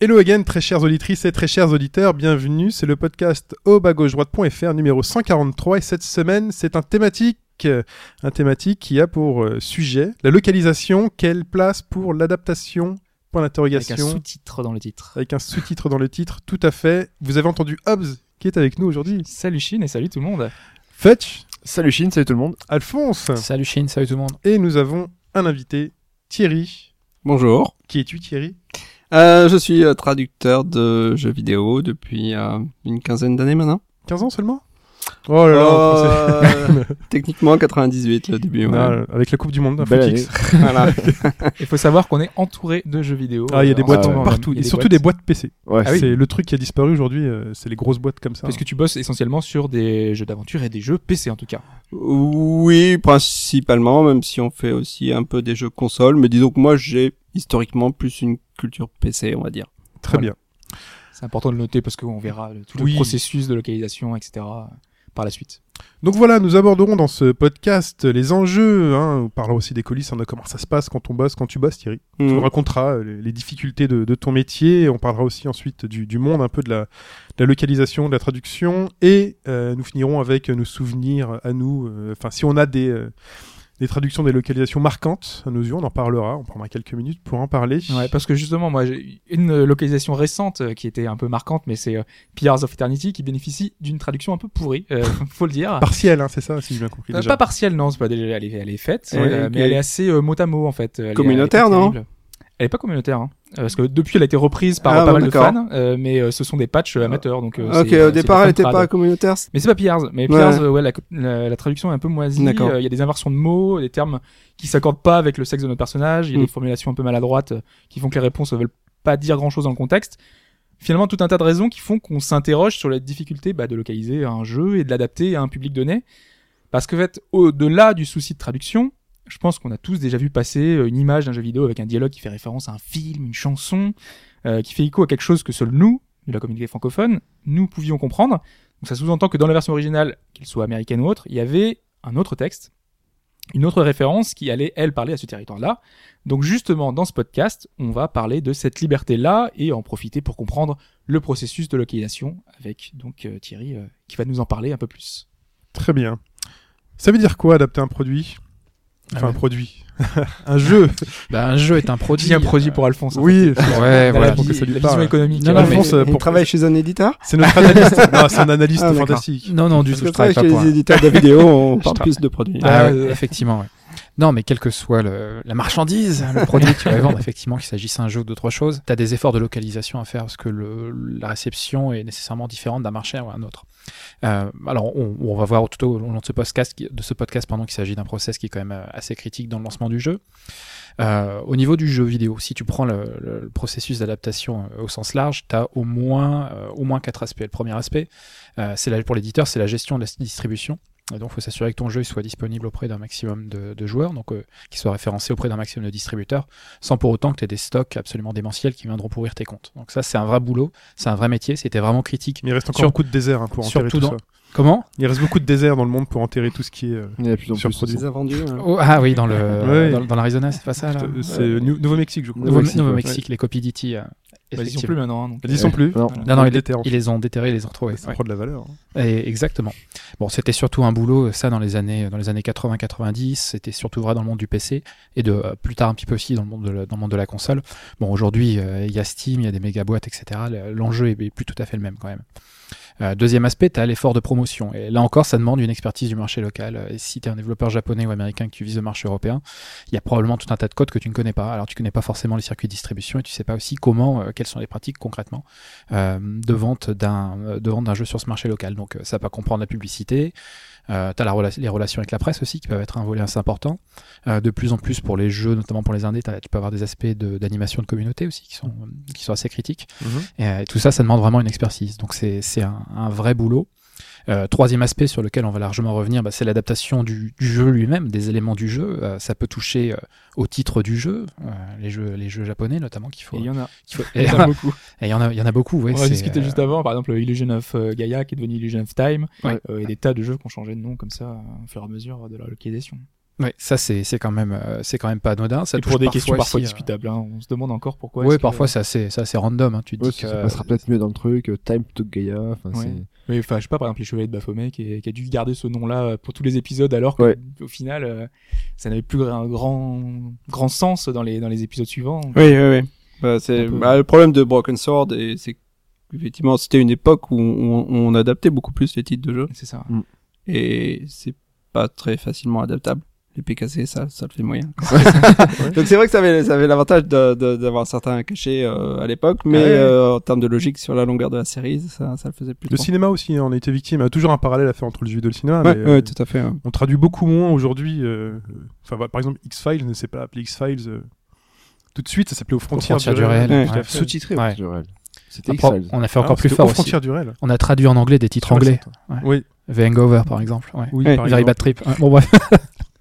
Hello again, très chères auditrices et très chers auditeurs, bienvenue. C'est le podcast au bas gauche droite.fr numéro 143 et cette semaine, c'est un thématique, un thématique qui a pour euh, sujet la localisation. Quelle place pour l'adaptation Point Avec un d'interrogation. sous-titre dans le titre. Avec un sous-titre dans le titre, tout à fait. Vous avez entendu Hobbs qui est avec nous aujourd'hui. Salut Chine et salut tout le monde. Fetch, Salut Chine, salut tout le monde. Alphonse Salut Chine, salut tout le monde. et nous avons un invité, Thierry. Bonjour. Qui es-tu Thierry? Euh, je suis euh, traducteur de jeux vidéo depuis euh, une quinzaine d'années maintenant. 15 ans seulement? Oh là là, Euh, techniquement 98 le début. ouais. Ah, avec la Coupe du Monde, Belle voilà. Il faut savoir qu'on est entouré de jeux vidéo. Ah, il y a des boîtes en partout, y et surtout des boîtes. boîtes PC. Ouais, Ah oui. C'est le truc qui a disparu aujourd'hui, euh, c'est les grosses boîtes comme ça. Parce que tu bosses essentiellement sur des jeux d'aventure et des jeux PC en tout cas. Oui, principalement, même si on fait aussi un peu des jeux consoles. Mais disons que moi j'ai historiquement plus une culture PC, on va dire. Très Voilà. bien. C'est important de le noter parce qu'on verra le- tout Oui. le processus de localisation, etc. par la suite. Donc voilà, nous aborderons dans ce podcast les enjeux. Hein, on parlera aussi des coulisses, hein, de comment ça se passe quand on bosse, quand tu bosses, Thierry. Tu Mhm. nous raconteras euh, les, les difficultés de, de ton métier. On parlera aussi ensuite du, du monde, un peu de la, de la localisation, de la traduction. Et euh, nous finirons avec nos souvenirs à nous. euh, Enfin, si on a des, euh, des traductions, des localisations marquantes à nos yeux, on en parlera. On prendra quelques minutes pour en parler. Ouais, parce que justement, moi, j'ai une euh, localisation récente euh, qui était un peu marquante, mais c'est euh, Pillars of Eternity qui bénéficie d'une traduction un peu pourrie, euh, faut le dire. Partiel, hein, c'est ça, si j'ai bien compris. Euh, déjà. pas partielle, non, c'est pas déjà, elle est, elle est faite, Ouais, euh, mais elle est assez euh, mot à mot en fait. Elle est- Communautaire, elle est pas non? terrible. Elle est pas communautaire, hein. Euh, parce que depuis elle a été reprise par Ah, pas bon, mal de fans, euh, mais euh, ce sont des patchs euh, amateurs, donc. euh, ok, au départ elle était fan pas communautaire. Mais c'est pas Pillars. Mais Ouais. Euh, ouais, la, la, la traduction est un peu moisie. D'accord. Euh, Il y a des inversions de mots, des termes qui s'accordent pas avec le sexe de notre personnage. Il y a Mm. des formulations un peu maladroites qui font que les réponses ne veulent pas dire grand chose dans le contexte. Finalement, tout un tas de raisons qui font qu'on s'interroge sur la difficulté bah, de localiser un jeu et de l'adapter à un public donné. Parce que, en fait, au-delà du souci de traduction, je pense qu'on a tous déjà vu passer euh, une image d'un jeu vidéo avec un dialogue qui fait référence à un film, une chanson, euh, qui fait écho à quelque chose que seul nous, de la communauté francophone, nous pouvions comprendre. Donc ça sous-entend que dans la version originale, qu'elle soit américaine ou autre, il y avait un autre texte, une autre référence qui allait, elle, parler à ce territoire-là. Donc justement, dans ce podcast, on va parler de cette liberté-là et en profiter pour comprendre le processus de localisation avec donc euh, Thierry euh, qui va nous en parler un peu plus. Très bien. Ça veut dire quoi adapter un produit? Enfin, Ah ouais. un produit. un jeu. Bah, un jeu est un produit. Dis un produit pour Alphonse. Oui. Ouais, voilà. la, pour que ça lui la vision économique. Non, non, euh, mais- Alphonse, euh, Il pour- travaille chez un éditeur c'est notre analyste. non, c'est un analyste Ah, fantastique. Non, non, du tout, je travaille pas chez pour. les un- éditeurs de vidéo, on parle plus de produits. Ah ouais, Euh, effectivement, ouais. Non, mais quelle que soit le- la marchandise, le produit que tu vas vendre, effectivement, qu'il s'agisse d'un jeu ou d'autre chose, tu as des efforts de localisation à faire parce que le, la réception est nécessairement différente d'un marché à un autre. Euh, alors, on, on va voir tout au long de ce podcast, de ce podcast pendant qu'il s'agit d'un process qui est quand même euh, assez critique dans le lancement du jeu. Euh, au niveau du jeu vidéo, si tu prends le, processus d'adaptation au sens large, tu as au moins, euh, au moins quatre aspects. Le premier aspect, c'est pour l'éditeur, c'est la gestion de la distribution. Et donc, il faut s'assurer que ton jeu soit disponible auprès d'un maximum de, de joueurs, donc euh, qu'il soit référencé auprès d'un maximum de distributeurs, sans pour autant que tu aies des stocks absolument démentiels qui viendront pourrir tes comptes. Donc ça, c'est un vrai boulot, c'est un vrai métier, c'était vraiment critique. Mais il reste encore Sur- beaucoup de désert hein, pour enterrer tout dans- ça. Comment Il reste beaucoup de désert dans le monde pour enterrer tout ce qui est. euh, Il y a de plus. Des invendus. hein. Oh, Ah oui, dans le Ouais. dans, dans l'Arizona, c'est pas ça là euh, c'est Nou- Nouveau-Mexique, je crois. Nouveau- Nouveau-Mexique, ouais. Les copies d'IT. Euh, bah, ils sont plus maintenant. hein, donc, Ils y sont plus. Non. Non, non, Ils ils, déterrent. ils les ont déterrés, ils les ont retrouvés. Ça ouais. prend de la valeur. hein. Et exactement. Bon, c'était surtout un boulot, ça, dans les années, dans les années 80-90. C'était surtout vrai dans le monde du PC et de euh, plus tard un petit peu aussi dans le monde de la, dans le monde de la console. Bon, aujourd'hui, euh, il y a Steam, il y a des méga boîtes, etc. Le- L'enjeu est, est plus tout à fait le même quand même. Euh, deuxième aspect, tu as l'effort de promotion. Et là encore, ça demande une expertise du marché local. Euh, Et si tu es un développeur japonais ou américain que tu vises le marché européen, il y a probablement tout un tas de codes que tu ne connais pas. Alors, tu connais pas forcément les circuits de distribution et tu sais pas aussi comment, euh, quelles sont les pratiques concrètement de vente d'un de vente d'un jeu sur ce marché local. Donc, ça va comprendre la publicité. Euh, tu as les relations avec la presse aussi qui peuvent être un volet assez important. Euh, de plus en plus pour les jeux, notamment pour les indés, tu peux avoir des aspects de- d'animation de, communauté aussi qui sont, qui sont assez critiques. Mhm. Et, et tout ça, ça demande vraiment une expertise. Donc c'est c'est un, un vrai boulot. Euh, troisième aspect sur lequel on va largement revenir, bah, c'est l'adaptation du, du jeu lui-même, des éléments du jeu. Euh, ça peut toucher euh, au titre du jeu, euh, les jeux, les jeux japonais notamment qu'il faut. Il y en a. qu'il faut- Il et y en a beaucoup. il y en a, il y en a beaucoup. Ouais, On a discuté euh, juste avant, par exemple, Illusion of Gaia qui est devenu Illusion of Time, Ouais. euh, et des tas de jeux qui ont changé de nom comme ça au fur et à mesure de leur localisation. Ouais, ça c'est quand même c'est quand même pas anodin. Ça Et pour des questions parfois aussi, discutables, hein. on se demande encore pourquoi. Ouais, est-ce que- parfois c'est assez, c'est assez random. Hein. Tu te Ouais, dis ça, que ça passera peut-être mieux dans le truc. Time to Gaia. Ouais. Oui, enfin, je sais pas, par exemple, les Chevaliers de Baphomet qui, est- qui a dû garder ce nom-là euh, pour tous les épisodes, alors que, Ouais. au final, euh, ça n'avait plus un grand, grand sens dans les, dans les épisodes suivants. Oui, oui, oui. Bah, c'est peu. bah, le problème de Broken Sword, et c'est effectivement c'était une époque où on, on adaptait beaucoup plus les titres de jeu, C'est ça. et c'est pas très facilement adaptable. Les PKC, ça, ça le fait moyen. Donc c'est vrai que ça avait, ça avait l'avantage d'avoir certains cachés euh, à l'époque, mais Ouais. euh, en termes de logique sur la longueur de la série, ça, ça le faisait plus. Le trop. cinéma aussi, hein, on a été victime. Il y a toujours un parallèle à faire entre le jeu vidéo et le cinéma. Ouais, mais, ouais, euh, tout à fait. ouais. on traduit beaucoup moins aujourd'hui. euh, Enfin, bah, par exemple, X-Files ne s'est pas appelé X-Files. euh, tout de suite, ça s'appelait aux frontières, frontières du réel. Sous-titré, Ouais. ouais. du réel. C'était on a fait Ah, encore plus fort aux aussi. frontières du réel. On a traduit en anglais des titres anglais. Oui, The Hangover par exemple. Ouais. oui, Ouais. par Very exemple. Bad Trip. Ouais, Bon bref,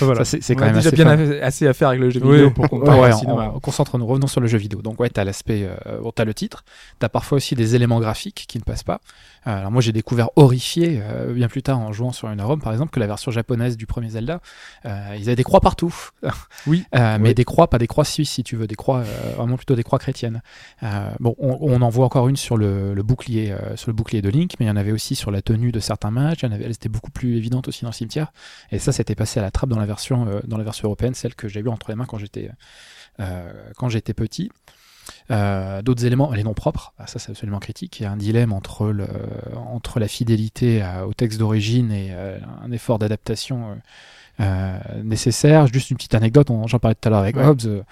voilà. ça, c'est quand même déjà assez bien fun. assez à faire avec le jeu Oui. vidéo pour comparer Ouais, on- on- concentre-nous, revenons sur le jeu vidéo. Donc ouais, t'as l'aspect, euh, bon, t'as le titre, t'as parfois aussi des éléments graphiques qui ne passent pas. Euh, alors moi j'ai découvert horrifié euh, bien plus tard en jouant sur une ROM par exemple que la version japonaise du premier Zelda, euh, ils avaient des croix partout. Oui. Euh, mais des croix, pas des croix suisses si tu veux, des croix euh, vraiment plutôt des croix chrétiennes. Euh, bon, on, on en voit encore une sur le, le bouclier, euh, sur le bouclier de Link, mais il y en avait aussi sur la tenue de certains matchs. Il y en avait, elle était beaucoup plus évidente aussi dans le cimetière. Et ça, c'était passé à la trappe dans la version, euh, dans la version européenne, celle que j'ai eu entre les mains quand j'étais, euh, quand j'étais petit. Euh, D'autres éléments, les noms propres, ah, ça c'est absolument critique. Il y a un dilemme entre, le, entre la fidélité à- au texte d'origine et euh, un effort d'adaptation euh, nécessaire. Juste une petite anecdote, j'en parlais tout à l'heure avec Ouais. Hobbes.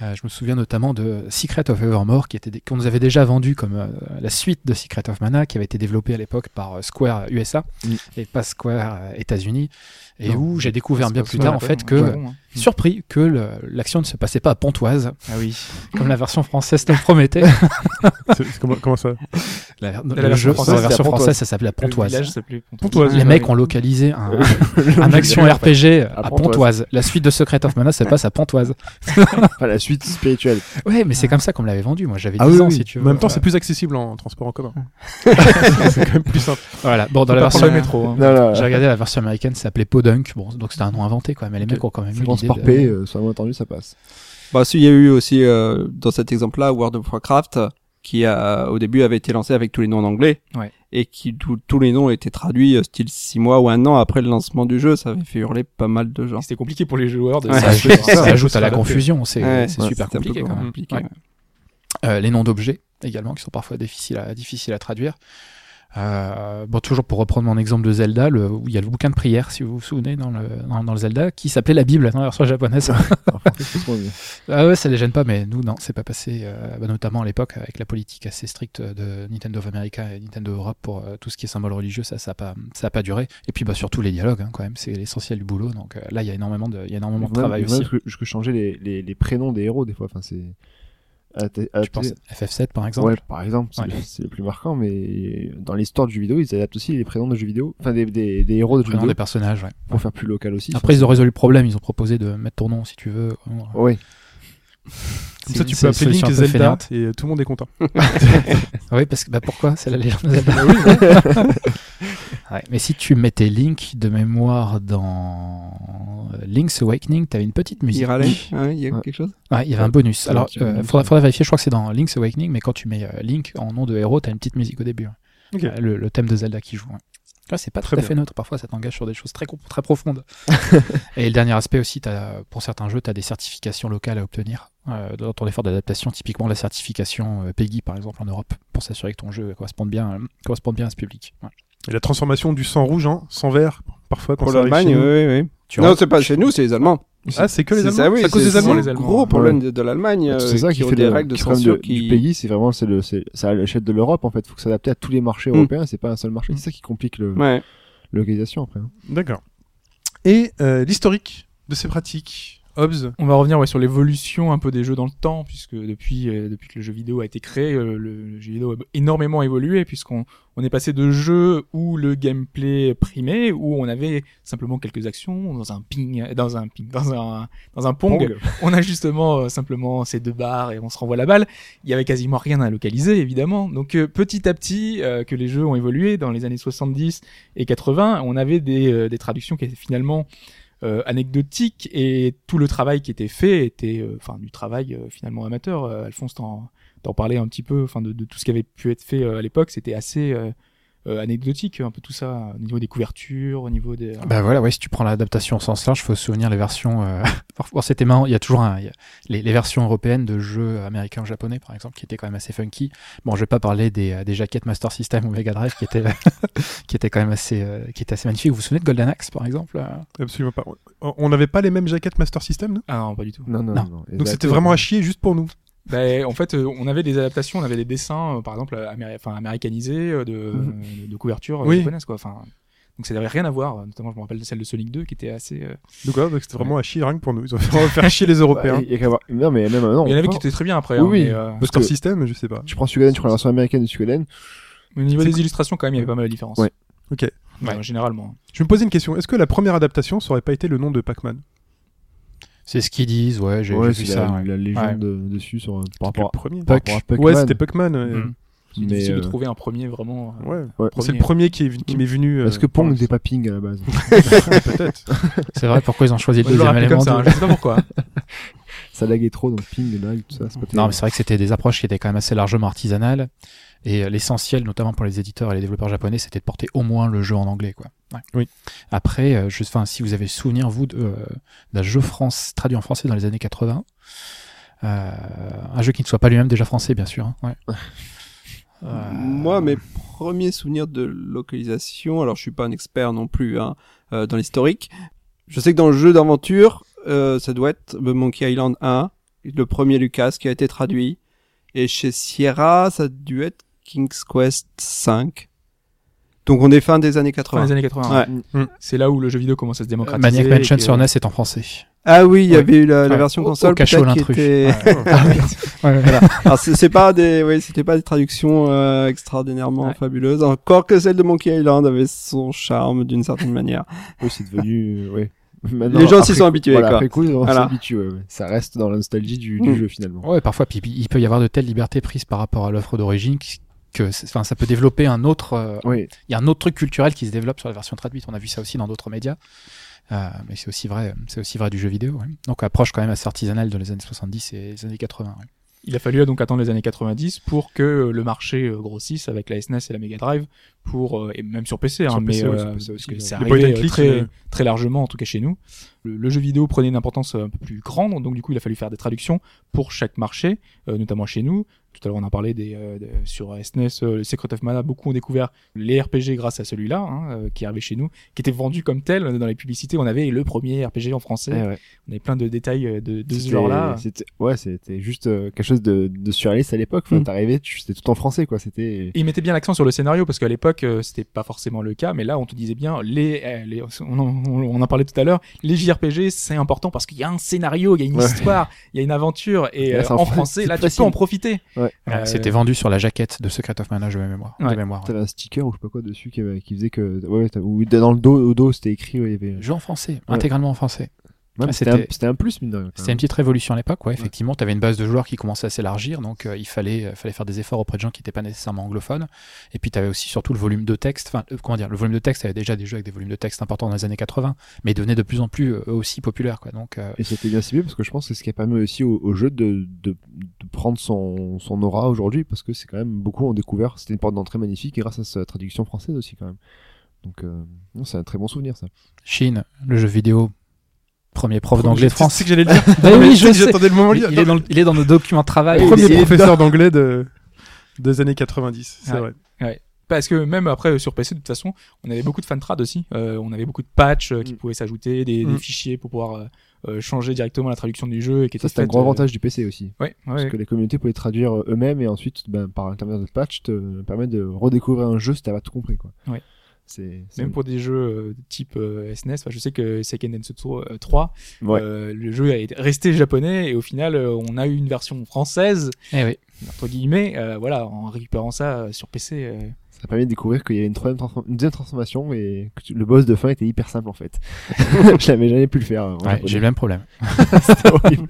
je me souviens notamment de Secret of Evermore, qui était qu'on nous avait déjà vendu comme la suite de Secret of Mana, qui avait été développé à l'époque par Square USA Mm. et pas Square États-unis, et Non, où j'ai découvert C'est bien pas plus tard en fait que ouais, bon, hein. surpris que l'action ne se passait pas à Pontoise, Ah oui. comme la version française te le promettait. Comment, comment ça La, La le version jeu, française, dans la à version Pontoise. française, ça s'appelait à Le Pontoise. village s'appelait Pontoise. Les mecs ont localisé un, un action RPG à À Pontoise. Pontoise. La suite de Secret of Mana se passe à Pontoise. Enfin, la suite spirituelle. Ouais, mais c'est comme ça qu'on me l'avait vendu. Moi, j'avais 10 Ah oui, ans, oui. si tu veux. En même temps, c'est plus accessible en transport en commun. c'est quand même plus simple. Voilà. Bon, dans la pas version métro. hein. J'ai regardé la version américaine, ça s'appelait Bon, donc c'était un nom inventé, quoi. Mais les mecs ont quand même eu l'idée. par de- P, euh, sur entendu, ça passe. Bah, si, il y a eu aussi, euh, dans cet exemple-là, World of Warcraft, qui a, au début avait été lancé avec tous les noms en anglais. Ouais. Et qui, tous- les noms étaient traduits, euh, style six mois ou un an après le lancement du jeu. Ça avait fait hurler pas mal de gens. C'était compliqué pour les joueurs de Ouais. Ça, ajoute, ça ça, ajoute à la confusion. C'est Ouais, c'est ouais, super compliqué quand même. compliqué, Ouais. ouais. Euh, les noms d'objets également qui sont parfois difficiles à, difficiles à traduire. Euh, bon, toujours pour reprendre mon exemple de Zelda, le, où il y a le bouquin de prière, si vous vous souvenez, dans le, dans, dans le Zelda, qui s'appelait la Bible dans la version japonaise. Ah ouais, ça les gêne pas, mais nous, non, c'est pas passé, euh, bah, notamment à l'époque, avec la politique assez stricte de Nintendo of America et Nintendo Europe pour euh, tout ce qui est symbole religieux, ça, ça a pas, ça a pas duré. Et puis, bah, surtout les dialogues, hein, quand même, c'est l'essentiel du boulot. Donc euh, là, il y a énormément de, il y a énormément de travail même aussi. Je, je peux changer les, les, les prénoms des héros des fois. Enfin, c'est. Je pense télé- FF7 par exemple. Ouais, par exemple, c'est Ouais. le- plus marquant, mais dans l'histoire du jeu vidéo, ils adaptent aussi les prénoms de jeux vidéo, enfin des, des, des héros de jeux vidéo des personnages, ouais. pour faire plus local aussi. Après, ils ont résolu le problème, ils ont proposé de mettre ton nom si tu veux. Ouais. Comme ça, tu peux appeler Link Zelda fainéante. et euh, tout le monde est content. Oui, parce que bah pourquoi? C'est la légende de Zelda. Ouais, mais si tu mettais Link de mémoire dans euh, Link's Awakening, t'avais une petite musique. Il râlait, hein, il y a Ouais. quelque chose? Ouais, il y avait un bonus. Ouais, Alors, tu vois, euh, faudra, faudra vérifier. Je crois que c'est dans Link's Awakening, mais quand tu mets euh, Link en nom de héros, t'as une petite musique au début. Euh, Le, le thème de Zelda qui joue. Ouais, c'est pas Très tout à bien. fait neutre. Parfois, ça t'engage sur des choses très, profondes. Et le dernier aspect aussi, as, pour certains jeux, tu as des certifications locales à obtenir dans ton effort d'adaptation. Typiquement, la certification euh, PEGI, par exemple, en Europe, pour s'assurer que ton jeu corresponde bien, euh, corresponde bien à ce public. Ouais. Et la transformation du sang rouge en sang vert, parfois quand Pour ça l'Allemagne, chez oui, nous. oui, oui. Tu Non, c'est pas chez nous, c'est les Allemands. Ah, c'est que les Allemands ça, oui, C'est à cause des Allemands c'est les le Allemands. gros problème Ouais. de, de l'Allemagne. euh, c'est ça qui fait des le, règles de censure qui. du pays, c'est vraiment c'est le c'est c'est à l'échelle de l'Europe en fait, faut que s'adapter à tous les marchés Mm. européens, c'est pas un seul marché, c'est ça qui complique le Ouais. localisation après. hein. D'accord. Et euh, l'historique de ces pratiques? On va revenir ouais, sur l'évolution un peu des jeux dans le temps, puisque depuis, euh, depuis que le jeu vidéo a été créé, euh, le, le jeu vidéo a énormément évolué, puisqu'on on est passé de jeux où le gameplay primait, où on avait simplement quelques actions dans un ping, dans un ping, dans un, dans un pong. Pong. On a justement euh, simplement ces deux barres et on se renvoie la balle. Il y avait quasiment rien à localiser, évidemment. Donc euh, petit à petit, euh, que les jeux ont évolué dans les années 70 et 80, on avait des, euh, des traductions qui étaient finalement euh, anecdotiques et tout le travail qui était fait était, euh, enfin, du travail euh, finalement amateur. Alphonse t'en t'en parlait un petit peu, enfin, de, de tout ce qui avait pu être fait à l'époque. C'était assez euh, anecdotique, un peu tout ça, au niveau des couvertures, au niveau des. Bah voilà, ouais, si tu prends l'adaptation au sens large, faut se souvenir les versions. Euh... parfois, c'était marrant. Il y a toujours un, il y a les, les versions européennes de jeux américains ou japonais, par exemple, qui étaient quand même assez funky. Bon, je vais pas parler des, euh, des jaquettes Master System ou Mega Drive qui étaient, qui étaient quand même assez, euh, qui étaient assez magnifiques. Vous vous souvenez de Golden Axe, par exemple Absolument pas. On- n'avait pas les mêmes jaquettes Master System, nous Ah non, pas du tout. Non, non, Non. non. Donc c'était vraiment à chier juste pour nous. Ben, en fait, euh, on avait des adaptations, on avait des dessins, euh, par exemple, améri- enfin, américanisés euh, de, Mhm. euh, de couverture euh, Oui. japonaise, quoi. Enfin, donc ça n'avait rien à voir. Notamment, je me rappelle de celle de Sonic 2 qui était assez. euh, Donc donc c'était vraiment à chier rien que pour nous. Ils ont fait faire chier les Européens. Bah, il y a qu'à voir- Non, mais même non. Il y en avait qui étaient très bien après. Oui, hein, oui. mais, euh, Parce que- System, je sais pas. Tu prends Suikoden, tu prends la version américaine de Suikoden. mais au niveau des illustrations, quand même, il y avait pas mal de différences. Ouais. Ok. Ouais, Ouais. généralement. Je me posais une question. Est-ce que la première adaptation, ça aurait pas été le nom de Pac-Man? C'est ce qu'ils disent, ouais, j'ai Ouais, j'ai vu c'est ça. la, ouais. la légende Ouais. de- dessus sur, par Le rapport à, premier. par rapport à Pac-Man. Ouais, c'était Pac-Man. ouais. Mhm. C'est Mais, difficile de euh, trouver un premier vraiment. euh, Ouais. Ouais. C'est le Premier. qui, est- qui m'est venu. euh, Parce que Pong n'était pas Ping à la base. Peut-être. C'est vrai, pourquoi ils ont choisi le deuxième élément comme ça, hein, je sais pas pourquoi. ça laguait trop, donc Ping, lag, tout ça. pas Non, mais c'est vrai que c'était des approches qui étaient quand même assez largement artisanales. Et euh, l'essentiel, notamment pour les éditeurs et les développeurs japonais, c'était de porter au moins le jeu en anglais, quoi. Ouais. Oui. Après, euh, je, si vous avez souvenir vous de, euh, d'un jeu France traduit en français dans les années 80, euh, un jeu qui ne soit pas lui-même déjà français, bien sûr. hein, ouais. Euh, Moi, mes premiers souvenirs de localisation, alors je suis pas un expert non plus hein, euh, dans l'historique. Je sais que dans le jeu d'aventure, euh, ça doit être The Monkey Island 1, le premier Lucas qui a été traduit. Et chez Sierra, ça a dû être King's Quest 5. Donc on est fin des années Fin 80. des années 80. Ouais. C'est là où le jeu vidéo commence à se démocratiser. Maniac Mansion que- sur NES est en français. Ah oui, il y Ouais. avait eu la, la Ouais. version Au- console au cachot, peut-être qui l'intrus. était... Ouais. Alors c'est c'est pas des, oui, c'était pas des traductions euh, extraordinairement Ouais. fabuleuses. Encore que celle de Monkey Island avait son charme d'une certaine manière. Oui, c'est devenu. euh, ouais. Maintenant, Les gens s'y sont habitués, Voilà, quoi. après coup, on Voilà. Ça reste dans la nostalgie du, du Mm. jeu finalement. Ouais, parfois, puis, puis, il peut y avoir de telles libertés prises par rapport à l'offre d'origine qui- que, enfin, ça peut développer un autre, euh, Oui, il y a un autre truc culturel qui se développe sur la version traduite. On a vu ça aussi dans d'autres médias. Euh, mais c'est aussi vrai, c'est aussi vrai du jeu vidéo. ouais. Donc approche quand même assez artisanale de les années 70 et les années 80. ouais. Il a fallu donc attendre les années 90 pour que le marché euh, grossisse avec la SNES et la Mega Drive pour euh, et même sur PC, hein, Sur mais PC, ouais, euh, sur PC parce aussi, que ouais. c'est arrivé euh, click, très euh, très largement en tout cas chez nous. Le, le jeu vidéo prenait une importance un peu plus grande, donc du coup il a fallu faire des traductions pour chaque marché, euh, notamment chez nous. Tout à l'heure on a parlé des euh, de- sur SNES, euh, le Secret of Mana, beaucoup ont découvert les RPG grâce à celui-là hein, euh, qui arrivait chez nous, qui était vendu comme tel dans les publicités. On avait le premier RPG en français. ouais, ouais. On avait plein de détails de, de ce C'était- genre-là. Ouais, c'était juste euh, quelque chose de, de surréaliste à l'époque. Enfin, Mm. t'arrivais, tu- c'était tout en français, quoi. C'était. Et il mettait bien l'accent sur le scénario parce qu'à l'époque euh, c'était pas forcément le cas, mais là on te disait bien les, euh, les on, en, on en parlait tout à l'heure, les JRPG c'est important parce qu'il y a un scénario, il y a une Ouais. histoire, il y a une aventure et là, euh, en français là tu facile. peux en profiter. Ouais. Euh, C'était vendu sur la jaquette de Secret of Mana, de mémoire. Ouais. De mémoire ouais. T'avais un sticker ou je sais pas quoi dessus qui, avait- qui faisait que. Ouais, ou dans le dos, au dos, c'était écrit. Ouais, il y avait. Jeu en français, Ouais. intégralement en français. Ah, c'était, un, plus, mine de rien. C'était une petite révolution à l'époque, ouais, effectivement. Tu avais une base de joueurs qui commençait à s'élargir, donc euh, il fallait, euh, fallait faire des efforts auprès de gens qui n'étaient pas nécessairement anglophones. Et puis tu avais aussi surtout le volume de texte. Enfin, euh, comment dire, le volume de texte, avait déjà des jeux avec des volumes de texte importants dans les années 80, mais ils devenaient de plus en plus aussi populaires, quoi. Donc, Et c'était bien ciblé parce que je pense que c'est ce qui a permis aussi au, au jeu de, de, de prendre son, son aura aujourd'hui parce que c'est quand même beaucoup ont découvert. C'était une porte d'entrée magnifique et grâce à sa traduction française aussi quand même. Donc c'est un très bon souvenir ça. Chine, le jeu vidéo, premier prof d'anglais de France. que j'allais le dire. Ben oui, Mais je sais. J'attendais le moment. Il, il est dans, le- il est dans nos documents de travail. Premier professeur d'anglais de des années 90, c'est Ouais. vrai. Parce que même après sur PC de toute façon, on avait beaucoup de fantrad aussi. Euh, on avait beaucoup de patchs euh, qui Mm. pouvaient s'ajouter, des, Mm. des fichiers pour pouvoir euh, changer directement la traduction du jeu et qui Ça c'est un gros euh, avantage du PC aussi. Ouais, ouais, Parce ouais. que les communautés pouvaient traduire eux-mêmes et ensuite ben, par l'intermédiaire de patch te permettre de redécouvrir un jeu si t'avais pas tout compris quoi. Ouais. C'est c'est- Même pour des jeux euh, type euh, SNES, enfin, je sais que Seiken Densetsu euh, 3, Ouais. euh, le jeu est resté japonais et au final, euh, on a eu une version française, Eh oui. entre guillemets, euh, voilà, en récupérant ça euh, sur PC. euh. Ça a permis de découvrir qu'il y avait une, troisième transform- une deuxième transformation et que tu- le boss de fin était hyper simple en fait. je l'avais jamais pu le faire. Ouais, j'ai le même problème. C'était horrible.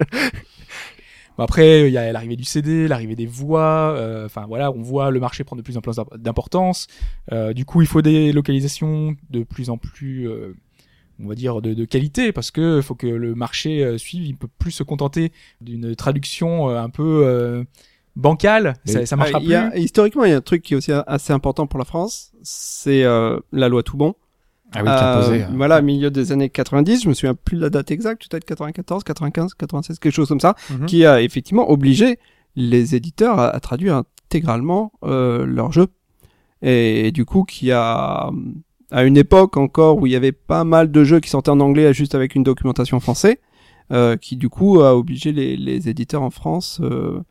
Bon, après, il y a l'arrivée du CD, l'arrivée des voix. euh, Enfin voilà, on voit le marché prendre de plus en plus d'importance. Euh, du coup, il faut des localisations de plus en plus, euh, on va dire, de, de qualité, parce que faut que le marché euh, suive. Il peut plus se contenter d'une traduction euh, un peu euh, bancale. Ça, ça marchera Ah, il y a- plus. historiquement, il y a un truc qui est aussi assez important pour la France, c'est euh, la loi Toubon. Ah oui, Euh, posé. euh, Voilà, milieu des années 90, je me souviens plus de la date exacte, peut-être 94, 95, 96, quelque chose comme ça, Mhm. qui a effectivement obligé les éditeurs à, à traduire intégralement euh, leurs jeux. Et, et du coup, qui a, à une époque encore où il y avait pas mal de jeux qui sortaient en anglais juste avec une documentation français, euh, qui du coup a obligé les, les éditeurs en France euh,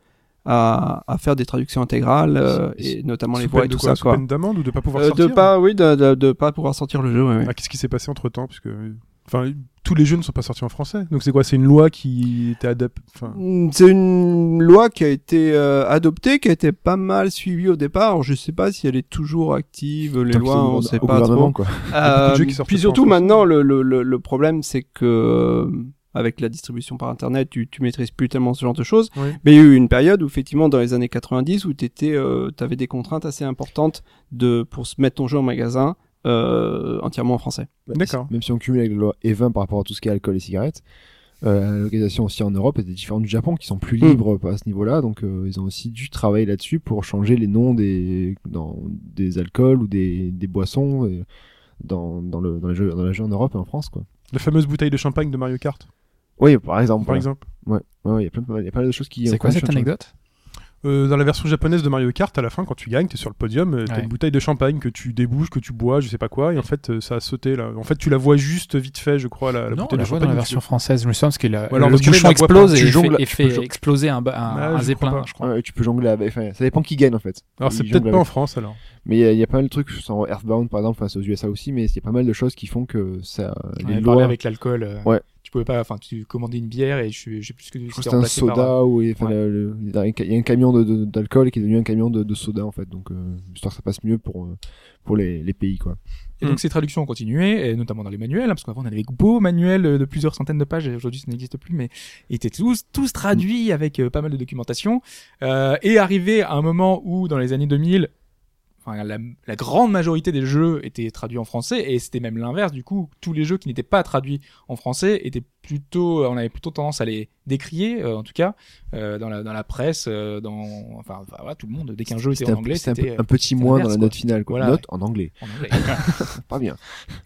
à, à faire des traductions intégrales euh, et notamment les voix et de tout quoi ça quoi. peine d'amende ou de pas pouvoir Euh, sortir de pas, oui, de, de, de pas pouvoir sortir le jeu. ouais, ouais. Ah, Qu'est-ce qui s'est passé entre temps Parce que, enfin, tous les jeux ne sont pas sortis en français. Donc c'est quoi? C'est une loi qui était adaptée. Enfin, Mm, C'est une loi qui a été euh, adoptée, qui a été pas mal suivie au départ. Alors, je sais pas si elle est toujours active. Les Tant lois, on au sait pas trop. quoi. de jeux qui Euh, sortent puis surtout maintenant, le, le, le, le problème, c'est que euh, avec la distribution par internet, tu, tu maîtrises plus tellement ce genre de choses. Oui. Mais il y a eu une période où effectivement, dans les années 90, où t'étais, euh, t'avais des contraintes assez importantes de pour se mettre ton jeu en magasin euh, entièrement en français. Bah, D'accord. Même si on cumule avec la loi E20 par rapport à tout ce qui est alcool et cigarettes, euh, la localisation aussi en Europe était différente du Japon, qui sont plus Mm. libres à ce niveau-là. Donc euh, ils ont aussi dû travailler là-dessus pour changer les noms des, dans, des alcools ou des, des boissons euh, dans, dans, le, dans, les jeux, dans les jeux en Europe et en France. Quoi. la fameuse bouteille de champagne de Mario Kart, Oui, par exemple. par voilà. exemple. Ouais, ouais, ouais, il y a plein de, il y a pas mal de choses qui. C'est quoi cette anecdote? Euh, dans la version japonaise de Mario Kart, à la fin, quand tu gagnes, t'es sur le podium, euh, t'as Ouais. une bouteille de champagne que tu débouches, que tu bois, je sais pas quoi, et en fait, euh, ça a sauté là. En fait, tu la vois juste vite fait, je crois, la, la Non, on bouteille la de champagne. dans la tu- version française. Je me souviens parce que la- Ou alors le que bouchon il explose et Tu il jongles- fait, et tu fait exploser un, un, Ah, un je zeppelin, crois pas. je crois. Ouais, tu peux jongler avec. Enfin, ça dépend qui gagne en fait. Alors, c'est peut-être pas en. France alors. Mais il y, a- il y a pas mal de trucs, sur Earthbound par exemple, enfin c'est aux USA aussi, mais il y a pas mal de choses qui font que ça. On les lois. avec l'alcool. euh, Ouais. Tu pouvais pas, enfin, tu commandais une bière et je, je sais plus que Je c'était c'était un soda par, ou ouais. le- il y a un camion de- de- d'alcool qui est devenu un camion de, de soda en fait, donc euh, histoire que ça passe mieux pour euh, pour les, les pays quoi. Et donc ces traductions ont continué, et notamment dans les manuels, hein, parce qu'avant on avait des beaux manuels euh, de plusieurs centaines de pages, et aujourd'hui ça n'existe plus, mais ils étaient tous, tous traduits avec euh, pas mal de documentation. Euh, et arrivé à un moment où, dans les années 2000, la grande majorité des jeux étaient traduits en français, et c'était même l'inverse, du coup, tous les jeux qui n'étaient pas traduits en français étaient plutôt, on avait plutôt tendance à les décrier, euh, en tout cas, euh, dans, la, dans la presse, euh, dans, enfin, enfin, voilà, tout le monde, dès qu'un jeu était en anglais, c'était un, petit moins dans la quoi. note finale quoi. Voilà, note en anglais, en anglais. pas bien.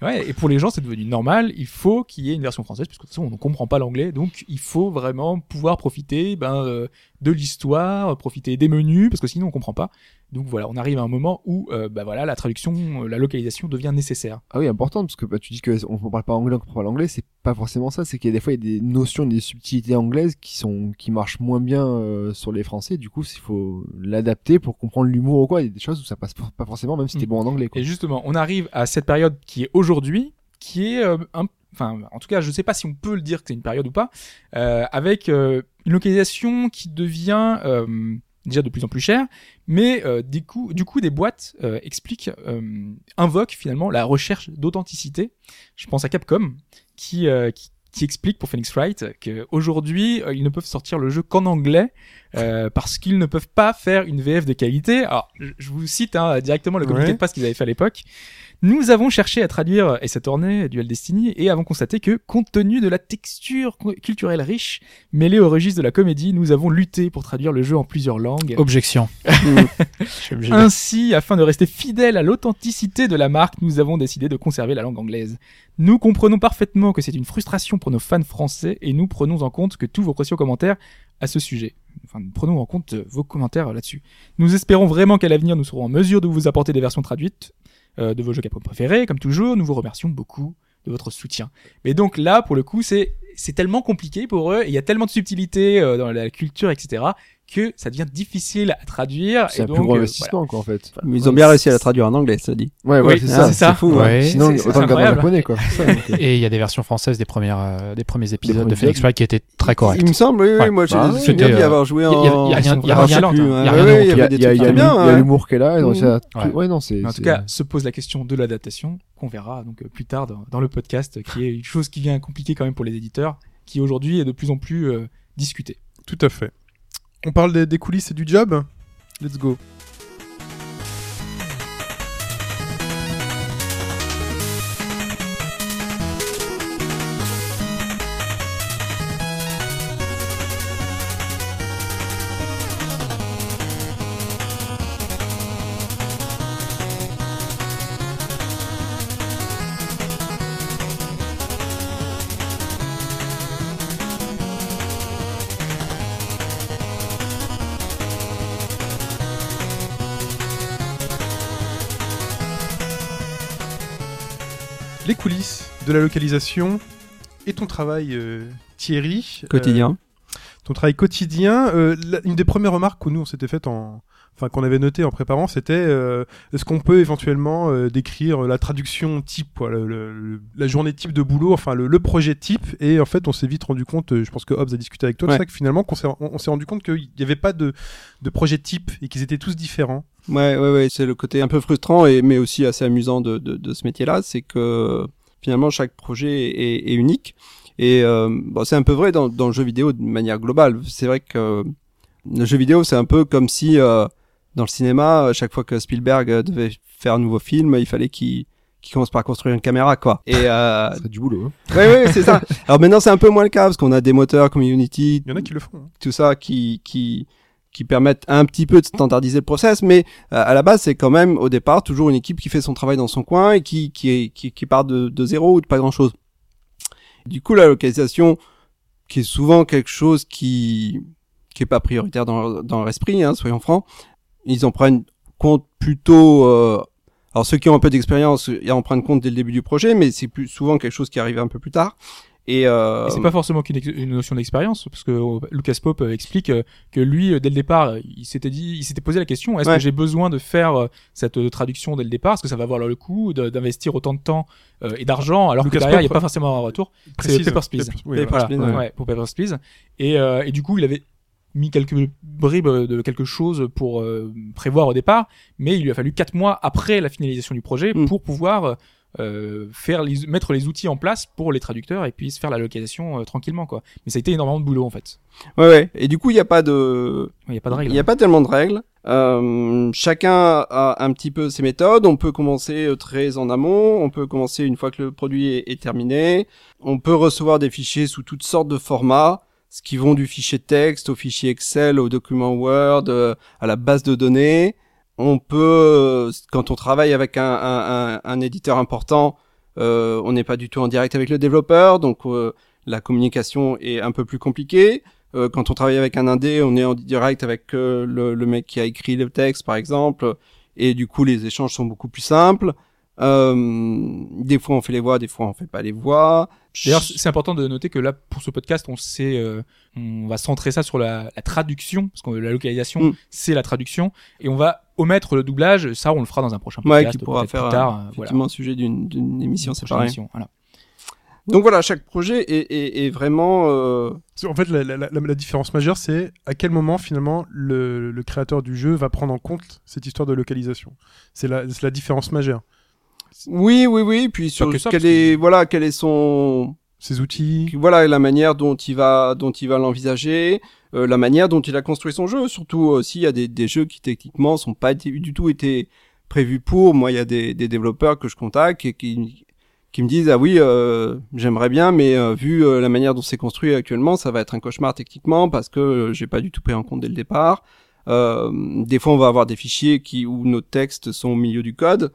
Ouais, et pour les gens, c'est devenu normal. Il faut qu'il y ait une version française, puisque de toute façon, on ne comprend pas l'anglais. Donc, il faut vraiment pouvoir profiter ben, euh, de l'histoire, euh, profiter des menus, parce que sinon, on comprend pas. Donc voilà, on arrive à un moment où euh, bah, voilà, la traduction, euh, la localisation devient nécessaire. Ah oui, important parce que bah, tu dis que on parle pas anglais, on comprend pas l'anglais, c'est pas forcément ça, c'est qu'il des fois il y a des notions, des subtilités anglaises qui sont qui marchent moins bien euh, sur les français, du coup, il faut l'adapter pour comprendre l'humour ou quoi, il y a des choses où ça passe pas forcément même si t'es Mm. bon en anglais quoi. Et justement, on arrive à cette période qui est aujourd'hui, qui est euh, un Enfin, en tout cas, je sais pas si on peut le dire que c'est une période ou pas, euh, avec euh, une localisation qui devient euh, déjà de plus en plus chère, mais euh, du coup, du coup, des boîtes expliquent, invoquent finalement la recherche d'authenticité. Je pense à Capcom, qui, qui qui explique pour Phoenix Wright qu'aujourd'hui euh, ils ne peuvent sortir le jeu qu'en anglais euh, parce qu'ils ne peuvent pas faire une VF de qualité. Alors je, je vous cite hein, directement le communiqué Ouais. de presse qu'ils avaient fait à l'époque. Nous avons cherché à traduire et cette tournée Duel Destiny et avons constaté que compte tenu de la texture cu- culturelle riche mêlée au registre de la comédie, nous avons lutté pour traduire le jeu en plusieurs langues. Objection. Je suis obligé de- Ainsi, afin de rester fidèle à l'authenticité de la marque, nous avons décidé de conserver la langue anglaise. Nous comprenons parfaitement que c'est une frustration pour nos fans français et nous prenons en compte que tous vos précieux commentaires à ce sujet. Enfin, nous prenons en compte euh, vos commentaires là-dessus. Nous espérons vraiment qu'à l'avenir, nous serons en mesure de vous apporter des versions traduites euh, de vos jeux Capcom préférés. Comme toujours, nous vous remercions beaucoup de votre soutien. Mais donc là, pour le coup, c'est c'est tellement compliqué pour eux, il y a tellement de subtilités euh, dans la culture, etc., que ça devient difficile à traduire. C'est et un donc, plus gros euh, investissement, quoi, en fait. Mais ils ont bien réussi à la traduire en anglais, ça dit. Ouais, ouais, Oui, c'est ça. C'est fou. Ouais. hein. Sinon, C'est- c'est autant en japonais, quoi. Ça, euh, Et il y a des versions françaises des premières, euh, des premiers épisodes premiers de Phoenix. Wright qui étaient très corrects. Il me semble, oui, oui, Ouais. moi j'ai Bah, bien d'y euh, avoir joué en. rien- y a rien y a ouais, rien ouais, ouais, il y Il a, il y a, trucs il y a très l'humour- il ouais. Ouais. ouais, non, c'est. Mais en tout cas, se pose la question de l'adaptation qu'on verra donc plus tard dans, le podcast, qui est une chose qui vient compliquer quand même pour les éditeurs, qui aujourd'hui est de plus en plus discutée. Tout à fait. On parle des, coulisses et du job? Let's go. De la localisation et ton travail, euh, Thierry. Quotidien. Euh, ton travail quotidien. euh, la- une des premières remarques que nous on s'était faites en, enfin qu'on avait noté en préparant, c'était euh, est-ce qu'on peut éventuellement euh, décrire la traduction type, quoi, le- le- le- la journée type de boulot, enfin le, le projet type? Et en fait, on s'est vite rendu compte. euh, je pense que Hobbs a discuté avec toi, Ouais. ça que finalement, s'est- on, on s'est rendu compte qu'il n'y avait pas de, de projet type et qu'ils étaient tous différents. Ouais, ouais, ouais, c'est le côté un peu frustrant et mais aussi assez amusant de, de, de ce métier-là, c'est que finalement chaque projet est, est unique et euh, bon, c'est un peu vrai dans, dans le jeu vidéo de manière globale. C'est vrai que le jeu vidéo c'est un peu comme si euh, dans le cinéma, à chaque fois que Spielberg euh, devait faire un nouveau film, il fallait qu'il qu'il commence par construire une caméra quoi. Et euh, C'est du boulot. hein. ouais, ouais, c'est ça. Alors maintenant c'est un peu moins le cas parce qu'on a des moteurs comme Unity, Il y en a qui le font. hein. tout ça qui qui qui permettent un petit peu de standardiser le process, mais euh, à la base c'est quand même au départ toujours une équipe qui fait son travail dans son coin et qui qui qui, qui part de, de zéro ou de pas grand chose. Du coup la localisation qui est souvent quelque chose qui qui est pas prioritaire dans dans leur esprit, hein, soyons francs, ils en prennent compte plutôt. Euh, alors ceux qui ont un peu d'expérience, ils en prennent compte dès le début du projet, mais c'est plus souvent quelque chose qui arrive un peu plus tard. Et, euh, Et c'est pas forcément qu'une ex- une notion d'expérience, parce que euh, Lucas Pope euh, explique euh, que lui, dès le départ, il s'était dit, il s'était posé la question est-ce Ouais. que j'ai besoin de faire cette traduction dès le départ? Est-ce que ça va valoir le coup de- d'investir autant de temps euh, et d'argent alors Lucas que derrière il n'y a Pope, pas forcément un retour? C'est. Papers, Please. Oui, voilà. Please, Voilà, ouais. ouais, pour Papers, Please. Et, euh, et du coup, il avait mis quelques bribes de quelque chose pour euh, prévoir au départ, mais il lui a fallu quatre mois après la finalisation du projet Mm. pour pouvoir euh, faire les, mettre les outils en place pour les traducteurs et puis se faire la localisation euh, tranquillement quoi. Mais ça a été énormément de boulot en fait. ouais, ouais. Et du coup il n'y a pas de Il n'y a pas de règle. Il n'y a pas tellement de règles. Euh, chacun a un petit peu ses méthodes. On peut commencer euh, très en amont. On peut commencer une fois que le produit est, est terminé. On peut recevoir des fichiers sous toutes sortes de formats, ce qui vont du fichier texte au fichier Excel, au document Word, euh, à la base de données. On peut, quand on travaille avec un, un, un, un éditeur important, euh, on n'est pas du tout en direct avec le développeur, donc euh, la communication est un peu plus compliquée. Euh, quand on travaille avec un indé, on est en direct avec euh, le, le mec qui a écrit le texte, par exemple, et du coup les échanges sont beaucoup plus simples. Euh, des fois on fait les voix, des fois on fait pas les voix. D'ailleurs, c'est important de noter que là, pour ce podcast, on sait, euh, on va centrer ça sur la, la traduction, parce que la localisation, Mm. c'est la traduction, et on va omettre le doublage. Ça, on le fera dans un prochain Ouais, podcast, qui pourra faire plus euh, tard. euh, voilà. effectivement sujet d'une d'une émission séparée. émission, voilà. Donc voilà, chaque projet est, est, est vraiment euh, En fait, la, la- la- la différence majeure, c'est à quel moment finalement le, le créateur du jeu va prendre en compte cette histoire de localisation. C'est la, c'est la différence majeure. oui, oui, oui. Puis sur que ça, quel que- est voilà, quel est son Ces outils. voilà la manière dont il va dont il va l'envisager, euh, la manière dont il a construit son jeu. Surtout euh, s'il y a des, des jeux qui techniquement sont pas du tout été prévus pour. Moi, il y a des, des développeurs que je contacte et qui qui me disent ah oui euh, j'aimerais bien mais euh, vu euh, la manière dont c'est construit actuellement ça va être un cauchemar techniquement parce que euh, j'ai pas du tout pris en compte dès le départ des fois on va avoir des fichiers qui où nos textes sont au milieu du code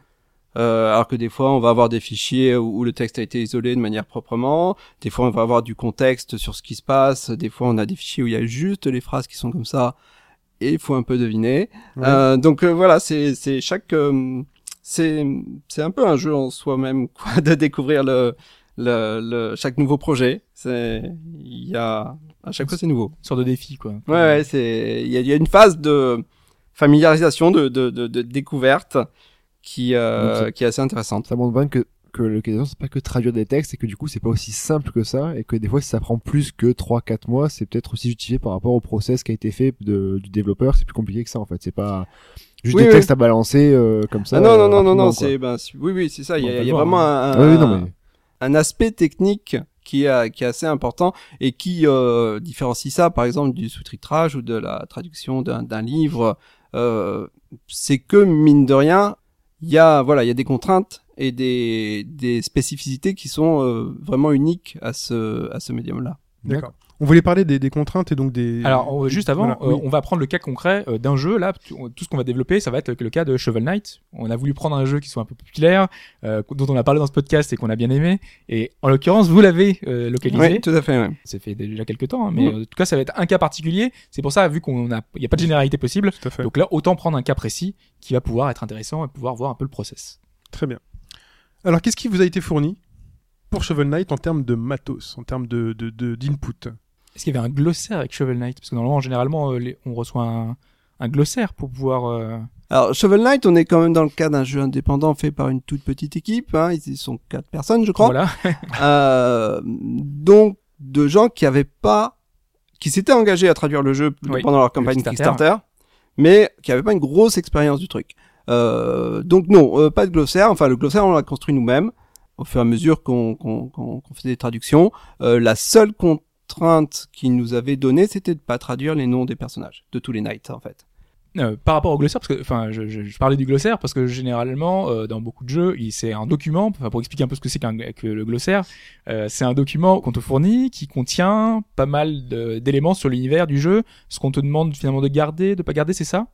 euh, alors que des fois on va avoir des fichiers où, où le texte a été isolé de manière proprement des fois on va avoir du contexte sur ce qui se passe des fois on a des fichiers où il y a juste les phrases qui sont comme ça et il faut un peu deviner Ouais. euh, donc euh, voilà, c'est c'est chaque euh, c'est c'est un peu un jeu en soi-même quoi de découvrir le le, le chaque nouveau projet. C'est il y a À chaque fois, c'est nouveau. Une sorte de défi, quoi. Ouais, ouais, c'est il y a, il y a une phase de familiarisation, de, de, de, de découverte qui euh, Donc, qui est assez intéressante. Ça montre bien que que le c'est pas que traduire des textes et que du coup c'est pas aussi simple que ça et que des fois si ça prend plus que 3 4 mois, c'est peut-être aussi justifié par rapport au process qui a été fait de, du développeur, c'est plus compliqué que ça en fait, c'est pas juste Oui, des oui. textes à balancer euh, comme ça. Ah non, euh, non, non, non, rapidement, non, quoi. c'est, ben, oui, oui, c'est ça. Il y a, y a vraiment un, oui, non mais un aspect technique qui est, qui est assez important et qui euh, différencie ça, par exemple, du sous-titrage ou de la traduction d'un, d'un livre. Euh, c'est que mine de rien, il y a, voilà, il y a des contraintes et des, des spécificités qui sont euh, vraiment uniques à ce, à ce médium-là. D'accord. On voulait parler des, des contraintes et donc des. Alors, on- juste avant, Voilà, euh, oui. on va prendre le cas concret euh, d'un jeu. Là, tout tout ce qu'on va développer, ça va être le, le cas de Shovel Knight. On a voulu prendre un jeu qui soit un peu euh, dont on a parlé dans ce podcast et qu'on a bien aimé. Et en l'occurrence, vous l'avez euh, localisé. Oui, tout à fait. Ouais. Ça fait déjà quelques temps, hein, mais Mm. euh, en tout cas, ça va être un cas particulier. C'est pour ça, vu qu'on a, il n'y a pas de généralité possible. Tout à fait. Donc là, autant prendre un cas précis qui va pouvoir être intéressant et pouvoir voir un peu le process. Très bien. Alors, qu'est-ce qui vous a été fourni pour Shovel Knight en termes de matos, en termes de de- de- d'input? Est-ce qu'il y avait un glossaire avec Shovel Knight? Parce que normalement, généralement, euh, les- on reçoit un, un glossaire pour pouvoir. euh, Alors, Shovel Knight, on est quand même dans le cas d'un jeu indépendant fait par une toute petite équipe. Hein. Ils sont quatre personnes, je crois. Voilà. Euh, donc de gens qui avaient pas, qui s'étaient engagés à traduire le jeu Oui, pendant leur le campagne Kickstarter. Kickstarter, mais qui avaient pas une grosse expérience du truc. Euh, donc non, euh, pas de glossaire. Enfin, le glossaire, on l'a construit nous-mêmes au fur et à mesure qu'on qu'on qu'on qu'on faisait des traductions. Euh, la seule contrainte qu'ils nous avaient donnée, c'était de pas traduire les noms des personnages, de tous les knights en fait. Euh, par rapport au glossaire, parce que, enfin, je, je, je parlais du glossaire parce que généralement, euh, dans beaucoup de jeux, il- c'est un document. Enfin, pour expliquer un peu ce que c'est qu'un que le glossaire, euh, c'est un document qu'on te fournit qui contient pas mal d'éléments sur l'univers du jeu, ce qu'on te demande finalement de garder, de pas garder, c'est ça?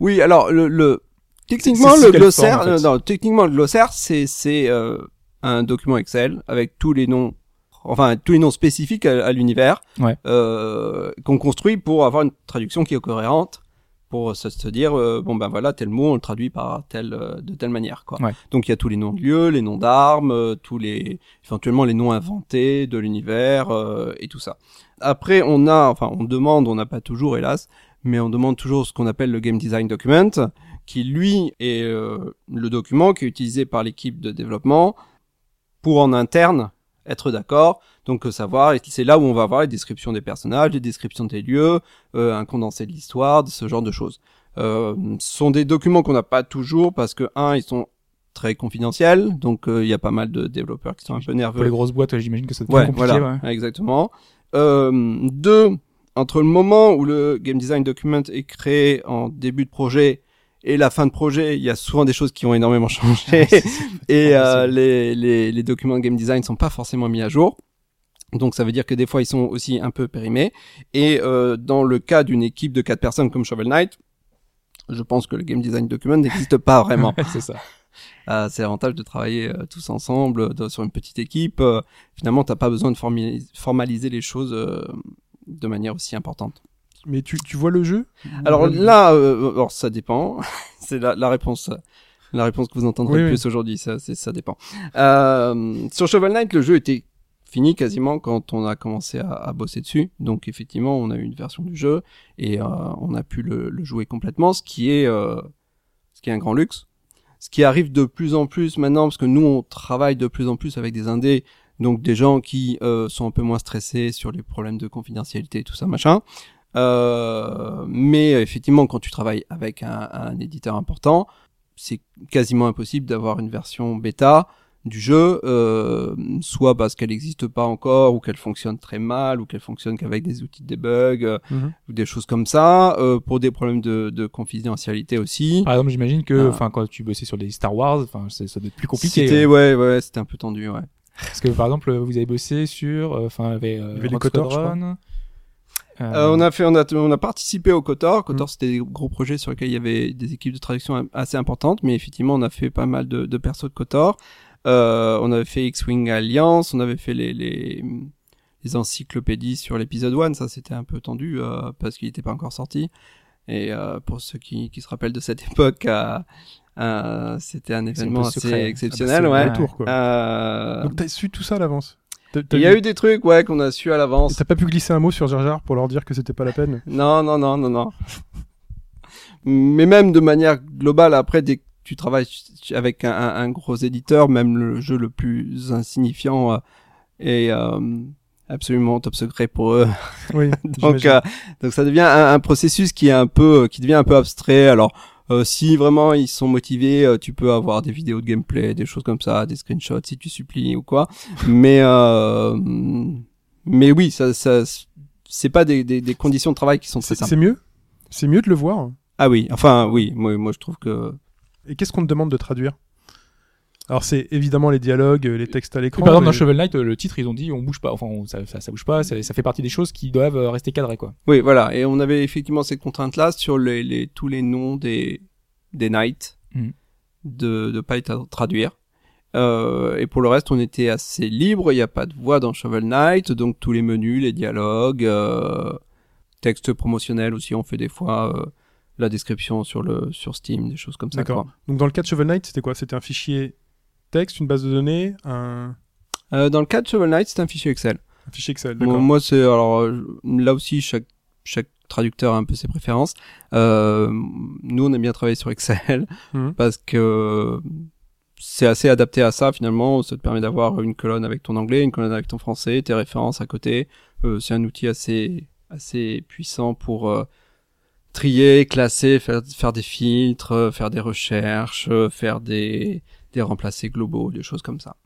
Oui, alors le, le techniquement le glossaire, forme, en fait? non, techniquement le glossaire c'est c'est euh, un document Excel avec tous les noms, enfin tous les noms spécifiques à, à l'univers, Ouais. euh, qu'on construit pour avoir une traduction qui est cohérente, pour se, se dire euh, bon ben voilà tel mot on le traduit par tel euh, de telle manière quoi. Ouais. Donc il y a tous les noms de lieux, les noms d'armes, euh, tous les éventuellement les noms inventés de l'univers euh, et tout ça. Après on a, enfin on demande, on n'a pas toujours hélas, mais on demande toujours ce qu'on appelle le game design document, qui lui est le document qui est utilisé par l'équipe de développement pour en interne être d'accord, donc euh, savoir, et c'est là où on va avoir les descriptions des personnages, les descriptions des lieux, euh, un condensé de l'histoire, de ce genre de choses. Euh, ce sont des documents qu'on n'a pas toujours parce que un, ils sont très confidentiels, donc euh, il y a pas mal de développeurs qui sont un peu nerveux Pour les grosses boîtes, j'imagine que ça devient Ouais, compliqué. voilà, ouais. exactement. Euh, deux, entre le moment où le game design document est créé en début de projet et la fin de projet, il y a souvent des choses qui ont énormément changé et euh, les, les, les documents de game design sont pas forcément mis à jour. Donc ça veut dire que des fois ils sont aussi un peu périmés. Et euh, dans le cas d'une équipe de quatre personnes comme Shovel Knight, je pense que le game design document n'existe pas vraiment. c'est ça. Euh, c'est l'avantage de travailler euh, tous ensemble de- sur une petite équipe. Euh, finalement, t'as pas besoin de formaliser, les choses de manière aussi importante. Mais tu, tu vois le jeu Alors là, euh, alors ça dépend. c'est la, la réponse. La réponse que vous entendrez oui. plus aujourd'hui, ça, c'est, ça dépend. Euh, sur Shovel Knight, le jeu était fini quasiment quand on a commencé à, à bosser dessus. Donc effectivement, on a eu une version du jeu et euh, on a pu le, le jouer complètement, ce qui est euh, ce qui est un grand luxe. Ce qui arrive de plus en plus maintenant, parce que nous on travaille de plus en plus avec des indés, donc des gens qui euh, sont un peu moins stressés sur les problèmes de confidentialité et tout ça machin. Euh, mais effectivement, quand tu travailles avec un, un éditeur important, c'est quasiment impossible d'avoir une version bêta du jeu, euh, soit parce qu'elle n'existe pas encore, ou qu'elle fonctionne très mal, ou qu'elle fonctionne qu'avec des outils de debug, euh, Mhm. ou des choses comme ça, euh, pour des problèmes de, de confidentialité aussi. Par exemple, j'imagine que, Ah. enfin, quand tu bossais sur des Star Wars, enfin, ça doit être plus compliqué. C'était ouais. ouais, ouais, c'était un peu tendu, ouais. Parce que, par exemple, vous avez bossé sur, euh, enfin, avec euh, Euh, on a fait, on a, on a participé au Kotor. Mm. Kotor, c'était des gros projets sur lesquels il y avait des équipes de traduction assez importantes, mais effectivement, on a fait pas mal de, de persos de Kotor. Euh, on avait fait X-Wing Alliance, on avait fait les, les, les encyclopédies sur l'épisode 1, ça c'était un peu tendu euh, parce qu'il n'était pas encore sorti. Et euh, pour ceux qui, qui se rappellent de cette époque, euh, euh, c'était un événement assez secret. exceptionnel, Ah bah, ouais. quoi. Euh, Donc t'as su tout ça à l'avance? Il y a eu des trucs, ouais, qu'on a su à l'avance. T'as pas pu glisser un mot sur Jar Jar pour leur dire que c'était pas la peine Non, non, non, non, non. Mais même de manière globale, après, dès que tu travailles avec un, gros éditeur, même le jeu le plus insignifiant euh, est euh, absolument top secret pour eux. Oui. donc, euh, donc ça devient un, un processus qui est un peu, qui devient un peu abstrait. Alors, euh, si vraiment ils sont motivés, euh, tu peux avoir des vidéos de gameplay, des choses comme ça, des screenshots si tu supplies ou quoi. Mais, euh, mais oui, ça, ça, c'est pas des, des, des conditions de travail qui sont très simples. c'est mieux? C'est mieux de le voir? Ah oui, enfin oui, moi, moi je trouve que Et qu'est-ce qu'on te demande de traduire? Alors c'est évidemment les dialogues, les textes à l'écran. par exemple, dans Shovel Knight, le titre, ils ont dit on bouge pas. Enfin, on- ça, ça, ça bouge pas. Ça, ça fait partie des choses qui doivent euh, rester cadrées, quoi. oui, voilà. Et on avait effectivement cette contrainte-là sur les, les tous les noms des des knights Mhm. de de pas être à traduire. Euh, et pour le reste, on était assez libre. Il n'y a pas de voix dans Shovel Knight, donc tous les menus, les dialogues, euh, textes promotionnels aussi. On fait des fois euh, la description sur le sur Steam, des choses comme ça. D'accord. Donc dans le cas de Shovel Knight, c'était quoi? C'était un fichier texte, une base de données, un, Euh, dans le cas de Shovel Knight, c'est un fichier Excel. un fichier Excel. D'accord. moi, c'est alors euh, là aussi chaque chaque traducteur a un peu ses préférences. Euh, nous, on aime bien travailler sur Excel Mhm. parce que c'est assez adapté à ça finalement. Ça te permet d'avoir une colonne avec ton anglais, une colonne avec ton français, tes références à côté. Euh, c'est un outil assez assez puissant pour euh, trier, classer, faire faire des filtres, faire des recherches, euh, faire des des remplacés globaux, des choses comme ça.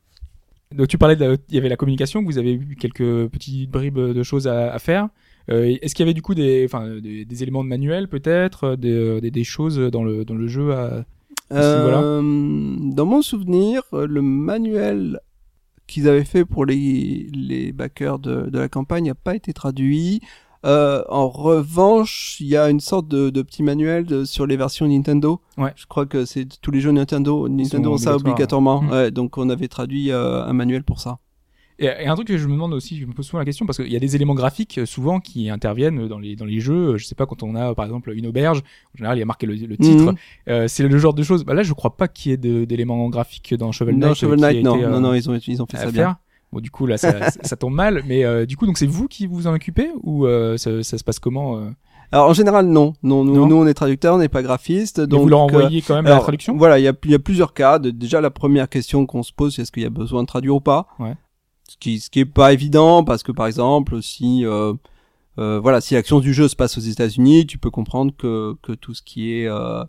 Donc tu parlais de il y avait la communication, vous avez eu quelques petites bribes de choses à, à faire. Euh, Est-ce qu'il y avait du coup des, enfin, des, des éléments de manuel peut-être, des, des, des choses dans le dans le jeu à... Euh, dans mon souvenir, euh, le manuel qu'ils avaient fait pour les, les backers de, de la campagne n'a pas été traduit. Euh, en revanche, il y a une sorte de, de petit manuel de- sur les versions Nintendo. Ouais. Je crois que c'est tous les jeux Nintendo. Nintendo ont ça obligatoirement. Mm. Ouais, donc on avait traduit euh, un manuel pour ça. Et, et un truc que je me demande aussi, je me pose souvent la question parce qu'il y a des éléments graphiques euh, souvent qui interviennent dans les dans les jeux. Je sais pas quand on a par exemple une auberge, en général il y a marqué le, le titre. Euh, c'est le genre de choses. Bah là je crois pas qu'il y ait d'éléments graphiques dans Shovel Knight. Euh, Shovel Knight, non, été, euh, non, non, ils ont, ils ont fait ça faire. bien. Bon du coup là ça, ça tombe mal, mais euh, du coup donc c'est vous qui vous en occupez ou euh, ça, ça se passe comment euh Alors en général, non. Non, nous, Non. nous on est traducteurs, on n'est pas graphistes. Mais Donc Vous leur euh, envoyez quand même la Alors, traduction? Voilà, il y a, il y a plusieurs cas. De- déjà, la première question qu'on se pose, c'est est-ce qu'il y a besoin de traduire ou pas? Ouais. Ce qui, ce qui est pas évident, parce que par exemple, si euh, euh, voilà, si l'action du jeu se passe aux États-Unis, tu peux comprendre que que tout ce qui est euh,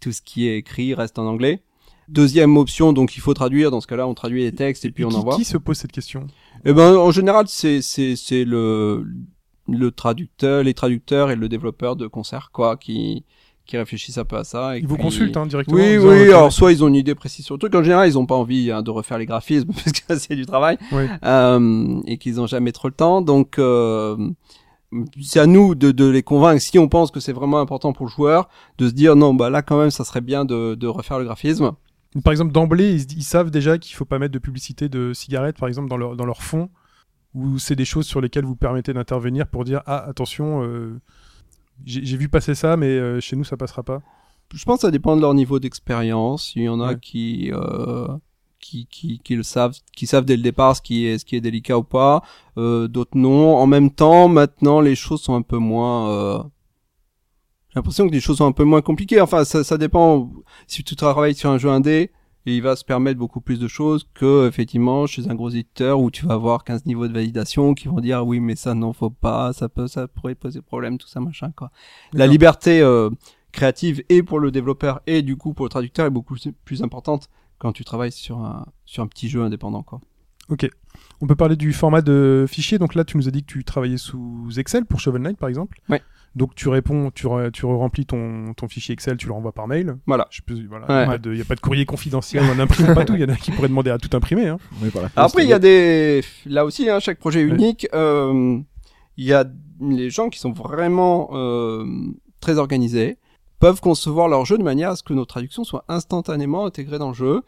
tout ce qui est écrit reste en anglais. Deuxième option, donc il faut traduire. Dans ce cas-là, on traduit les textes et puis on qui, envoie. qui se pose cette question? Eh ben, en général, c'est c'est c'est le le traducteur, les traducteurs et le développeur de concert, quoi, qui qui réfléchissent un peu à ça. Et Ils vous consultent hein, directement oui, oui. ok, Alors, soit ils ont une idée précise sur le truc. En général, ils ont pas envie hein, de refaire les graphismes parce que c'est du travail Oui. euh, et qu'ils ont jamais trop le temps. Donc, euh, c'est à nous de, de les convaincre. Si on pense que c'est vraiment important pour le joueur, de se dire non, bah là quand même, ça serait bien de, de refaire le graphisme. Par exemple, d'emblée, ils, savent déjà qu'il faut pas mettre de publicité de cigarettes, par exemple, dans leur, dans leur fond, ou c'est des choses sur lesquelles vous permettez d'intervenir pour dire ah attention, euh, j'ai j'ai vu passer ça, mais euh, chez nous ça passera pas. Je pense que ça dépend de leur niveau d'expérience. Il y en a Ouais. qui, euh, qui, qui, qui le savent, qui savent dès le départ ce qui est, ce qui est délicat ou pas. Euh, D'autres non. En même temps, maintenant, les choses sont un peu moins. Euh... J'ai l'impression que les choses sont un peu moins compliquées. Enfin, ça, ça dépend. Si tu travailles sur un jeu indé, il va se permettre beaucoup plus de choses que effectivement chez un gros éditeur où tu vas avoir 15 niveaux de validation qui vont dire oui mais ça non faut pas ça peut ça pourrait poser problème tout ça machin quoi la liberté euh, créative et pour le développeur et du coup pour le traducteur est beaucoup plus- plus importante quand tu travailles sur un sur un petit jeu indépendant quoi. Ok. On peut parler du format de fichier. Donc là, tu nous as dit que tu travaillais sous Excel pour Shovel Knight, par exemple. Ouais. Donc tu réponds, tu, re- tu remplis ton, ton fichier Excel, tu le renvoies par mail. Voilà. Je peux, voilà. Ouais. Il n'y a, pas de- il y a pas de courrier confidentiel, on n'imprime pas tout. Il y en a qui pourraient demander à tout imprimer. Hein. Oui, après il y a des là aussi hein, chaque projet est Ouais. unique euh, il y a les gens qui sont vraiment euh, très organisés peuvent concevoir leur jeu de manière à ce que nos traductions soient instantanément intégrées dans le jeu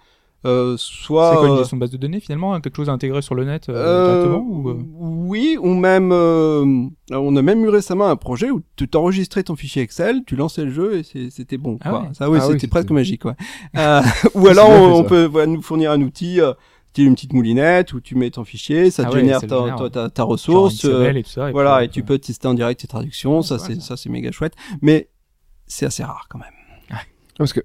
euh, soit C'est quoi une euh, gestion de base de données finalement hein, Quelque chose à intégrer sur le net euh, Euh, directement ou, euh Oui, ou même, euh, on a même eu récemment un projet où tu t'enregistrais ton fichier Excel, tu lançais le jeu et c'était bon. Ah quoi. ouais. Ça, oui, Ah c'était presque magique. Ouais. Euh, ou alors, on, peut voilà, nous fournir un outil. euh, une petite moulinette où tu mets ton fichier, ça Ah ouais, génère ta, génère, ta, ta, ressource. euh, et tout ça. et voilà, puis, et tu peux tester en direct tes traductions. Ça, c'est ça, c'est méga chouette. Mais c'est assez rare quand même. Parce que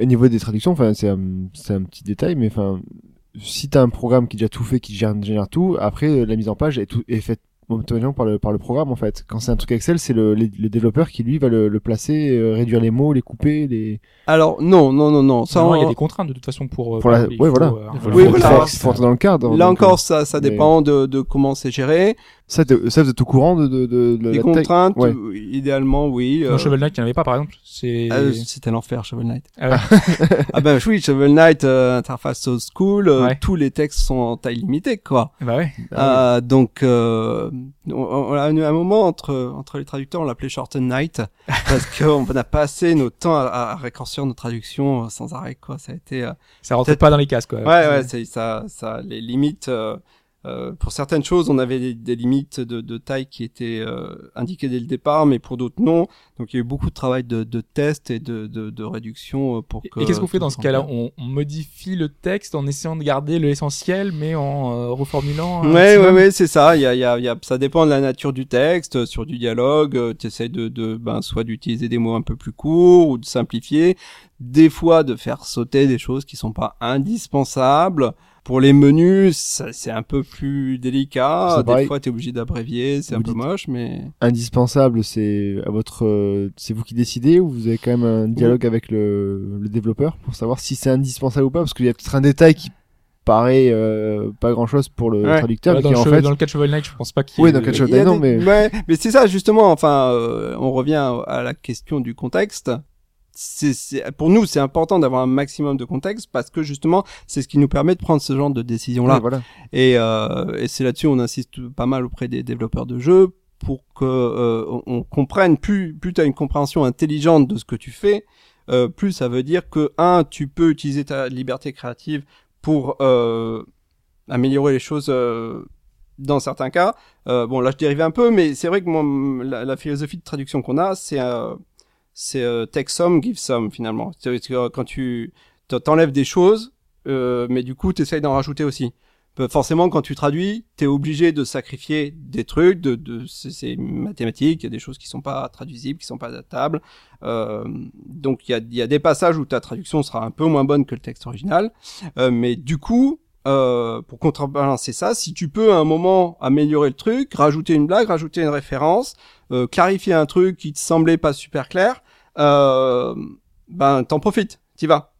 au niveau des traductions, enfin c'est un, c'est un petit détail, mais enfin si t'as un programme qui a déjà tout fait, qui gère, génère tout, après euh, la mise en page est, tout, est faite momentanément par le par le programme en fait. Quand c'est un truc Excel, c'est le, le développeur qui lui va le, le placer, euh, réduire les mots, les couper, les. Alors non, non, non, non. Ça, il y a des contraintes de toute façon pour. la- faut, voilà. euh, Il faut Oui, voilà. faire. faut, dans le cadre. Là donc, encore, euh, ça, ça mais- dépend de, de comment c'est géré. Ça, ça vous êtes au courant de, de, de, de Les la contraintes, Ouais. euh, idéalement, oui. Euh, Shovel Knight, il n'y en avait pas par exemple. C'est. euh, C'était l'enfer, Shovel Knight. Ah ouais. ah ben oui, Shovel Knight, euh, interface old school, euh, Ouais. tous les textes sont en taille limitée, quoi. Bah ouais. Ah Euh, donc, euh, on, on a eu un moment entre entre les traducteurs, on l'appelait Shorten Night parce qu'on n'a pas assez notre temps à, à raccourcir nos traductions sans arrêt, quoi. Ça a été euh, Ça rentrait Peut-être- pas dans les cases quoi. Ouais, ouais, c'est ça, ça, les limites. Euh, pour certaines choses, on avait des, des limites de, de taille qui étaient euh, indiquées dès le départ, mais pour d'autres non. Donc il y a eu beaucoup de travail de, de test et de, de, de réduction euh, pour Et- que. Et qu'est-ce qu'on fait dans ce cas-là on, on modifie le texte en essayant de garder l'essentiel, mais en euh, reformulant. Ouais, ouais, ouais, c'est ça. Il y a, il y a, y a, ça dépend de la nature du texte. euh, Sur du dialogue, tu essaies de, de, ben, soit d'utiliser des mots un peu plus courts ou de simplifier. Des fois, de faire sauter des choses qui sont pas indispensables. Pour les menus, ça- c'est un peu plus délicat. Des pareil. fois, t'es obligé d'abrévier. C'est un peu moche, mais. indispensable, c'est à votre, euh, c'est vous qui décidez ou vous avez quand même un dialogue avec le, le développeur pour savoir si c'est indispensable ou pas? Parce qu'il y a peut-être un détail qui paraît euh, pas grand chose pour le Ouais. traducteur mais dans, qui le en che- fait dans le cas de Shovel Knight, je pense pas qu'il. Oui, y ait- dans le Il y a non, des- mais- ouais, mais c'est ça justement. Enfin, euh, on revient à la question du contexte. C'est, c'est- pour nous, c'est important d'avoir un maximum de contexte parce que justement, c'est ce qui nous permet de prendre ce genre de décision-là. Ouais, voilà. Et, euh, et c'est là-dessus on insiste pas mal auprès des développeurs de jeux pour que euh, on, comprenne plus plus t'as une compréhension intelligente de ce que tu fais, euh, plus ça veut dire que un tu peux utiliser ta liberté créative pour euh, améliorer les choses euh, dans certains cas. Euh, bon là je dérive un peu, mais c'est vrai que moi, la, la philosophie de traduction qu'on a, c'est euh, c'est euh, take some, give some finalement. C'est que quand tu t'enlèves des choses, euh, mais du coup tu essayes d'en rajouter aussi. Peu- Forcément, quand tu traduis, t'es obligé de sacrifier des trucs, de, de c'est- mathématique, il y a des choses qui sont pas traduisibles, qui sont pas adaptables. Euh, donc il y a, y a des passages où ta traduction sera un peu moins bonne que le texte original, Euh, mais du coup, euh, pour contrebalancer ça, si tu peux à un moment améliorer le truc, rajouter une blague, rajouter une référence, euh, clarifier un truc qui te semblait pas super clair, euh, ben t'en profites, t'y vas.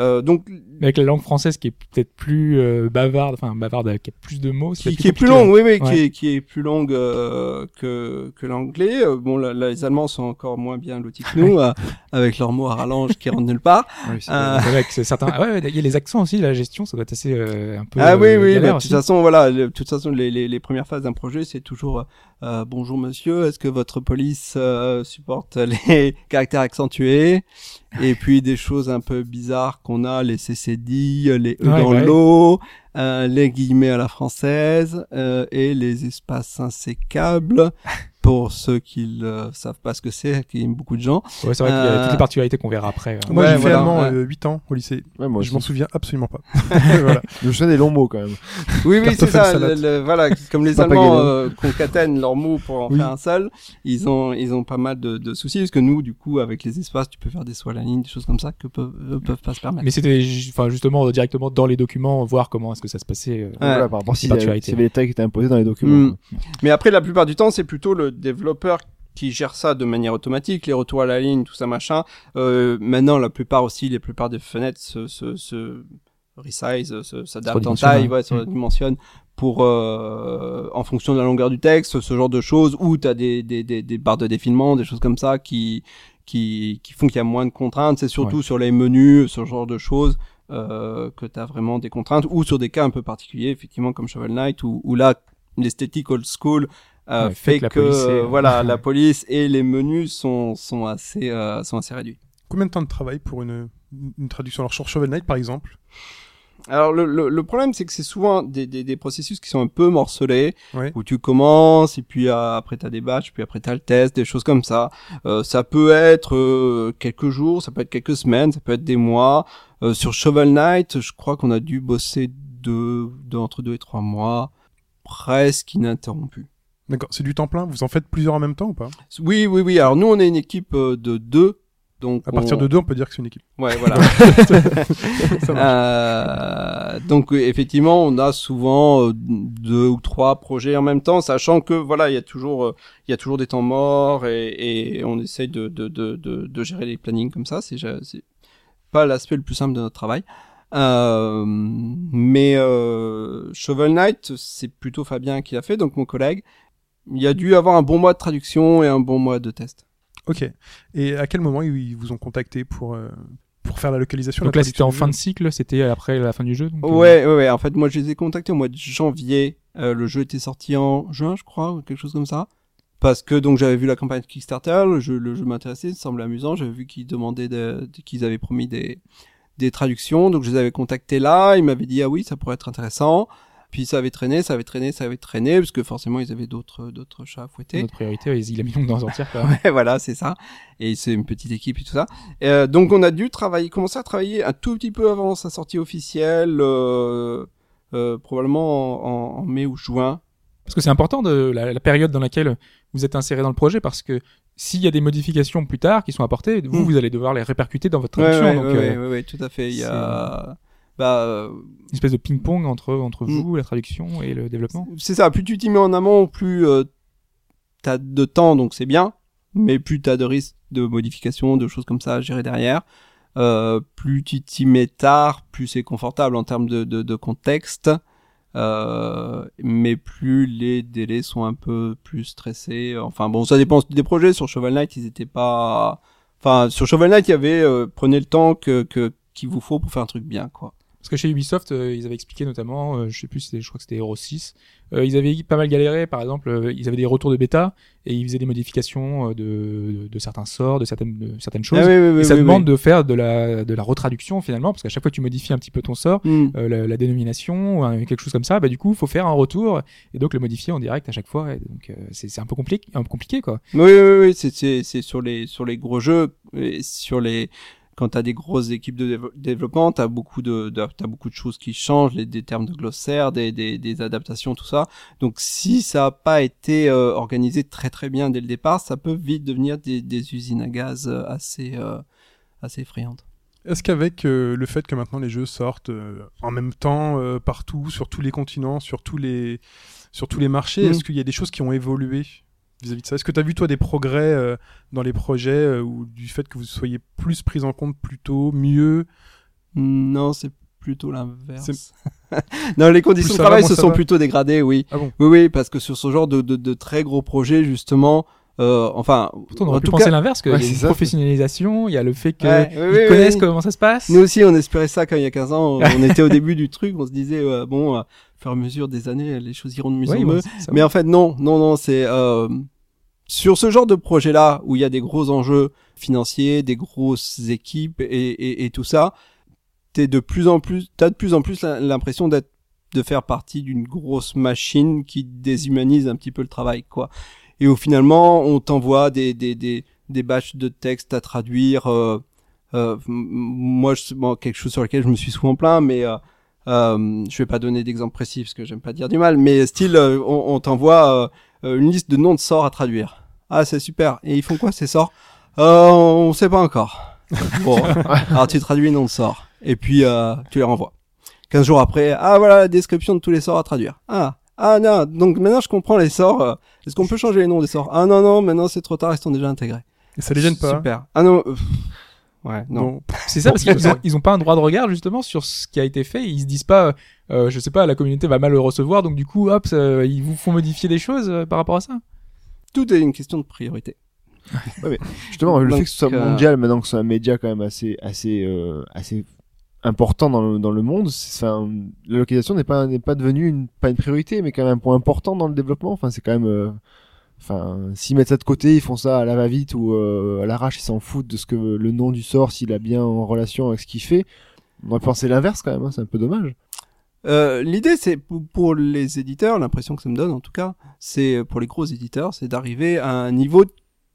Euh, donc Avec la langue française qui est peut-être plus euh, bavarde, enfin bavarde, euh, qui a plus de mots. qui, qui est plus longue, oui, oui, qui est qui est plus longue euh, que que l'anglais. Euh, bon, là, là, les Allemands sont encore moins bien lotis que nous, euh, avec leurs mots à rallonge qui rentrent nulle part. Ouais, c'est certain. Ah ouais, il y a les accents aussi, la gestion, ça doit être assez euh, un peu. Ah oui, oui, de toute façon, voilà, de toute façon, les, les, les premières phases d'un projet, c'est toujours euh, bonjour monsieur, est-ce que votre police euh, supporte les caractères accentués Et puis des choses un peu bizarres qu'on a, les CCD, les E Ouais, dans ouais. l'eau, euh, les guillemets à la française euh, et les espaces insécables? Pour ceux qui ne savent pas ce que c'est, qui aiment beaucoup de gens. Ouais, c'est vrai qu'il y a Euh, toutes les particularités qu'on verra après. euh. Moi, Ouais, j'ai fait voilà, allemand ouais. euh, 8 ans au lycée. Ouais, moi je m'en souviens absolument pas. voilà. Je me souviens des longs mots quand même. Oui, oui, c'est ça. salade. le- le- voilà, comme les Allemands Pagano. euh, concatènent leurs mots pour en Oui. faire un seul, ils ont, ils ont pas mal de, de soucis parce que nous, du coup, avec les espaces, tu peux faire des sauts à la ligne, des choses comme ça que peuvent, eux peuvent pas se permettre. Mais c'était, enfin justement euh, directement dans les documents, voir comment est-ce que ça se passait. euh. Voilà, par rapport s'il y avait les tags qui étaient imposés dans les documents. Mm. Mais après, la plupart du temps, c'est plutôt le développeur qui gère ça de manière automatique, les retours à la ligne, tout ça machin. Euh, maintenant, la plupart aussi, les plupart des fenêtres se, se, se resize, s'adaptent en taille, ouais. se redimensionnent pour euh, en fonction de la longueur du texte, ce genre de choses, ou t'as des, des, des, des barres de défilement, des choses comme ça qui qui, qui font qu'il y a moins de contraintes. C'est surtout sur les menus, ce genre de choses. Euh, que tu as vraiment des contraintes ou sur des cas un peu particuliers effectivement comme Shovel Knight où, où là l'esthétique old school euh, Ouais, fait fait que la police est- euh, voilà la police et les menus sont sont assez euh, sont assez réduits. Combien de temps de travail pour une, une traduction? Alors, sur Shovel Knight, par exemple? Alors le, le, le problème c'est que c'est souvent des, des, des processus qui sont un peu morcelés Ouais. où tu commences et puis euh, après t'as des batchs puis après t'as le test des choses comme ça. Euh, ça peut être euh, quelques jours, ça peut être quelques semaines, ça peut être des mois. Euh, sur Shovel Knight, je crois qu'on a dû bosser deux, deux entre deux et trois mois, presque ininterrompu. D'accord, c'est du temps plein? Vous en faites plusieurs en même temps ou pas? Oui, oui, oui. Alors nous, on est une équipe euh, de deux. Donc À partir on- de deux, on peut dire que c'est une équipe. Ouais, voilà. Ça. Euh, donc effectivement, on a souvent euh, deux ou trois projets en même temps, sachant que voilà, il y a toujours, euh, il y a toujours des temps morts et, et on essaye de, de, de, de, de gérer les plannings comme ça. C'est pas l'aspect le plus simple de notre travail. Euh, mais euh, Shovel Knight, c'est plutôt Fabien qui l'a fait, donc mon collègue. Il y a dû avoir un bon mois de traduction et un bon mois de test. Ok. Et à quel moment ils vous ont contacté pour, euh, pour faire la localisation Donc la là, c'était en fin de cycle, c'était après la fin du jeu. donc, euh, Ouais, ouais, ouais. En fait, moi, je les ai contactés au mois de janvier. Euh, le jeu était sorti en juin, je crois, ou quelque chose comme ça. Parce que donc j'avais vu la campagne de Kickstarter, le jeu, le jeu m'intéressait, ça semblait amusant. J'avais vu qu'ils demandaient, de- de- qu'ils avaient promis des, des traductions, donc je les avais contactés là. Ils m'avaient dit ah oui, ça pourrait être intéressant. Puis ça avait traîné, ça avait traîné, ça avait traîné, parce que forcément ils avaient d'autres, d'autres chats à fouetter. Notre priorité, il a mis longtemps d'en sortir. Quoi. Ouais, voilà, c'est ça. Et c'est une petite équipe et tout ça. Euh, donc on a dû travailler, commencer à travailler un tout petit peu avant sa sortie officielle, euh, euh, probablement en, en mai ou juin. Parce que c'est important de la, la période dans laquelle vous êtes inséré dans le projet, parce que s'il y a des modifications plus tard qui sont apportées, vous, Mm. vous allez devoir les répercuter dans votre traduction. ouais, euh, ouais, ouais, tout à fait. Il y a, bah, euh, une espèce de ping-pong entre, entre Mm. vous, la traduction et le développement. c'est ça. Plus tu t'y mets en amont, plus euh, t'as de temps, donc c'est bien. Mais plus t'as de risques de modifications, de choses comme ça à gérer derrière. Euh, plus tu t'y mets tard, plus c'est confortable en termes de, de, de contexte. Euh, mais plus les délais sont un peu plus stressés. Enfin bon, ça dépend des projets. Sur Shovel Knight, ils étaient pas. Enfin, sur Shovel Knight, il y avait euh, prenez le temps que que qu'il vous faut pour faire un truc bien, quoi. Parce que chez Ubisoft, euh, ils avaient expliqué notamment, euh, je sais plus, c'était- je crois que c'était Hero 6, euh, ils avaient pas mal galéré, par exemple, euh, ils avaient des retours de bêta et ils faisaient des modifications euh, de, de certains sorts, de certaines, de certaines choses. Ah oui, oui, oui, et ça demande de faire de la, de la retraduction finalement, parce qu'à chaque fois que tu modifies un petit peu ton sort, Hmm. euh, la, la dénomination ou un- quelque chose comme ça, bah du coup, faut faire un retour et donc le modifier en direct à chaque fois. Et donc euh, c'est c'est un peu compliqué, un peu compliqué quoi. Oui, oui, oui, c'est c'est c'est sur les sur les gros jeux, sur les quand t'as des grosses équipes de développement, t'as beaucoup de, beaucoup de choses qui changent, les, des termes de glossaire, des, des des adaptations, tout ça. Donc si ça a pas été euh, organisé très très bien dès le départ, ça peut vite devenir des des usines à gaz euh, assez euh, assez effrayantes. Est-ce qu'avec euh, le fait que maintenant les jeux sortent en même temps partout, sur tous les continents, sur tous les, sur tous les marchés, Mm. est-ce qu'il y a des choses qui ont évolué? Vis-à-vis de ça Est-ce que tu as vu toi des progrès euh, dans les projets euh, ou du fait que vous soyez plus pris en compte plus tôt, mieux? Non, c'est plutôt l'inverse. Non, les conditions Plus de va, travail se sont va. plutôt dégradées, oui. Ah bon? Oui, oui, parce que sur ce genre de, de, de très gros projets, justement, euh, on Pourtant, on en aurait pu tout penser cas, l'inverse, qu'il Ouais, y a c'est une ça. professionnalisation, il y a le fait qu'ils Ouais, oui, connaissent oui. comment ça se passe. Nous aussi, on espérait ça quand il y a 15 ans. On était au début du truc, on se disait, euh, bon, euh, au fur et à mesure des années, les choses iront de mieux Ouais, en bon, mieux. Mais en fait, non, non, non, c'est euh, sur ce genre de projet-là où il y a des gros enjeux financiers, des grosses équipes et, et, et tout ça, t'es de plus en plus, t'as de plus en plus l'impression d'être, de faire partie d'une grosse machine qui déshumanise un petit peu le travail, quoi. Et où finalement, on t'envoie des, des, des, des batchs de textes à traduire. Euh, euh, moi, je, bon, quelque chose sur lequel je me suis souvent plaint, mais euh, euh, je vais pas donner d'exemple précis parce que j'aime pas dire du mal, mais style, euh, on, on t'envoie euh, une liste de noms de sorts à traduire. Ah, c'est super. Et ils font quoi ces sorts? Euh, On sait pas encore. Bon, alors tu traduis les noms de sorts et puis euh, tu les renvoies. 15 jours après, ah voilà la description de tous les sorts à traduire. Ah, ah non, donc maintenant je comprends les sorts. euh, Est-ce qu'on peut changer les noms des sorts? Ah non non, maintenant c'est trop tard, ils sont déjà intégrés. Et ça les gêne pas Super. Ah non. euh, Ouais, non. Bon, C'est ça, parce qu'ils ont, ils ont pas un droit de regard justement sur ce qui a été fait. Ils se disent pas, euh, je sais pas, la communauté va mal le recevoir, donc du coup, hop, ça- ils vous font modifier des choses euh, par rapport à ça? Tout est une question de priorité. Justement, le Donc, fait que ce soit euh, mondial, maintenant que ce soit un média quand même assez, assez, euh, assez important dans le, dans le monde, enfin, la localisation n'est pas, n'est pas devenue une, pas une priorité, mais quand même un point important dans le développement. Enfin, c'est quand même, euh, enfin, s'ils mettent ça de côté, ils font ça à la va-vite ou euh, à l'arrache, ils s'en foutent de ce que le nom du sort, s'il a bien en relation avec ce qu'il fait. On aurait pensé l'inverse quand même, hein, c'est un peu dommage. Euh, L'idée, c'est pour les éditeurs, l'impression que ça me donne en tout cas, c'est pour les gros éditeurs, c'est d'arriver à un niveau de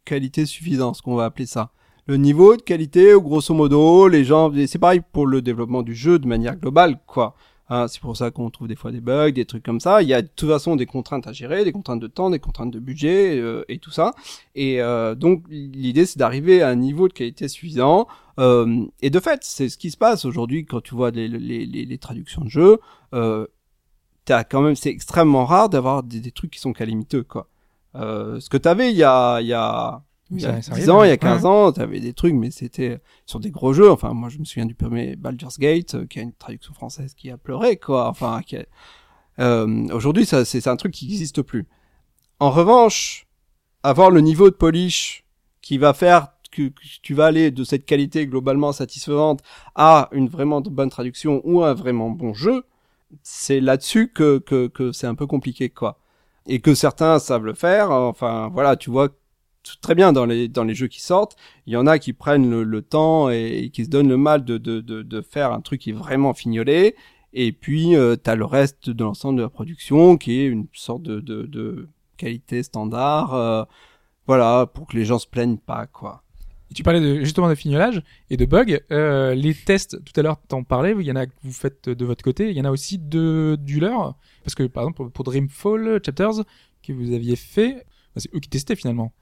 qualité suffisant, ce qu'on va appeler ça. Le niveau de qualité, grosso modo, les gens, c'est pareil pour le développement du jeu de manière globale, quoi. Hein, c'est pour ça qu'on trouve des fois des bugs, des trucs comme ça. Il y a de toute façon des contraintes à gérer, des contraintes de temps, des contraintes de budget euh, et tout ça. Et euh, donc l'idée c'est d'arriver à un niveau de qualité suffisant. Euh, et de fait, c'est ce qui se passe aujourd'hui quand tu vois les, traductions de jeux. Euh, t'as quand même, c'est extrêmement rare d'avoir des, trucs qui sont calimiteux quoi. Ce que t'avais il y a, il y a il y a Ça- ça 10 arrive, ans, il y a ouais. 15 ans, t'avais des trucs, mais c'était sur des gros jeux. Enfin, moi, je me souviens du premier Baldur's Gate, euh, qui a une traduction française qui a pleuré, quoi. Enfin, qui a- euh, aujourd'hui, ça, c'est un truc qui n'existe plus. En revanche, avoir le niveau de polish qui va faire que, que tu vas aller de cette qualité globalement satisfaisante à une vraiment bonne traduction ou un vraiment bon jeu, c'est là-dessus que, que, que c'est un peu compliqué, quoi. Et que certains savent le faire. Enfin, voilà, tu vois très bien dans les dans les jeux qui sortent, il y en a qui prennent le, le temps et, qui se donnent le mal de, de, de, de faire un truc qui est vraiment fignolé. Et puis euh, t'as le reste de l'ensemble de la production qui est une sorte de, de, de qualité standard, euh, voilà, pour que les gens se plaignent pas, quoi. Et tu parlais de, justement de fignolage et de bugs. Euh, les tests, tout à l'heure, t'en parlais. Il y en a que vous faites de votre côté. Il y en a aussi de du leur, parce que par exemple pour, pour Dreamfall Chapters que vous aviez fait, bah, c'est eux qui testaient finalement.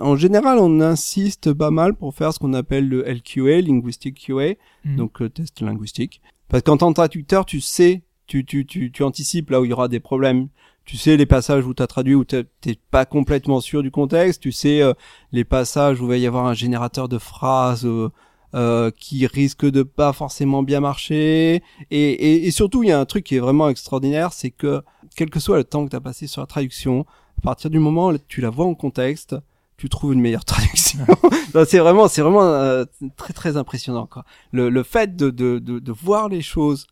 En général, on insiste pas mal pour faire ce qu'on appelle le LQA, Linguistic QA, Mhm. donc euh, test linguistique. Parce qu'en tant que traducteur, tu sais, tu, tu, tu, tu anticipes là où il y aura des problèmes. Tu sais les passages où tu as traduit où t'es t'es pas complètement sûr du contexte. Tu sais euh, les passages où il va y avoir un générateur de phrases euh, euh, qui risque de pas forcément bien marcher. Et, et, et surtout, il y a un truc qui est vraiment extraordinaire, c'est que quel que soit le temps que tu as passé sur la traduction, à partir du moment où tu la vois en contexte, tu trouves une meilleure traduction. C'est vraiment, c'est vraiment euh, très très impressionnant quoi. Le, le fait de, de, de, de voir les choses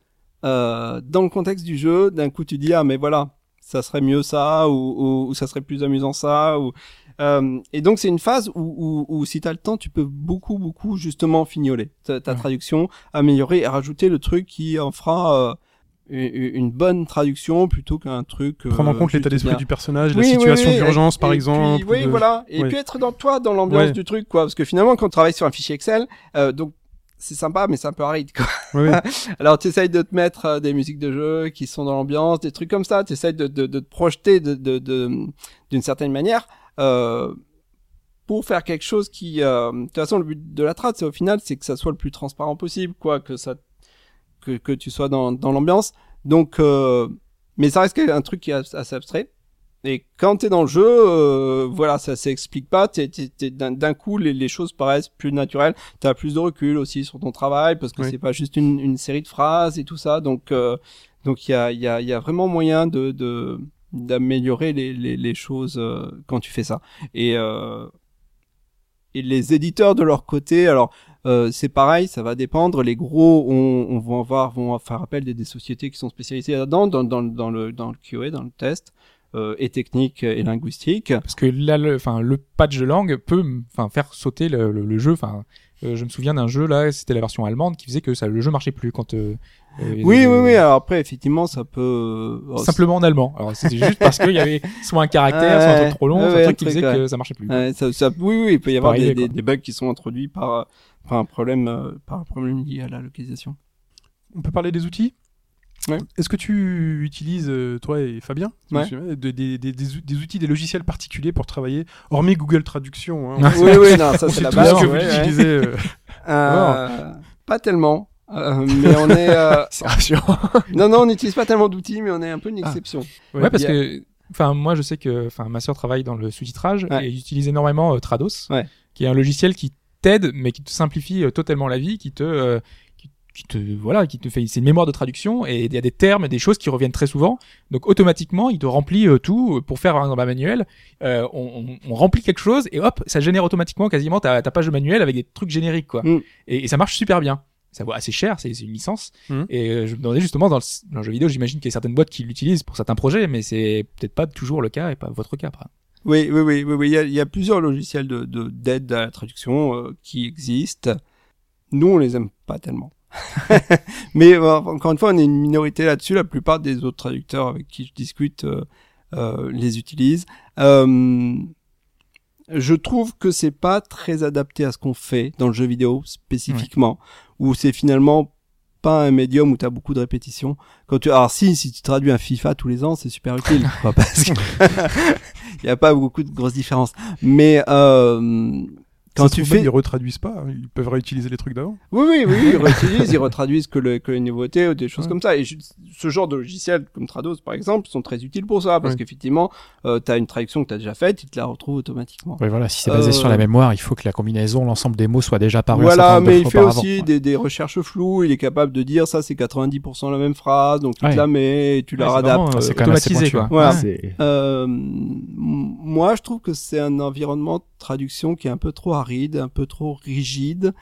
euh, dans le contexte du jeu, d'un coup tu dis ah mais voilà, ça serait mieux ça ou, ou, ou ça serait plus amusant ça ou euh, et donc c'est une phase où, où, où si t'as le temps, tu peux beaucoup beaucoup justement fignoler ta, ta Ouais. traduction, améliorer et rajouter le truc qui en fera euh, une, bonne traduction plutôt qu'un truc. Prendre en euh, compte l'état d'esprit du personnage, Oui, la oui, situation oui, d'urgence par exemple. puis, oui, de- voilà. Et puis être dans toi, dans l'ambiance du truc, quoi. Parce que finalement, quand on travaille sur un fichier Excel, euh, donc c'est sympa, mais c'est un peu aride, quoi. Ouais. Alors, tu essayes de te mettre euh, des musiques de jeu qui sont dans l'ambiance, des trucs comme ça. Tu essayes de, de, de te projeter de, de, de- d'une certaine manière. Euh, pour faire quelque chose qui, euh, de toute façon, le but de la trad, c'est au final, c'est que ça soit le plus transparent possible, quoi, que ça, que, que tu sois dans, dans l'ambiance. Donc, euh, mais ça reste un truc qui est assez abstrait. Et quand t'es dans le jeu, euh, voilà, ça s'explique pas. T'es, d'un, coup, les, les choses paraissent plus naturelles. T'as plus de recul aussi sur ton travail parce que Oui. c'est pas juste une, une série de phrases et tout ça. Donc, euh, donc il y a, y a, y a vraiment moyen de, de d'améliorer les, les, les choses quand tu fais ça. Et et les éditeurs de leur côté, alors euh, c'est pareil, ça va dépendre. Les gros, on, on va avoir, vont faire appel des, des sociétés qui sont spécialisées là-dedans, dans, dans, dans le dans le QA, dans le test, euh, et technique et linguistique. Parce que là, le, enfin, le patch de langue peut, enfin, faire sauter le, le, le jeu. Enfin, euh, je me souviens d'un jeu là, c'était la version allemande qui faisait que ça, le jeu marchait plus quand. euh, euh, Oui, oui, oui. Alors après, effectivement, ça peut euh, Simplement en allemand. Alors c'était juste parce qu'il y avait soit un caractère, soit un truc trop long, soit un truc qui faisait que ça marchait plus. Ouais, ça, ça- oui, oui, il peut y avoir des, des, des bugs qui sont introduits par, par un problème, euh, par un problème lié à la localisation. On peut parler des outils? Ouais. Est-ce que tu utilises, euh, toi et Fabien, Ouais. des, des, des, des ou- des outils, des logiciels particuliers pour travailler, hormis Google Traduction hein, oui, oui, non, ça c'est la base. que vous ouais, utilisez. euh, Euh, pas tellement. Euh, mais on est, euh, C'est rassurant. non, non, on n'utilise pas tellement d'outils, mais on est un peu une Ah. exception. Ouais, Ouais, parce a- que, enfin, moi, je sais que, enfin, ma sœur travaille dans le sous-titrage Ouais. et utilise énormément euh, Trados, Ouais. qui est un logiciel qui t'aide, mais qui te simplifie euh, totalement la vie, qui te, euh, qui, te, voilà, qui te fait, c'est une mémoire de traduction et il y a des termes, des choses qui reviennent très souvent. Donc, automatiquement, il te remplit euh, tout pour faire un dans manuel. Euh, on, on, on remplit quelque chose et hop, ça génère automatiquement quasiment ta, ta page de manuel avec des trucs génériques, quoi. Mm. Et, et ça marche super bien. Ça vaut assez cher, c'est c'est une licence. Mm. Et euh, je me demandais justement dans le, dans le jeu vidéo, j'imagine qu'il y a certaines boîtes qui l'utilisent pour certains projets, mais c'est peut-être pas toujours le cas et pas votre cas. par exemple. Oui, oui, oui, oui, oui. Il y a, il y a plusieurs logiciels de, de, d'aide à la traduction euh, qui existent. Nous, on les aime pas tellement. Mais euh, encore une fois, on est une minorité là-dessus. La plupart des autres traducteurs avec qui je discute euh, euh, les utilisent. Euh, je trouve que c'est pas très adapté à ce qu'on fait dans le jeu vidéo spécifiquement, où c'est finalement pas un médium où tu as beaucoup de répétitions. Quand tu, alors si, si tu traduis un FIFA tous les ans, c'est super utile, quoi, parce que il y a pas beaucoup de grosses différences. Mais euh, quand tu trouve même, fais, ils retraduisent pas, hein. ils peuvent réutiliser les trucs d'avant. oui, oui, oui, ils réutilisent, ils retraduisent que, le, que les nouveautés ou des choses Ouais. comme ça. Et je- ce genre de logiciels comme Trados, par exemple, sont très utiles pour ça, parce Ouais. qu'effectivement, euh, tu as une traduction que tu as déjà faite, ils te la retrouvent automatiquement. Ouais, voilà, si c'est basé Euh, sur la mémoire, il faut que la combinaison, l'ensemble des mots soit déjà paru. Voilà, mais il fait aussi des, des recherches floues, il est capable de dire ça c'est 90% la même phrase, donc tu te la mets, et tu la réadaptes. euh, c'est quand même assez automatisé, quoi. Voilà. C'est Euh, moi, je trouve que c'est un environnement traduction qui est un peu trop aride, un peu trop rigide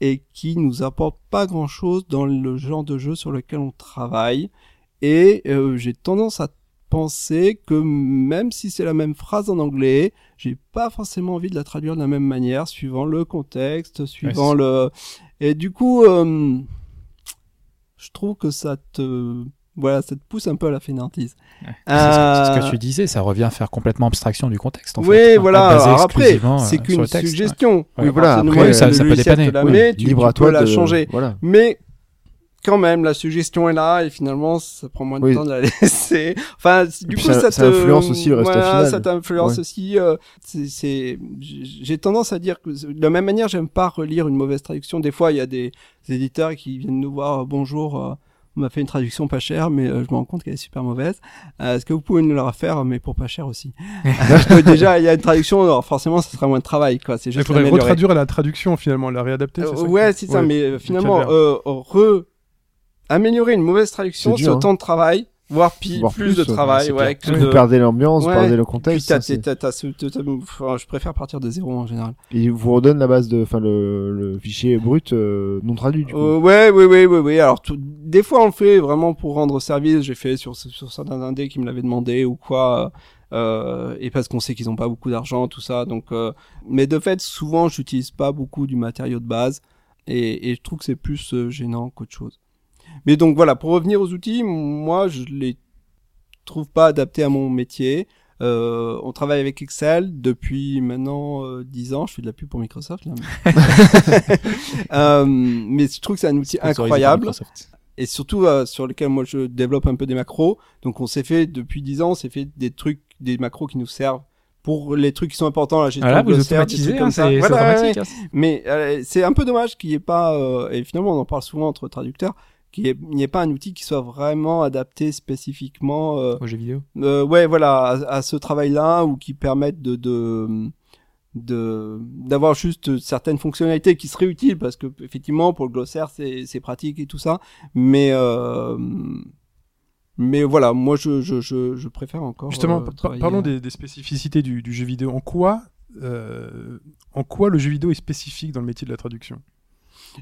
et qui nous apporte pas grand chose dans le genre de jeu sur lequel on travaille. Et euh, j'ai tendance à penser que même si c'est la même phrase en anglais, j'ai pas forcément envie de la traduire de la même manière, suivant le contexte, suivant le. Et du coup, euh, je trouve que ça te, voilà, ça te pousse un peu à la fainéantise. Que- c'est ce que Euh, tu disais, ça revient à faire complètement abstraction du contexte. En oui, fait, voilà. Alors après, c'est euh, qu'une suggestion. Ouais, Oui, voilà, après, ça- ça peut dépanner. Tu la oui, mets, tu, libre tu à toi peux la de changer. Voilà. Mais quand même, la suggestion est là et finalement, ça prend moins de Oui. temps de la laisser. Enfin, du coup, ça- ça, ça te- influence aussi le résultat voilà, final. Ça t'influence Ouais. aussi. euh, c'est- j'ai tendance à dire que de la même manière, j'aime pas relire une mauvaise traduction. Des fois, il y a des, des éditeurs qui viennent nous voir. euh, Bonjour. On m'a fait une traduction pas chère, mais euh, je me rends compte qu'elle est super mauvaise. Euh, Est-ce que vous pouvez nous la refaire, mais pour pas cher aussi? Parce que Déjà, il y a une traduction, alors forcément, ça sera moins de travail, quoi. C'est Il juste faudrait retraduire la traduction finalement, la réadapter. Euh, c'est ça ouais, c'est ça, Ouais. mais finalement, euh, re... améliorer une mauvaise traduction, C'est dur, hein. autant de travail, voire, pi- Voire plus, de travail, ouais, que de... vous perdez l'ambiance, vous Ouais. perdez le contexte. c'est- t'as, t'as ce- t'as- t'as- enfin, je préfère partir de zéro en général. Il vous redonne la base de, enfin le, le fichier brut euh, non traduit du coup. Euh, ouais, ouais, ouais, ouais, ouais. Alors, tout- des fois, on le fait vraiment pour rendre service. J'ai fait sur, sur certains indés qui me l'avaient demandé ou quoi. Euh, et parce qu'on sait qu'ils ont pas beaucoup d'argent, tout ça. Donc, euh, mais de fait, souvent, j'utilise pas beaucoup du matériau de base. Et, et je trouve que c'est plus euh, gênant qu'autre chose. Mais donc voilà, pour revenir aux outils, moi, je les trouve pas adaptés à mon métier. Euh, on travaille avec Excel depuis maintenant euh, 10 ans. Je fais de la pub pour Microsoft. Là, mais... Euh, mais je trouve que c'est un outil incroyable Microsoft. et surtout euh, sur lequel moi je développe un peu des macros. Donc on s'est fait depuis 10 ans, on s'est fait des trucs, des macros qui nous servent pour les trucs qui sont importants, gestion Voilà, de vous automatisez, hein, ça. c'est Voilà, automatique. ouais. hein. Mais euh, c'est un peu dommage qu'il n'y ait pas, euh, et finalement on en parle souvent entre traducteurs, qu'il n'y ait, il n'y ait pas un outil qui soit vraiment adapté spécifiquement euh, Aux jeux vidéo. euh, ouais, voilà, à, à ce travail-là ou qui permettent de, de, de, d'avoir juste certaines fonctionnalités qui seraient utiles parce que effectivement pour le glossaire c'est, c'est pratique et tout ça, mais euh, mais voilà, moi je, je, je, je préfère encore. Justement, euh, par- parlons des, des spécificités du, du jeu vidéo. En quoi, en quoi le jeu vidéo est spécifique dans le métier de la traduction?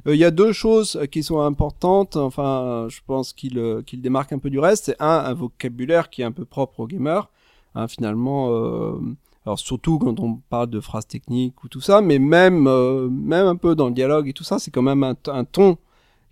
Il y a deux choses euh, qui sont importantes, enfin, je pense qu'il euh, qu'il démarque un peu du reste. C'est un, un vocabulaire qui est un peu propre aux gamers. Hein, finalement, euh, alors surtout quand on parle de phrases techniques ou tout ça, mais même euh, même un peu dans le dialogue et tout ça, c'est quand même un, un ton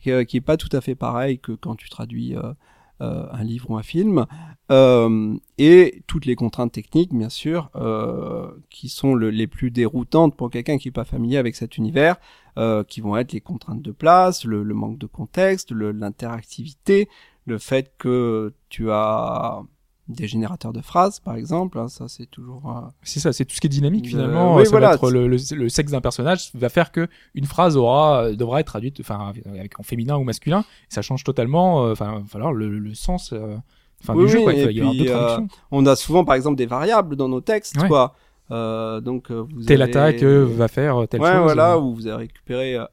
qui, euh, qui est pas tout à fait pareil que quand tu traduis euh, euh, un livre ou un film. Euh, et toutes les contraintes techniques, bien sûr, euh, qui sont le- les plus déroutantes pour quelqu'un qui est pas familier avec cet univers euh, qui vont être les contraintes de place, le, le manque de contexte, l'interactivité, le fait que tu as des générateurs de phrases, par exemple, hein, ça c'est toujours... euh, C'est ça, c'est tout ce qui est dynamique Euh, finalement. oui, ça voilà, va être c'est- le, le, le sexe d'un personnage va faire que une phrase aura euh, devra être traduite, enfin avec en féminin ou masculin. Ça change totalement. euh, Enfin, il va falloir le, le sens, euh, enfin Oui, du jeu oui, quoi. Il va y avoir euh, traductions. on a souvent, par exemple, des variables dans nos textes, Ouais. quoi. Euh, donc, euh, vous Telle avez- attaque euh, va faire telle ouais, chose. voilà, euh, où vous avez récupéré euh,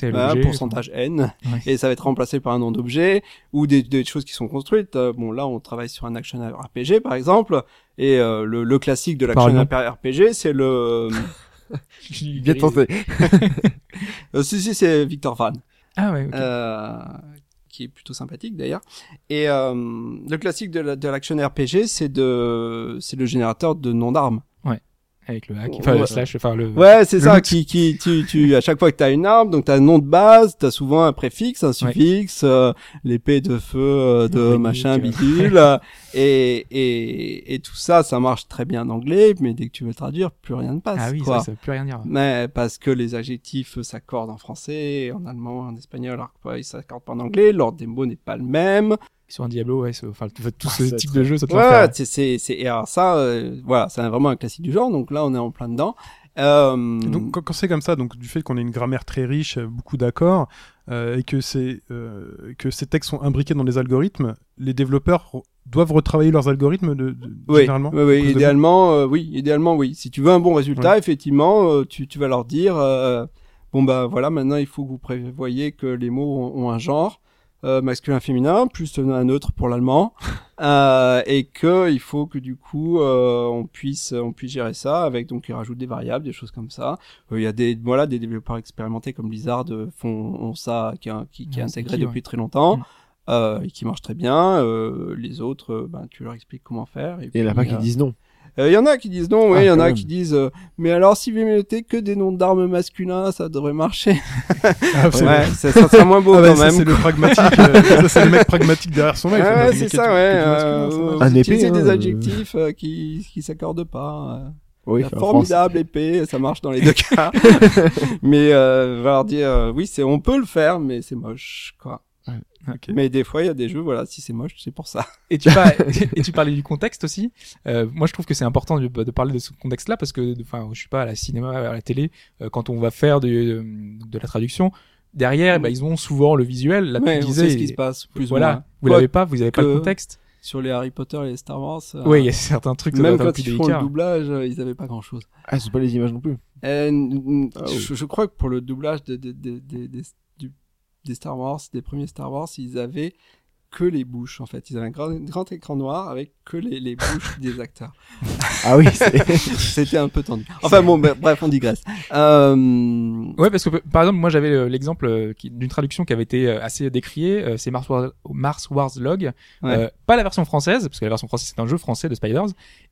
tel objet, pourcentage N, Ouais. et ça va être remplacé par un nom d'objet, ou des, des choses qui sont construites. Euh, bon, là, on travaille sur un action RPG, par exemple, et euh, le, le classique de l'action. RPG, c'est le... Bien tenté. euh, si, si, c'est Victor Van. Ah ouais. euh, qui est plutôt sympathique d'ailleurs. Et le classique de la- de l'action RPG, c'est de, c'est le générateur de noms d'armes. Avec le hack, enfin le Ouais. slash, enfin le. Ouais, c'est Le ça. loot. Qui, qui, tu, tu, à chaque fois que t'as une arme, donc t'as un nom de base, t'as souvent un préfixe, un suffixe, euh, l'épée de feu euh, de machin bidule, euh, et, et, et tout ça, ça marche très bien en anglais, mais dès que tu veux le traduire, plus rien ne passe. Ah oui, quoi. ça, ça veut plus rien dire. Mais parce que les adjectifs s'accordent en français, en allemand, en espagnol, alors que ouais, ils s'accordent pas en anglais, l'ordre des mots n'est pas le même. Sur un Diablo, ouais, c'est- enfin tout tout Ah, ce ça, type de jeu, ça te Ouais, c'est, c'est, c'est, et alors ça, euh, voilà, c'est vraiment un classique du genre, donc là, on est en plein dedans. Euh, Donc quand, c'est comme ça, donc du fait qu'on ait une grammaire très riche, euh, beaucoup d'accords, euh, et que, c'est, euh, que ces textes sont imbriqués dans des algorithmes, les développeurs doivent retravailler leurs algorithmes de, de- Oui, généralement oui, oui, idéalement, euh, oui, idéalement, oui. Si tu veux un bon résultat, Ouais. effectivement, euh, tu, tu vas leur dire, euh, bon bah voilà, maintenant il faut que vous prévoyez que les mots ont, ont un genre euh, masculin, féminin, plus un neutre pour l'allemand, euh, et que il faut que du coup euh, on puisse on puisse gérer ça avec donc ils rajoutent des variables, des choses comme ça. Euh, Il y a des voilà des développeurs expérimentés comme Blizzard font ont ça qui, est- qui, qui est Ouais, c'est intégré qui, depuis très longtemps. Mm. Euh, et qui marche très bien. Euh, les autres, euh, ben, tu leur expliques comment faire. Et Et il y en a pas qui disent non. Euh, Il y en a qui disent non, oui, Ah, il y en a même. qui disent euh, mais alors si vous mettez que des noms d'armes masculins, ça devrait marcher. Ah, c'est ouais, ça, ça sera moins beau Ah ouais, quand même. c'est le pragmatique, euh, c'est le mec pragmatique derrière son mec. Enfin, ouais, le c'est ça, ouais. euh, hein, des euh. adjectifs euh, qui qui s'accordent pas. euh. Oui, enfin, en formidable épée, ça marche dans les deux cas. mais euh, va leur dire euh, oui, c'est on peut le faire, mais c'est moche quoi. Ok. Mais des fois, il y a des jeux, voilà, si c'est moche, c'est pour ça. Et tu, par- et tu parlais du contexte aussi. Euh, moi, je trouve que c'est important de, de parler de ce contexte-là parce que, enfin, je suis pas à la cinéma, à la télé, euh, quand on va faire de, de, de la traduction, derrière, bah, ils ont souvent le visuel. Là, Ouais, tu on disais, sait ce qui se passe, plus ou voilà, moins. vous l'avez pas, vous avez pas le contexte. Sur les Harry Potter et les Star Wars. euh, Oui, il y a certains trucs. Même quand ils font le délicat. doublage, euh, ils avaient pas grand chose. Ah, c'est pas les images non plus. Euh, Ah, je, je crois que pour le doublage de, de- de- de- des- du- des Star Wars, des premiers Star Wars, ils avaient que les bouches en fait. Ils avaient un grand, grand écran noir avec que les, les bouches des acteurs. Ah oui, C'était un peu tendu. Enfin bon, bre- bref, on digresse. Euh, Ouais, parce que par exemple, moi j'avais euh, l'exemple euh, d'une traduction qui avait été euh, assez décriée, c'est Mars Wars, Mars Wars Log, Ouais. Euh, pas la version française, parce que la version française c'est un jeu français de Spiders,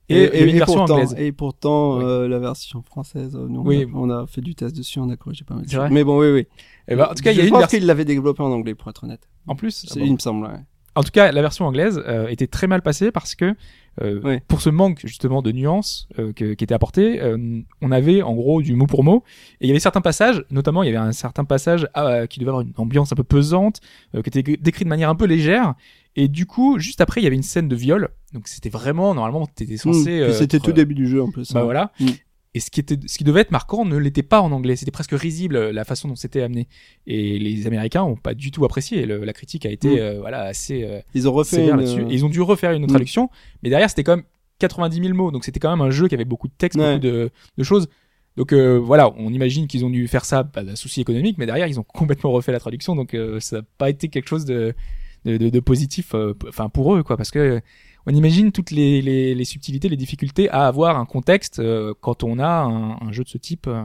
et, et, pourtant, et pourtant Oui. euh, la version française, euh, nous, on, Oui. a, on a fait du test dessus, on a corrigé pas mal. de vrai Mais bon, oui, oui. Et ben, en tout cas, il y a une version. qu'il l'avait développé en anglais, pour être honnête. En plus, ah bon. Il me semble. Ouais. En tout cas, la version anglaise euh, était très mal passée parce que euh, Ouais. pour ce manque justement de nuances euh, que- qui était apporté, euh, on avait en gros du mot pour mot. Et il y avait certains passages, notamment il y avait un certain passage ah, qui devait avoir une ambiance un peu pesante, euh, qui était décrit de manière un peu légère. Et du coup, juste après, il y avait une scène de viol. Donc c'était vraiment normalement, t'étais censé. Mm. Puis euh, C'était tout début du jeu en plus. Bah hein. voilà. Mm. Et ce qui était, ce qui devait être marquant ne l'était pas en anglais. C'était presque risible euh, la façon dont c'était amené. Et les Américains ont pas du tout apprécié. Le- la critique a été Mm. euh, voilà assez euh, Ils ont refait une... Et ils ont dû refaire une Mm. traduction, mais derrière c'était quand même 90 000 mots, donc c'était quand même un jeu qui avait beaucoup de textes, Ouais. beaucoup de, de choses. Donc euh, voilà, on imagine qu'ils ont dû faire ça, pas d'un souci économique, mais derrière ils ont complètement refait la traduction, donc euh, ça n'a pas été quelque chose de de, de, positif, euh, enfin pour eux quoi, parce que euh, on imagine toutes les, les, les subtilités, les difficultés à avoir un contexte euh, quand on a un, un jeu de ce type. euh,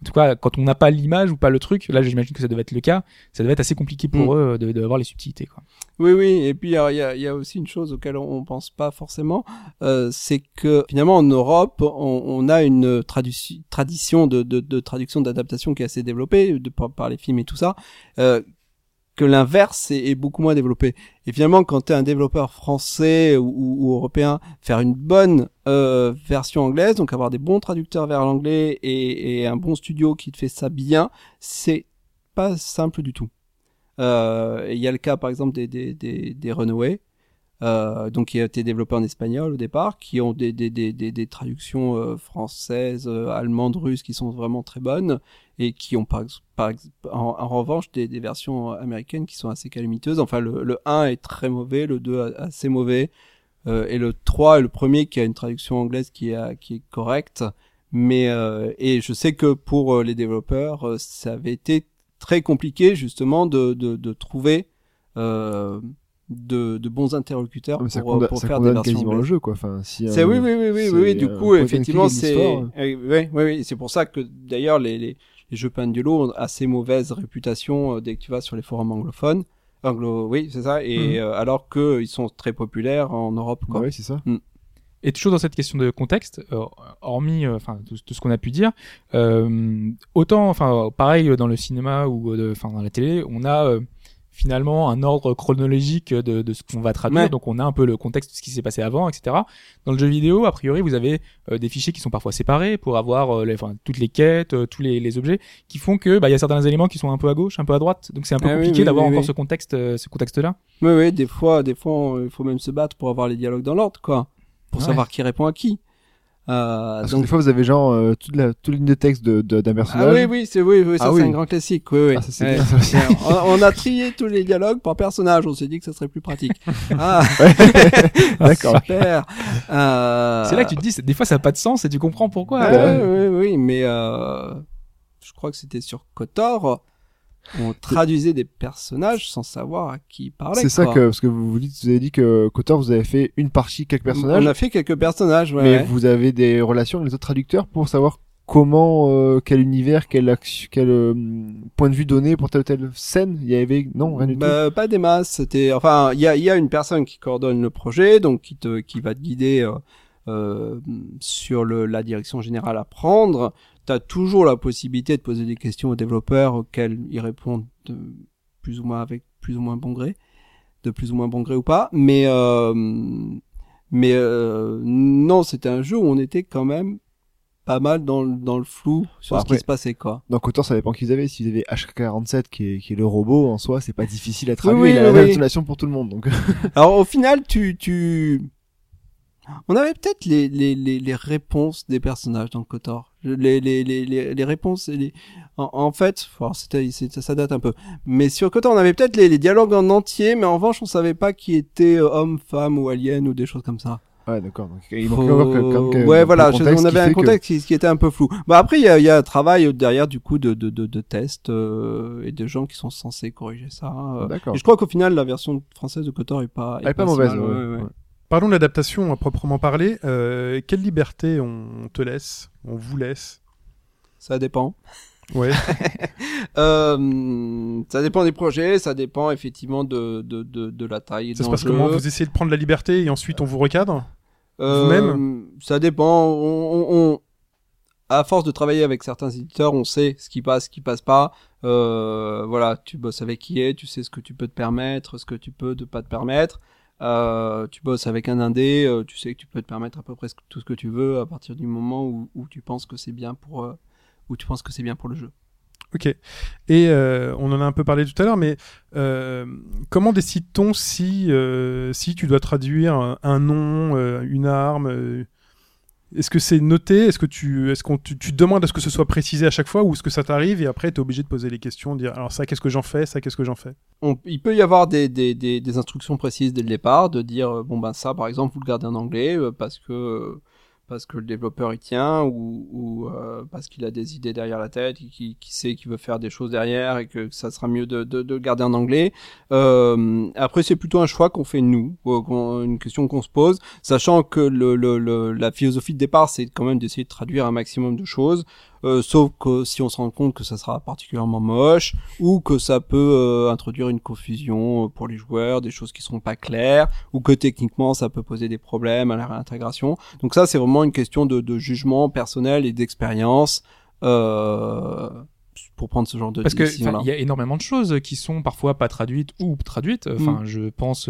en tout cas, quand on n'a pas l'image ou pas le truc, là j'imagine que ça devait être le cas, ça devait être assez compliqué pour Mm. eux de, de avoir les subtilités. Quoi. Oui, oui. Et puis il y a, y a aussi une chose auquel on, on pense pas forcément, euh, c'est que finalement en Europe, on, on a une tradu- tradition de, de, de traduction d'adaptation qui est assez développée de, par, par les films et tout ça. Euh, que l'inverse est, beaucoup moins développé. Et finalement, quand tu es un développeur français ou, européen, faire une bonne euh, version anglaise, donc avoir des bons traducteurs vers l'anglais et, et un bon studio qui te fait ça bien, c'est pas simple du tout. Euh, Il y a le cas, par exemple, des, des, des, des Runaway, euh, donc qui a été développé en espagnol au départ, qui ont des, des, des, des, traductions euh, françaises, euh, allemandes, russes qui sont vraiment très bonnes et qui ont par, par en, revanche des, des versions américaines qui sont assez calamiteuses. Enfin, le, le 1 est très mauvais, le 2 a- assez mauvais, euh, et le 3 est le premier qui a une traduction anglaise qui est, qui est correcte. Mais euh, et je sais que pour euh, les développeurs, ça avait été très compliqué justement de, de, de trouver euh, de, de bons interlocuteurs Ah, pour, euh, pour ça faire des versions quasiment le jeu, quoi. Enfin, si C'est oui, oui, oui, oui, c'est oui, oui, du coup, effectivement, c'est, d'histoire. eh, oui, oui, oui, c'est pour ça que d'ailleurs les, les, les jeux Pendulo ont assez mauvaise réputation euh, dès que tu vas sur les forums anglophones. Anglo, oui, c'est ça, et Mhm. euh, alors que ils sont très populaires en Europe, quoi. oui, c'est ça. Et toujours dans cette question de contexte, euh, hormis euh, enfin tout, tout ce qu'on a pu dire, euh, autant enfin pareil euh, dans le cinéma ou euh, de- enfin dans la télé, on a euh, finalement un ordre chronologique de, de ce qu'on va traduire, Ouais. donc on a un peu le contexte de ce qui s'est passé avant, etc. Dans le jeu vidéo, a priori, vous avez euh, des fichiers qui sont parfois séparés pour avoir euh, les, enfin, toutes les quêtes, euh, tous les, les objets, qui font que bah il y a certains éléments qui sont un peu à gauche, un peu à droite, donc c'est un peu Ah compliqué oui, d'avoir oui, encore ce contexte, ce contexte-là. Oui, oui, des fois, des fois, il faut même se battre pour avoir les dialogues dans l'ordre, quoi. Pour savoir qui répond à qui. Euh, Parce que donc, des fois, vous avez genre euh, toute la toute ligne de texte de de- d'un ah personnage. oui, oui, c'est oui, oui, ça Ah c'est oui. un grand classique. Oui, oui. Ah, ça, c'est Ouais. bien, ça aussi. on, on a trié tous les dialogues par personnage. On s'est dit que ça serait plus pratique. ah, D'accord. super. Euh, C'est là que tu te dis, c'est- des fois ça n'a pas de sens et tu comprends pourquoi. Ouais, Euh, oui, oui, mais euh, je crois que c'était sur Kotor. On traduisait des personnages sans savoir à qui ils parlaient. C'est ça que parce que vous vous dites vous avez dit que Kotor vous avez fait une partie quelques personnages, On a fait quelques personnages, ouais. mais ouais. vous avez des relations avec les autres traducteurs pour savoir comment euh, quel univers quel quel euh, point de vue donné pour telle ou telle scène? Il y avait non rien du tout? Bah, pas des masses. C'était, enfin, il y a, il y a une personne qui coordonne le projet, donc qui te, qui va te guider euh, euh, sur le, la direction générale à prendre. T'as toujours la possibilité de poser des questions aux développeurs auxquelles ils répondent de plus ou moins avec plus ou moins bon gré, de plus ou moins bon gré ou pas. Mais, euh, mais euh, non, c'était un jeu où on était quand même pas mal dans, le- dans le flou sur Bon, ce après- qui se passait, quoi. Dans Kotor, ça dépend qu'ils avaient. S'ils avaient HK47 qui est, qui est le robot en soi, c'est pas difficile à traduire. oui, il a oui, la même intonation pour tout le monde. Donc Alors au final, tu, tu... On avait peut-être les, les, les, les réponses des personnages dans Kotor. Les, les, les, les, les réponses, les... En, en fait, c'était, c'est- ça date un peu. Mais sur Kotor, on avait peut-être les, les dialogues en entier, mais en revanche, on savait pas qui était euh, homme, femme ou alien ou des choses comme ça. ouais, d'accord. Donc il Faut- manquait encore que, comme que- ouais, voilà, je- on avait un que- contexte qui, qui était un peu flou. Bah après, il y a, y a un travail derrière du coup de, de, de, de tests euh, et de gens qui sont censés corriger ça. euh. D'accord. Je crois qu'au final, la version française de Kotor est pas, Elle est pas si mauvaise. mal, ouais, ouais. ouais. Parlons de l'adaptation à proprement parler. Euh, quelle liberté on te laisse On vous laisse? Ça dépend. Ouais. Euh, ça dépend des projets, ça dépend effectivement de, de, de, de la taille. Ça se passe comment? Vous essayez de prendre la liberté et ensuite on vous recadre? Euh, vous-même? Ça dépend. On, on, on- à force de travailler avec certains éditeurs, on sait ce qui passe, ce qui passe pas. Euh, voilà, tu bosses avec qui est, tu sais ce que tu peux te permettre, ce que tu peux ne pas te permettre. Euh, tu bosses avec un indé, euh, tu sais que tu peux te permettre à peu près tout ce que tu veux à partir du moment où, tu penses que c'est bien pour euh, où tu penses que c'est bien pour le jeu. Ok. Et on en a un peu parlé tout à l'heure, mais comment décide-t-on si, si tu dois traduire un, nom, une arme Est-ce que c'est noté? Est-ce que tu, est-ce qu'on, tu, demandes à ce que ce soit précisé à chaque fois ou est-ce que ça t'arrive et après tu es obligé de poser les questions, de dire alors ça qu'est-ce que j'en fais, ça qu'est-ce que j'en fais? Il peut y avoir des instructions précises dès le départ, de dire euh, bon ben ça par exemple vous le gardez en anglais euh, parce que euh, parce que le développeur y tient ou, ou euh, parce qu'il a des idées derrière la tête, qui, qui sait qu'il veut faire des choses derrière et que ça sera mieux de, de, de le garder en anglais. Euh, après c'est plutôt un choix qu'on fait nous, une question qu'on se pose, sachant que le, le, le- la philosophie de départ c'est quand même d'essayer de traduire un maximum de choses. Euh, sauf que si on se rend compte que ça sera particulièrement moche ou que ça peut euh, introduire une confusion euh, pour les joueurs, des choses qui seront pas claires, ou que techniquement ça peut poser des problèmes à la réintégration. Donc ça, c'est vraiment une question de, de jugement personnel et d'expérience euh, pour prendre ce genre de Parce que il y a énormément de choses qui sont parfois pas traduites ou traduites. Mm. Enfin, je pense,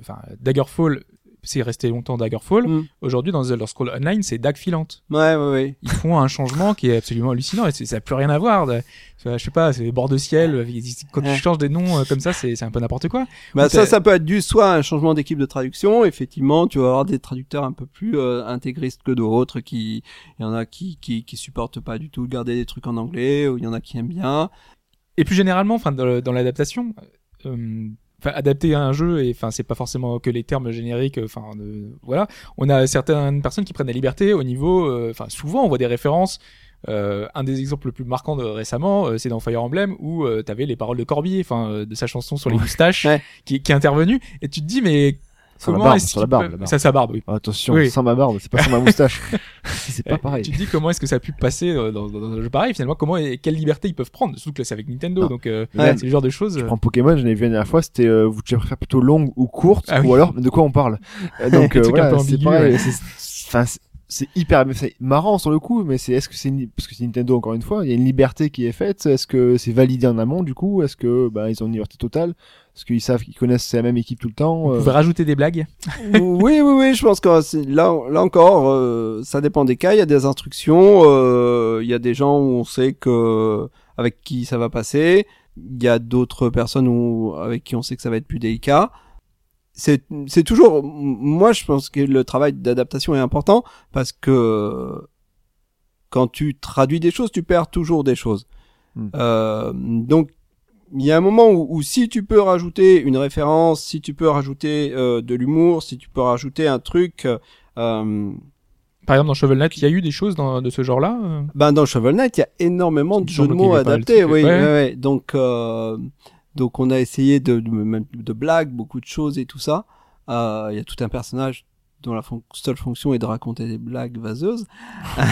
enfin, Daggerfall, c'est resté longtemps Daggerfall. Mm. Aujourd'hui, dans The Elder Scrolls Online, c'est Dag Filante. Ouais, ouais, ouais. Ils font un changement qui est absolument hallucinant et ça n'a plus rien à voir. de- je sais pas, c'est bord de ciel. Quand Ouais. tu changes des noms euh, comme ça, c'est un peu n'importe quoi. Bah ça, ça peut être dû soit à un changement d'équipe de traduction. Effectivement, tu vas avoir des traducteurs un peu plus euh, intégristes que d'autres. Qui, il y en a qui, qui qui supportent pas du tout de garder des trucs en anglais, ou il y en a qui aiment bien. Et plus généralement, enfin, dans, dans l'adaptation, euh, enfin, adapter à un jeu, et enfin, c'est pas forcément que les termes génériques, euh, enfin, de- voilà. On a certaines personnes qui prennent des libertés au niveau, euh, enfin, souvent, on voit des références. Euh, un des exemples les plus marquants de récemment, euh, c'est dans Fire Emblem où euh, t'avais les paroles de Corbier, enfin, euh, de sa chanson sur les moustaches, Ouais. qui, qui est intervenue, et tu te dis, mais La comment barbe, est-ce sur la barbe, peuvent- la barbe. Ça, sa barbe, oui. Ah, Attention, Oui. sans ma barbe, c'est pas sans ma moustache. c'est pas Euh, pareil. Tu te dis comment est-ce que ça a pu passer euh, dans, dans, dans un jeu pareil finalement comment et quelle liberté ils peuvent prendre surtout que là c'est avec Nintendo Non. donc euh, même, c'est le genre de choses Je euh, prends Pokémon, j'en ai vu la dernière fois, c'était euh, vous préférez plutôt longue ou courte, Ah oui. ou alors de quoi on parle. Donc euh, voilà, c'est pareil. ouais. c'est- enfin, c'est- hyper c'est marrant sur le coup, mais c'est est-ce que c'est parce que c'est Nintendo encore une fois, il y a une liberté qui est faite. Est-ce que c'est validé en amont du coup Est-ce que bah ils ont une liberté totale? Est-ce qu'ils savent qu'ils connaissent la même équipe tout le temps Vous euh, pouvez rajouter des blagues? oui, oui, oui, je pense que c'est- là, là encore, euh, ça dépend des cas. Il y a des instructions, euh, il y a des gens où on sait que avec qui ça va passer. Il y a d'autres personnes où, avec qui on sait que ça va être plus délicat. C'est, c'est toujours, moi, je pense que le travail d'adaptation est important parce que quand tu traduis des choses, tu perds toujours des choses. Hmm. Euh, donc, il y a un moment où, où si tu peux rajouter une référence, si tu peux rajouter euh, de l'humour, si tu peux rajouter un truc, euh, Par exemple, dans Shovel Knight, il y a eu des choses dans- de ce genre-là. euh? Ben dans Shovel Knight, il y a énormément de jeux de mots adaptés. Oui, ouais. ouais, ouais. Donc, euh, donc on a essayé de, de, de blagues, beaucoup de choses et tout ça. Euh, Il y a tout un personnage dont la fon- seule fonction est de raconter des blagues vaseuses. Ah,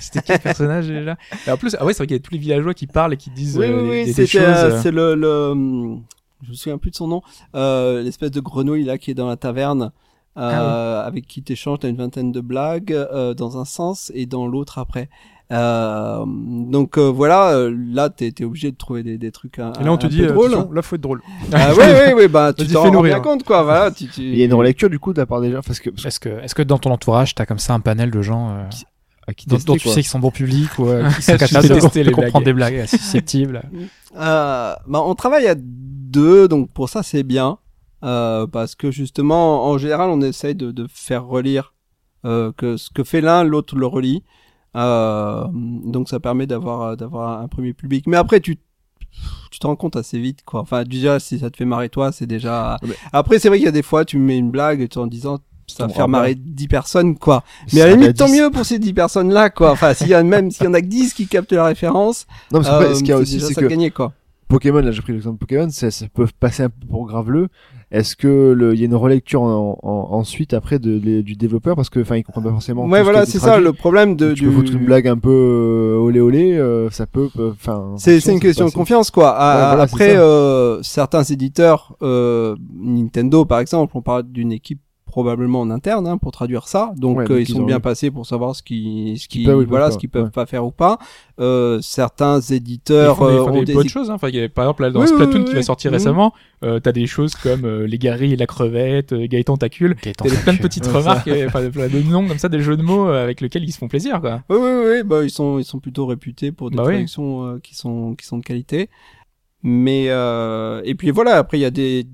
C'était quel personnage déjà? Et En plus, ah ouais, c'est vrai qu'il y a tous les villageois qui parlent et qui disent oui, euh, oui, des, oui, des- choses. euh, euh. c'est le, le, je me souviens plus de son nom, euh, l'espèce de grenouille là qui est dans la taverne, euh, Ah avec qui t'échanges, t'as une vingtaine de blagues euh, dans un sens et dans l'autre après. Euh, donc euh, voilà, euh, là t'es t'es obligé de trouver des, des trucs un, Et là, on te dit, peu euh, drôles. attention, là, faut être drôle. Ah, ouais, ouais, ouais, bah tu t'en rends bien rire. compte quoi. Voilà, tu, tu... Il y a une relecture du coup de la part des gens parce que Est-ce que, est-ce que dans ton entourage, t'as comme ça un panel de gens euh, à qui dont, dont tu quoi. sais qu'ils sont bons publics ou euh, qui sont capables de, tester de les comprendre des blagues susceptibles Euh, bah, on travaille à deux, donc pour ça c'est bien, euh, parce que justement, en général, on essaye de, de faire relire euh, que ce que fait l'un, l'autre le relit. Euh, donc ça permet d'avoir d'avoir un premier public. Mais après, tu tu te rends compte assez vite, quoi. Enfin, déjà, si ça te fait marrer toi, c'est déjà. Ouais. Après, c'est vrai qu'il y a des fois, tu mets une blague en disant ça va faire marrer 10 personnes, quoi. Ça Mais à la limite, tant 10. mieux pour ces 10 personnes-là, quoi. Enfin, s'il y a même, s'il y en a que 10 qui captent la référence, Non, qu'après, euh, ce qu'il y a c'est aussi, c'est ça que de gagner, quoi. Pokémon, là j'ai pris l'exemple de Pokémon, ça, ça peut passer un peu pour graveleux. Est-ce que il y a une relecture en, en- ensuite après de, de- du développeur? Parce que enfin il comprend pas forcément. Ouais, voilà, c'est ça le problème de. Tu du... peux foutre une blague un peu euh, olé olé, euh, ça peut, peut- enfin. C'est une question de confiance, quoi. Ah, Ouais, voilà, Après, euh, certains éditeurs, euh, Nintendo par exemple, on parle d'une équipe probablement en interne hein, pour traduire ça. Donc, Ouais, euh, donc ils ils sont ont- bien passés pour savoir ce qui, ce qui, peuvent ils voilà, ce qu'ils peuvent ouais. pas faire ou pas. Euh, certains Ils éditeurs font des, euh, font ont des des bonnes choses. Hein. Enfin, il y a, par exemple, là, dans Oui, Splatoon oui, qui oui, va sortir oui. récemment, euh, t'as des choses comme euh, les Gary et la crevette, euh, Gaëtan Tacule. Gaëtan T'as plein de petites remarques, euh, enfin, plein de noms comme ça, des jeux de mots euh, avec lesquels ils se font plaisir, quoi. Oui, oui, oui, bah, ils sont, ils sont plutôt réputés pour des Bah oui. traductions euh, qui sont, qui sont de qualité. Mais, euh, et puis voilà, après, il y a des,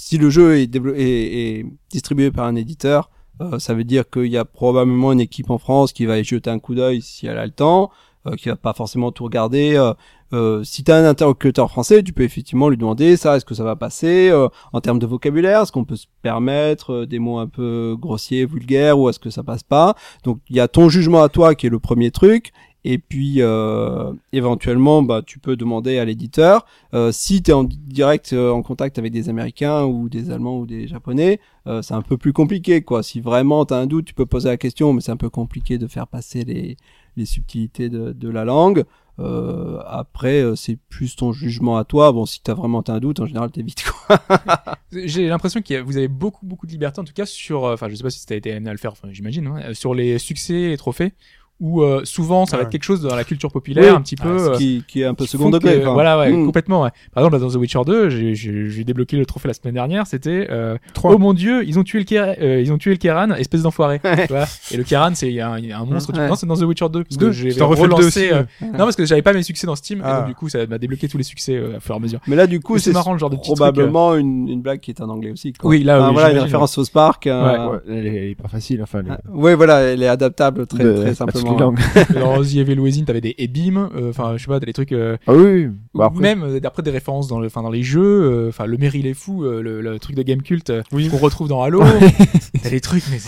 si le jeu est, est, est distribué par un éditeur, euh, ça veut dire qu'il y a probablement une équipe en France qui va y jeter un coup d'œil si elle a le temps, euh, qui va pas forcément tout regarder. Euh, euh, si tu as un interlocuteur français, tu peux effectivement lui demander ça, est-ce que ça va passer euh, en termes de vocabulaire, est-ce qu'on peut se permettre euh, des mots un peu grossiers, vulgaires, ou est-ce que ça passe pas Donc il y a ton jugement à toi qui est le premier truc, et puis euh, éventuellement bah tu peux demander à l'éditeur euh, si tu es en direct euh, en contact avec des américains ou des allemands ou des japonais euh, c'est un peu plus compliqué quoi. Si vraiment tu as un doute tu peux poser la question mais c'est un peu compliqué de faire passer les les subtilités de, de la langue. Euh, après euh, c'est plus ton jugement à toi. Bon si tu as vraiment t'as un doute en général t'évites J'ai l'impression que vous avez beaucoup, beaucoup de liberté, en tout cas, sur, enfin, je sais pas si t'as été amené à le faire, enfin, j'imagine, hein, sur les succès et trophées, où euh, souvent ça va Ouais. être quelque chose dans la culture populaire, Oui. un petit peu. Ce euh, qui, qui est un peu second degré. Voilà, ouais, Mm. complètement. Ouais. Par exemple, là, dans The Witcher 2, j'ai- j'ai j'ai débloqué le trophée la semaine dernière. C'était euh, oh mon dieu, ils ont tué le Kéran, euh, ils ont tué le Kéran, espèce d'enfoiré. et le Kéran, c'est il y a un, il y a un monstre. Ouais. Non, c'est dans The Witcher 2 parce Deux. que j'ai relancé. aussi, euh. Non, parce que j'avais pas mes succès dans Steam, et Ah. donc du coup, ça m'a débloqué tous les succès euh, à fur et à mesure. mais là du coup c'est c'est marrant le genre de probablement une, une blague qui est en anglais aussi quoi. Oui, là, oui, voilà une référence au Spark euh, Ouais, elle, est, pas facile, enfin. Ah, Ouais, voilà, elle est adaptable très, très à les simplement. langues. Dans The Evil Within, t'avais des ebim, euh, enfin, je sais pas, t'as des trucs. euh, Ah oui, oui. Bah, après, même euh, d'après des références dans le enfin dans les jeux euh, enfin le Meryl est fou euh, le, le truc de game cult euh, Oui. qu'on retrouve dans Halo t'as des trucs mais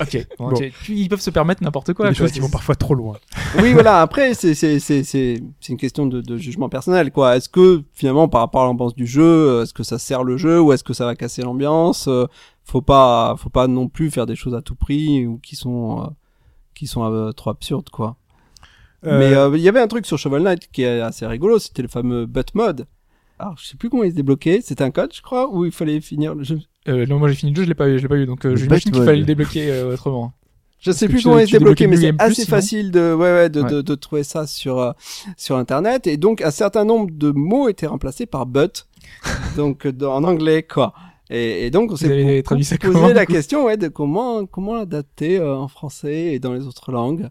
ok bon, Bon. tu- tu- ils peuvent se permettre n'importe quoi a des choses qui vont parfois trop loin. oui, voilà. Après, c'est c'est c'est c'est c'est une question de, de jugement personnel, quoi. Est-ce que finalement, par rapport à l'ambiance du jeu, euh, est-ce que ça sert le jeu ou est-ce que ça va casser l'ambiance Euh, Faut pas, faut pas non plus faire des choses à tout prix ou qui sont euh, qui sont euh, trop absurdes, quoi. Euh, Mais euh, il y avait un truc sur Shovel Knight qui est assez rigolo. C'était le fameux butt mode. Alors, je sais plus comment il se débloquait. C'était un code, je crois, où il fallait finir le jeu? Euh, non moi j'ai fini le jeu je l'ai pas eu je l'ai pas eu donc euh, j'imagine qu'il fallait le débloquer euh, autrement Je sais plus comment il débloqué, débloquais mais c'est assez sinon facile de, ouais, ouais, de, Ouais. de, de trouver ça sur, euh, sur Internet. Et donc, un certain nombre de mots étaient remplacés par but. donc, dans- en anglais, quoi. Et, et donc, on s'est posé la question, ouais, de comment, comment l'adapter euh, en français et dans les autres langues.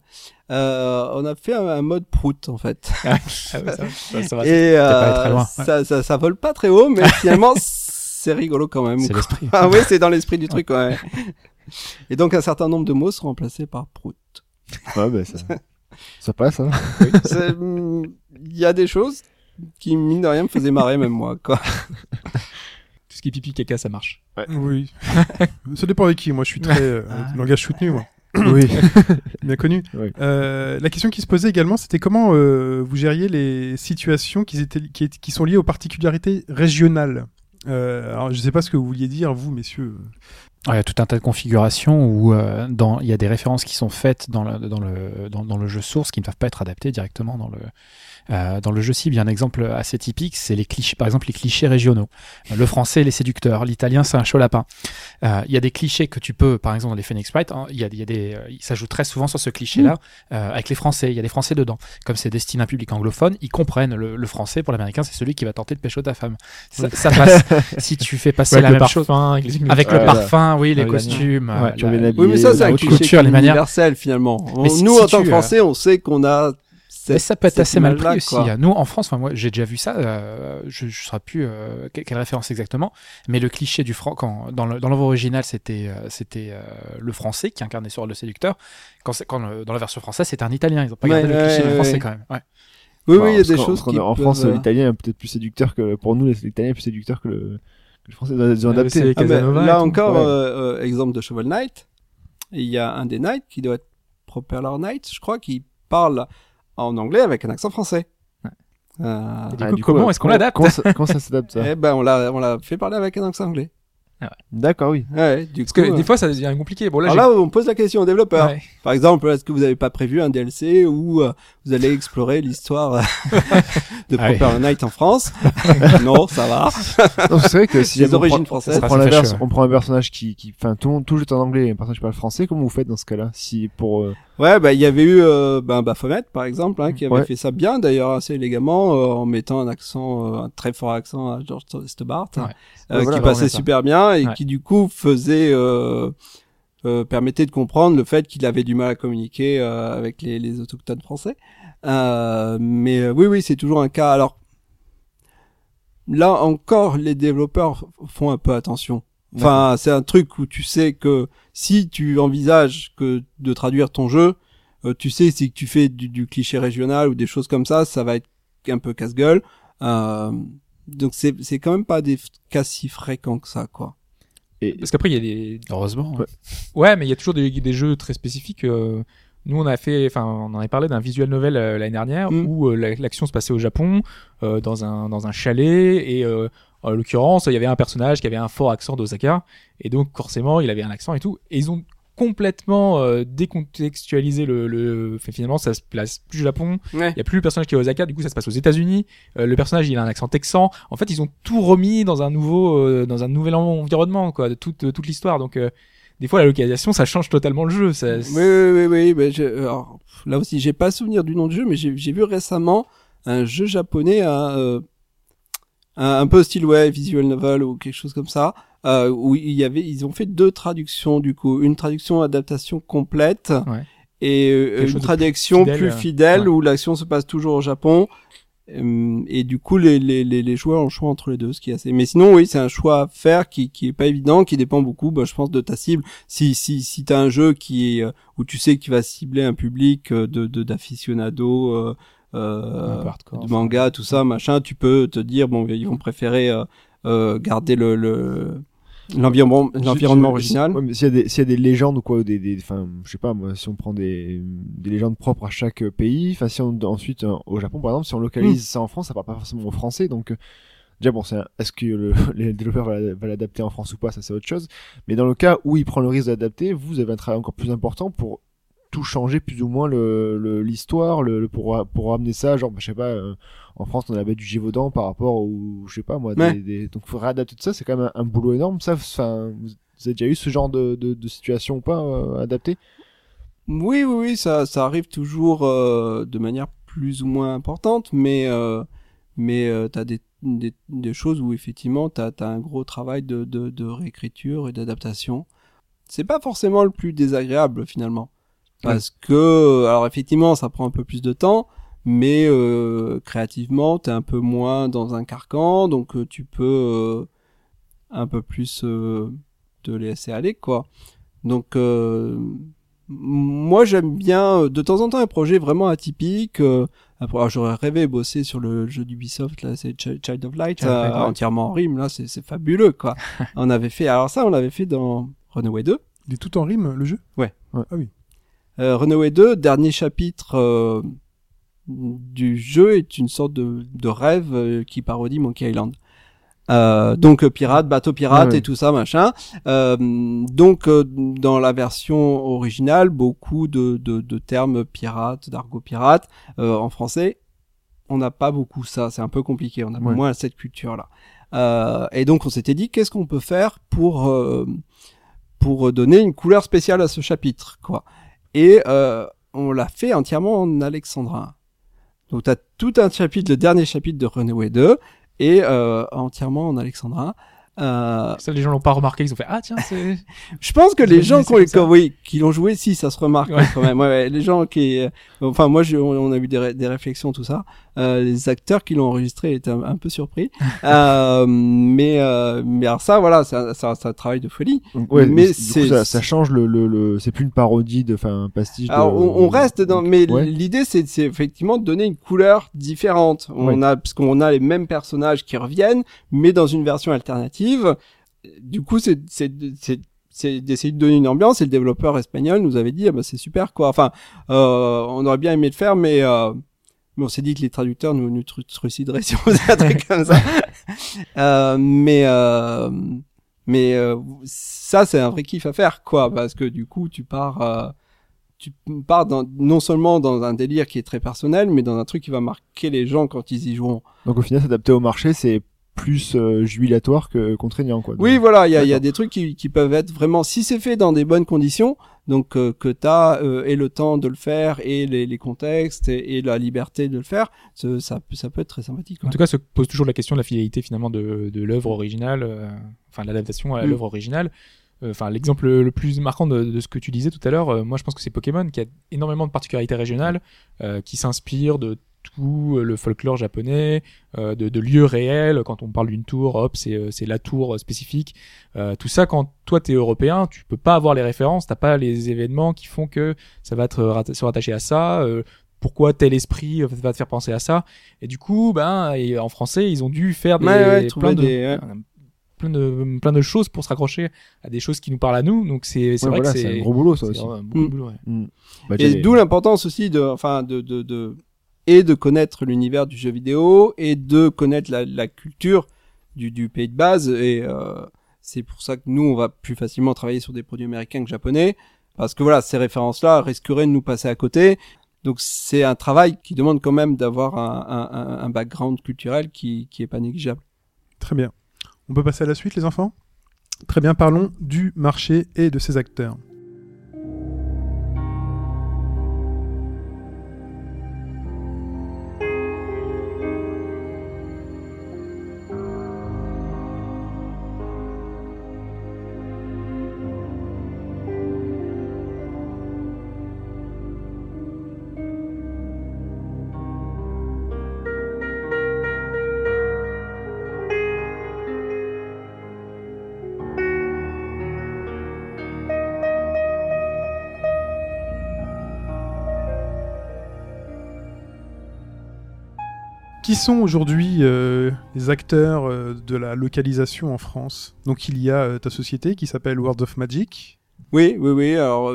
Euh, on a fait un, un mode prout, en fait. Ah ça, ça, ça va. et euh, très loin, ça, ça, ça vole pas très haut, mais finalement, c'est rigolo quand même. C'est l'esprit. Ah oui, c'est dans l'esprit du truc, ouais. Et donc, un certain nombre de mots sont remplacés par prout. Ouais, bah, ça, ça passe, hein. Hum, Il y a des choses qui, mine de rien, me faisaient marrer, même moi, quoi. Tout ce qui est pipi caca, ça marche. Oui. Ça dépend avec qui. Moi, je suis très euh, Ah. langage soutenu, moi. oui. Bien connu. Oui. Euh, la question qui se posait également, c'était comment euh, vous gériez les situations qui, étaient, qui, étaient- qui sont liées aux particularités régionales? Euh, alors, je sais pas ce que vous vouliez dire, vous, messieurs. Alors, il y a tout un tas de configurations où euh, dans, il y a des références qui sont faites dans le, dans le, dans, dans le jeu source qui ne peuvent pas être adaptées directement dans le, euh, dans le jeu cible. Il y a un exemple assez typique, c'est les clichés, par exemple les clichés régionaux. Le français, les séducteurs. L'italien, c'est un chaud lapin. Euh, il y a des clichés que tu peux, par exemple dans les Phoenix Sprite, hein, il y a, il y a des, euh, il s'ajoute très souvent sur ce cliché-là euh, avec les Français. Il y a des Français dedans. Comme c'est destiné à un public anglophone, ils comprennent le, le français pour l'américain, c'est celui qui va tenter de pécho ta femme. Ça, ça passe. si tu fais passer Ouais, la même chose. parfum, avec les Avec Ouais, le parfum, oui, les Ouais, costumes, Ouais, euh, tu la- remets la Oui, mais ça, c'est la un cliché couture, les manières. universel, finalement. On- Mais si- nous, si en tant que euh, Français, on sait qu'on a Mais ça peut être assez mal pris aussi. quoi. Nous, en France, enfin, moi, j'ai déjà vu ça. euh, je ne saurais plus euh, que- quelle référence exactement. Mais le cliché du franc, quand dans l'œuvre originale, c'était euh, c'était euh, le français qui incarnait sur le séducteur. Quand, dans la version française, c'était un Italien. Ils n'ont pas Ouais, gardé le ouais, cliché du français ouais. quand même. Ouais. Oui, oui, il y a des choses qui En peuvent, France, l'italien est peut-être plus séducteur que, pour nous, l'italien est plus séducteur que le, que le français. Ils ont adapté. Ah, et là encore, euh, euh, exemple de Shovel Knight. Il y a un des Knights qui doit être Propeller Knight, je crois, qui parle en anglais avec un accent français. Euh, Et du coup, comment est-ce qu'on l'adapte Comment ça, comment ça s'adapte ça eh ben, on l'a, on l'a fait parler avec un accent anglais. D'accord, oui. Ouais, du Parce coup. que euh, des fois, ça devient compliqué. Bon, là, alors j'ai- là, on pose la question aux développeurs. Ouais. Par exemple, est-ce que vous n'avez pas prévu un DLC où euh, vous allez explorer l'histoire euh, de Ah oui. Propeller Knight en France? Non, ça va. C'est vrai que si Les jamais on origines prend- françaises. on prend ouais. prend un personnage qui, qui, enfin, tout, tout est en anglais et un personnage qui parle français, comment vous faites dans ce cas-là? Si, pour, euh, Ouais, bah il y avait eu euh, ben, Baphomet par exemple, hein, qui avait Ouais. fait ça bien d'ailleurs assez élégamment euh, en mettant un accent, euh, un très fort accent à George Stobart, Ouais. euh, Ouais, voilà, qui bah, passait super bien et Ouais. qui du coup faisait euh, euh, permettait de comprendre le fait qu'il avait du mal à communiquer euh, avec les, les autochtones français. Euh, mais euh, oui, oui, c'est toujours un cas. Alors là encore, les développeurs font un peu attention. Enfin, c'est un truc où tu sais que si tu envisages que de traduire ton jeu, euh, tu sais si tu fais du, du cliché régional ou des choses comme ça, ça va être un peu casse-gueule. Euh, donc c'est c'est quand même pas des cas si fréquents que ça, quoi. et, Parce qu'après, il y a des. Heureusement. Ouais. Ouais, mais il y a toujours des, des jeux très spécifiques. euh, Nous, on a fait, enfin, on en avait parlé d'un visual novel euh, l'année dernière Mm. où euh, la- l'action se passait au Japon, euh, dans un dans un chalet, et euh, en l'occurrence, il y avait un personnage qui avait un fort accent d'Osaka, et donc forcément, il avait un accent et tout. Et ils ont complètement euh, décontextualisé le, le... finalement ça se place plus au Japon Ouais. il y a plus le personnage qui est à Osaka du coup ça se passe aux États-Unis Euh, le personnage il a un accent texan en fait ils ont tout remis dans un nouveau euh, dans un nouvel environnement quoi de toute toute l'histoire donc euh, des fois la localisation ça change totalement le jeu ça, Oui, oui, oui, oui. Mais je, alors, là aussi, j'ai pas souvenir du nom du jeu, mais j'ai vu récemment un jeu japonais, un, euh, un, un peu style ouais, visual novel ou quelque chose comme ça, euh, où il y avait, ils ont fait deux traductions du coup, une traduction adaptation complète Ouais. et euh, une de traduction plus plus fidèle, fidèle, euh, ouais. où l'action se passe toujours au Japon. Euh, Et du coup, les, les, les, les joueurs ont le choix entre les deux, ce qui est assez. Mais sinon, oui, c'est un choix à faire qui, qui est pas évident, qui dépend beaucoup, bah, je pense, de ta cible. Si, si, si t'as un jeu qui est, où tu sais que tu vas cibler un public de, de, d'aficionados, euh, euh, de manga, tout ça, machin, tu peux te dire, bon, ils vont préférer, euh, euh, garder le, le, l'environnement, original. Ouais, mais s'il y a des, s'il y a des légendes ou quoi, des, des, enfin, je sais pas, moi, si on prend des, des légendes propres à chaque pays, enfin, si on, ensuite, euh, au Japon, par exemple, si on localise ça en France, ça parle pas forcément au français, donc, déjà, bon, c'est est-ce que le, les développeurs va l'adapter en France ou pas, ça c'est autre chose. Mais dans le cas où il prend le risque d'adapter, vous avez un travail encore plus important pour tout changer plus ou moins le, le- l'histoire, le, le- pour, pour ramener ça, genre, bah, je sais pas, euh, en France, on avait du Gévaudan par rapport au, je sais pas, moi, des, Ouais. des- donc, faut réadapter tout ça, c'est quand même un, un boulot énorme, ça, enfin, vous, avez déjà eu ce genre de, de, de situation ou pas, euh, adapté? Oui, oui, oui, ça, ça arrive toujours euh, de manière plus ou moins importante, mais euh, mais euh, t'as des, des des choses où effectivement t'as as un gros travail de de, de réécriture et d'adaptation. C'est pas forcément le plus désagréable finalement, parce que alors effectivement ça prend un peu plus de temps, mais euh, créativement t'es un peu moins dans un carcan, donc euh, tu peux euh, un peu plus euh, te laisser aller quoi. Donc euh, moi j'aime bien de temps en temps un projet vraiment atypique. euh, après, j'aurais rêvé bosser sur le jeu d'Ubisoft là, c'est Ch- Child of Light, Child of Light, ouais. entièrement en rime là, c'est fabuleux quoi. on avait fait alors ça on l'avait fait dans Runaway 2. Il est tout en rime, le jeu? Euh, Runaway 2, dernier chapitre euh, du jeu est une sorte de, de rêve euh, qui parodie Monkey Island. Euh, donc euh, pirate, bateau pirate ouais. et tout ça machin. Euh, donc euh, dans la version originale, beaucoup de, de, de termes pirates, d'argot pirate euh, en français. On n'a pas beaucoup ça, c'est un peu compliqué. On a Ouais. moins cette culture là. Euh, et donc on s'était dit qu'est-ce qu'on peut faire pour euh, pour donner une couleur spéciale à ce chapitre quoi. Et euh, on l'a fait entièrement en alexandrin. Donc tu as tout un chapitre, le dernier chapitre de Runaway 2, et euh, entièrement en alexandrin. Euh, Ça, les gens l'ont pas remarqué, ils ont fait ah tiens c'est. je pense que les gens qui ont, oui, qui l'ont joué, si ça se remarque Ouais. quand même. Ouais, ouais, les gens qui, euh, enfin moi, je, on on a eu des, ré- des réflexions tout ça. Euh, les acteurs qui l'ont enregistré étaient un, un peu surpris. euh, mais euh, mais alors ça, voilà, ça, ça, ça travaille de folie. Donc, ouais, Mais mais c'est- ça, ça change le, le, le c'est plus une parodie de, enfin, un pastiche. Alors de, on, on reste dans, mais Ouais. l'idée c'est c'est effectivement de donner une couleur différente. On Ouais. a parce qu'on a les mêmes personnages qui reviennent, mais dans une version alternative. Du coup, c'est d'essayer de donner une ambiance et le développeur espagnol nous avait dit ah bah c'est super quoi. Enfin, euh, on aurait bien aimé le faire, mais euh, mais on s'est dit que les traducteurs nous nous tru- trucideraient si on faisait un truc comme ça. Euh, mais euh, mais euh, ça c'est un vrai kiff à faire quoi parce que du coup tu pars euh, tu pars dans, non seulement dans un délire qui est très personnel mais dans un truc qui va marquer les gens quand ils y joueront. Donc au final, s'adapter au marché, c'est plus euh, jubilatoire que contraignant, quoi. Oui, voilà, il y a, y des trucs qui, qui peuvent être vraiment, si c'est fait dans des bonnes conditions, donc euh, que tu as et le temps de le faire et les, les contextes et, et la liberté de le faire, ça, ça, peut- ça peut être très sympathique. En tout cas, se pose toujours la question de la fidélité finalement de, de l'œuvre originale, euh, enfin l'adaptation à Mm. l'œuvre originale. Euh, Enfin, l'exemple le plus marquant de, de ce que tu disais tout à l'heure, euh, moi je pense que c'est Pokémon qui a énormément de particularités régionales, euh, qui s'inspire de tout le folklore japonais, euh, de, de lieux réels. Quand on parle d'une tour, hop, c'est euh, c'est la tour spécifique. Euh, tout ça, quand toi t'es européen, tu peux pas avoir les références, t'as pas les événements qui font que ça va te rat- se rattacher à ça. euh, pourquoi tel esprit euh, va te faire penser à ça? Et du coup ben et en français ils ont dû faire des, Ouais, ouais, plein de des, ouais. plein de plein de choses pour se raccrocher à des choses qui nous parlent à nous donc c'est c'est Ouais, vrai voilà, que c'est c'est un gros boulot, ça c'est aussi. un Mm. boulot, ouais. Bah, Et d'où l'importance aussi de, enfin, de, de, de, et de connaître l'univers du jeu vidéo et de connaître la, culture du, pays de base. Et euh, c'est pour ça que nous, on va plus facilement travailler sur des produits américains que japonais, parce que voilà, ces références-là risqueraient de nous passer à côté. Donc c'est un travail qui demande quand même d'avoir un background culturel qui, qui est pas négligeable. Très bien. On peut passer à la suite, les enfants? Très bien, parlons du marché et de ses acteurs. Sont aujourd'hui euh, les acteurs euh, de la localisation en France Donc il y a euh, ta société qui s'appelle World of Magic. Oui, oui, oui. Alors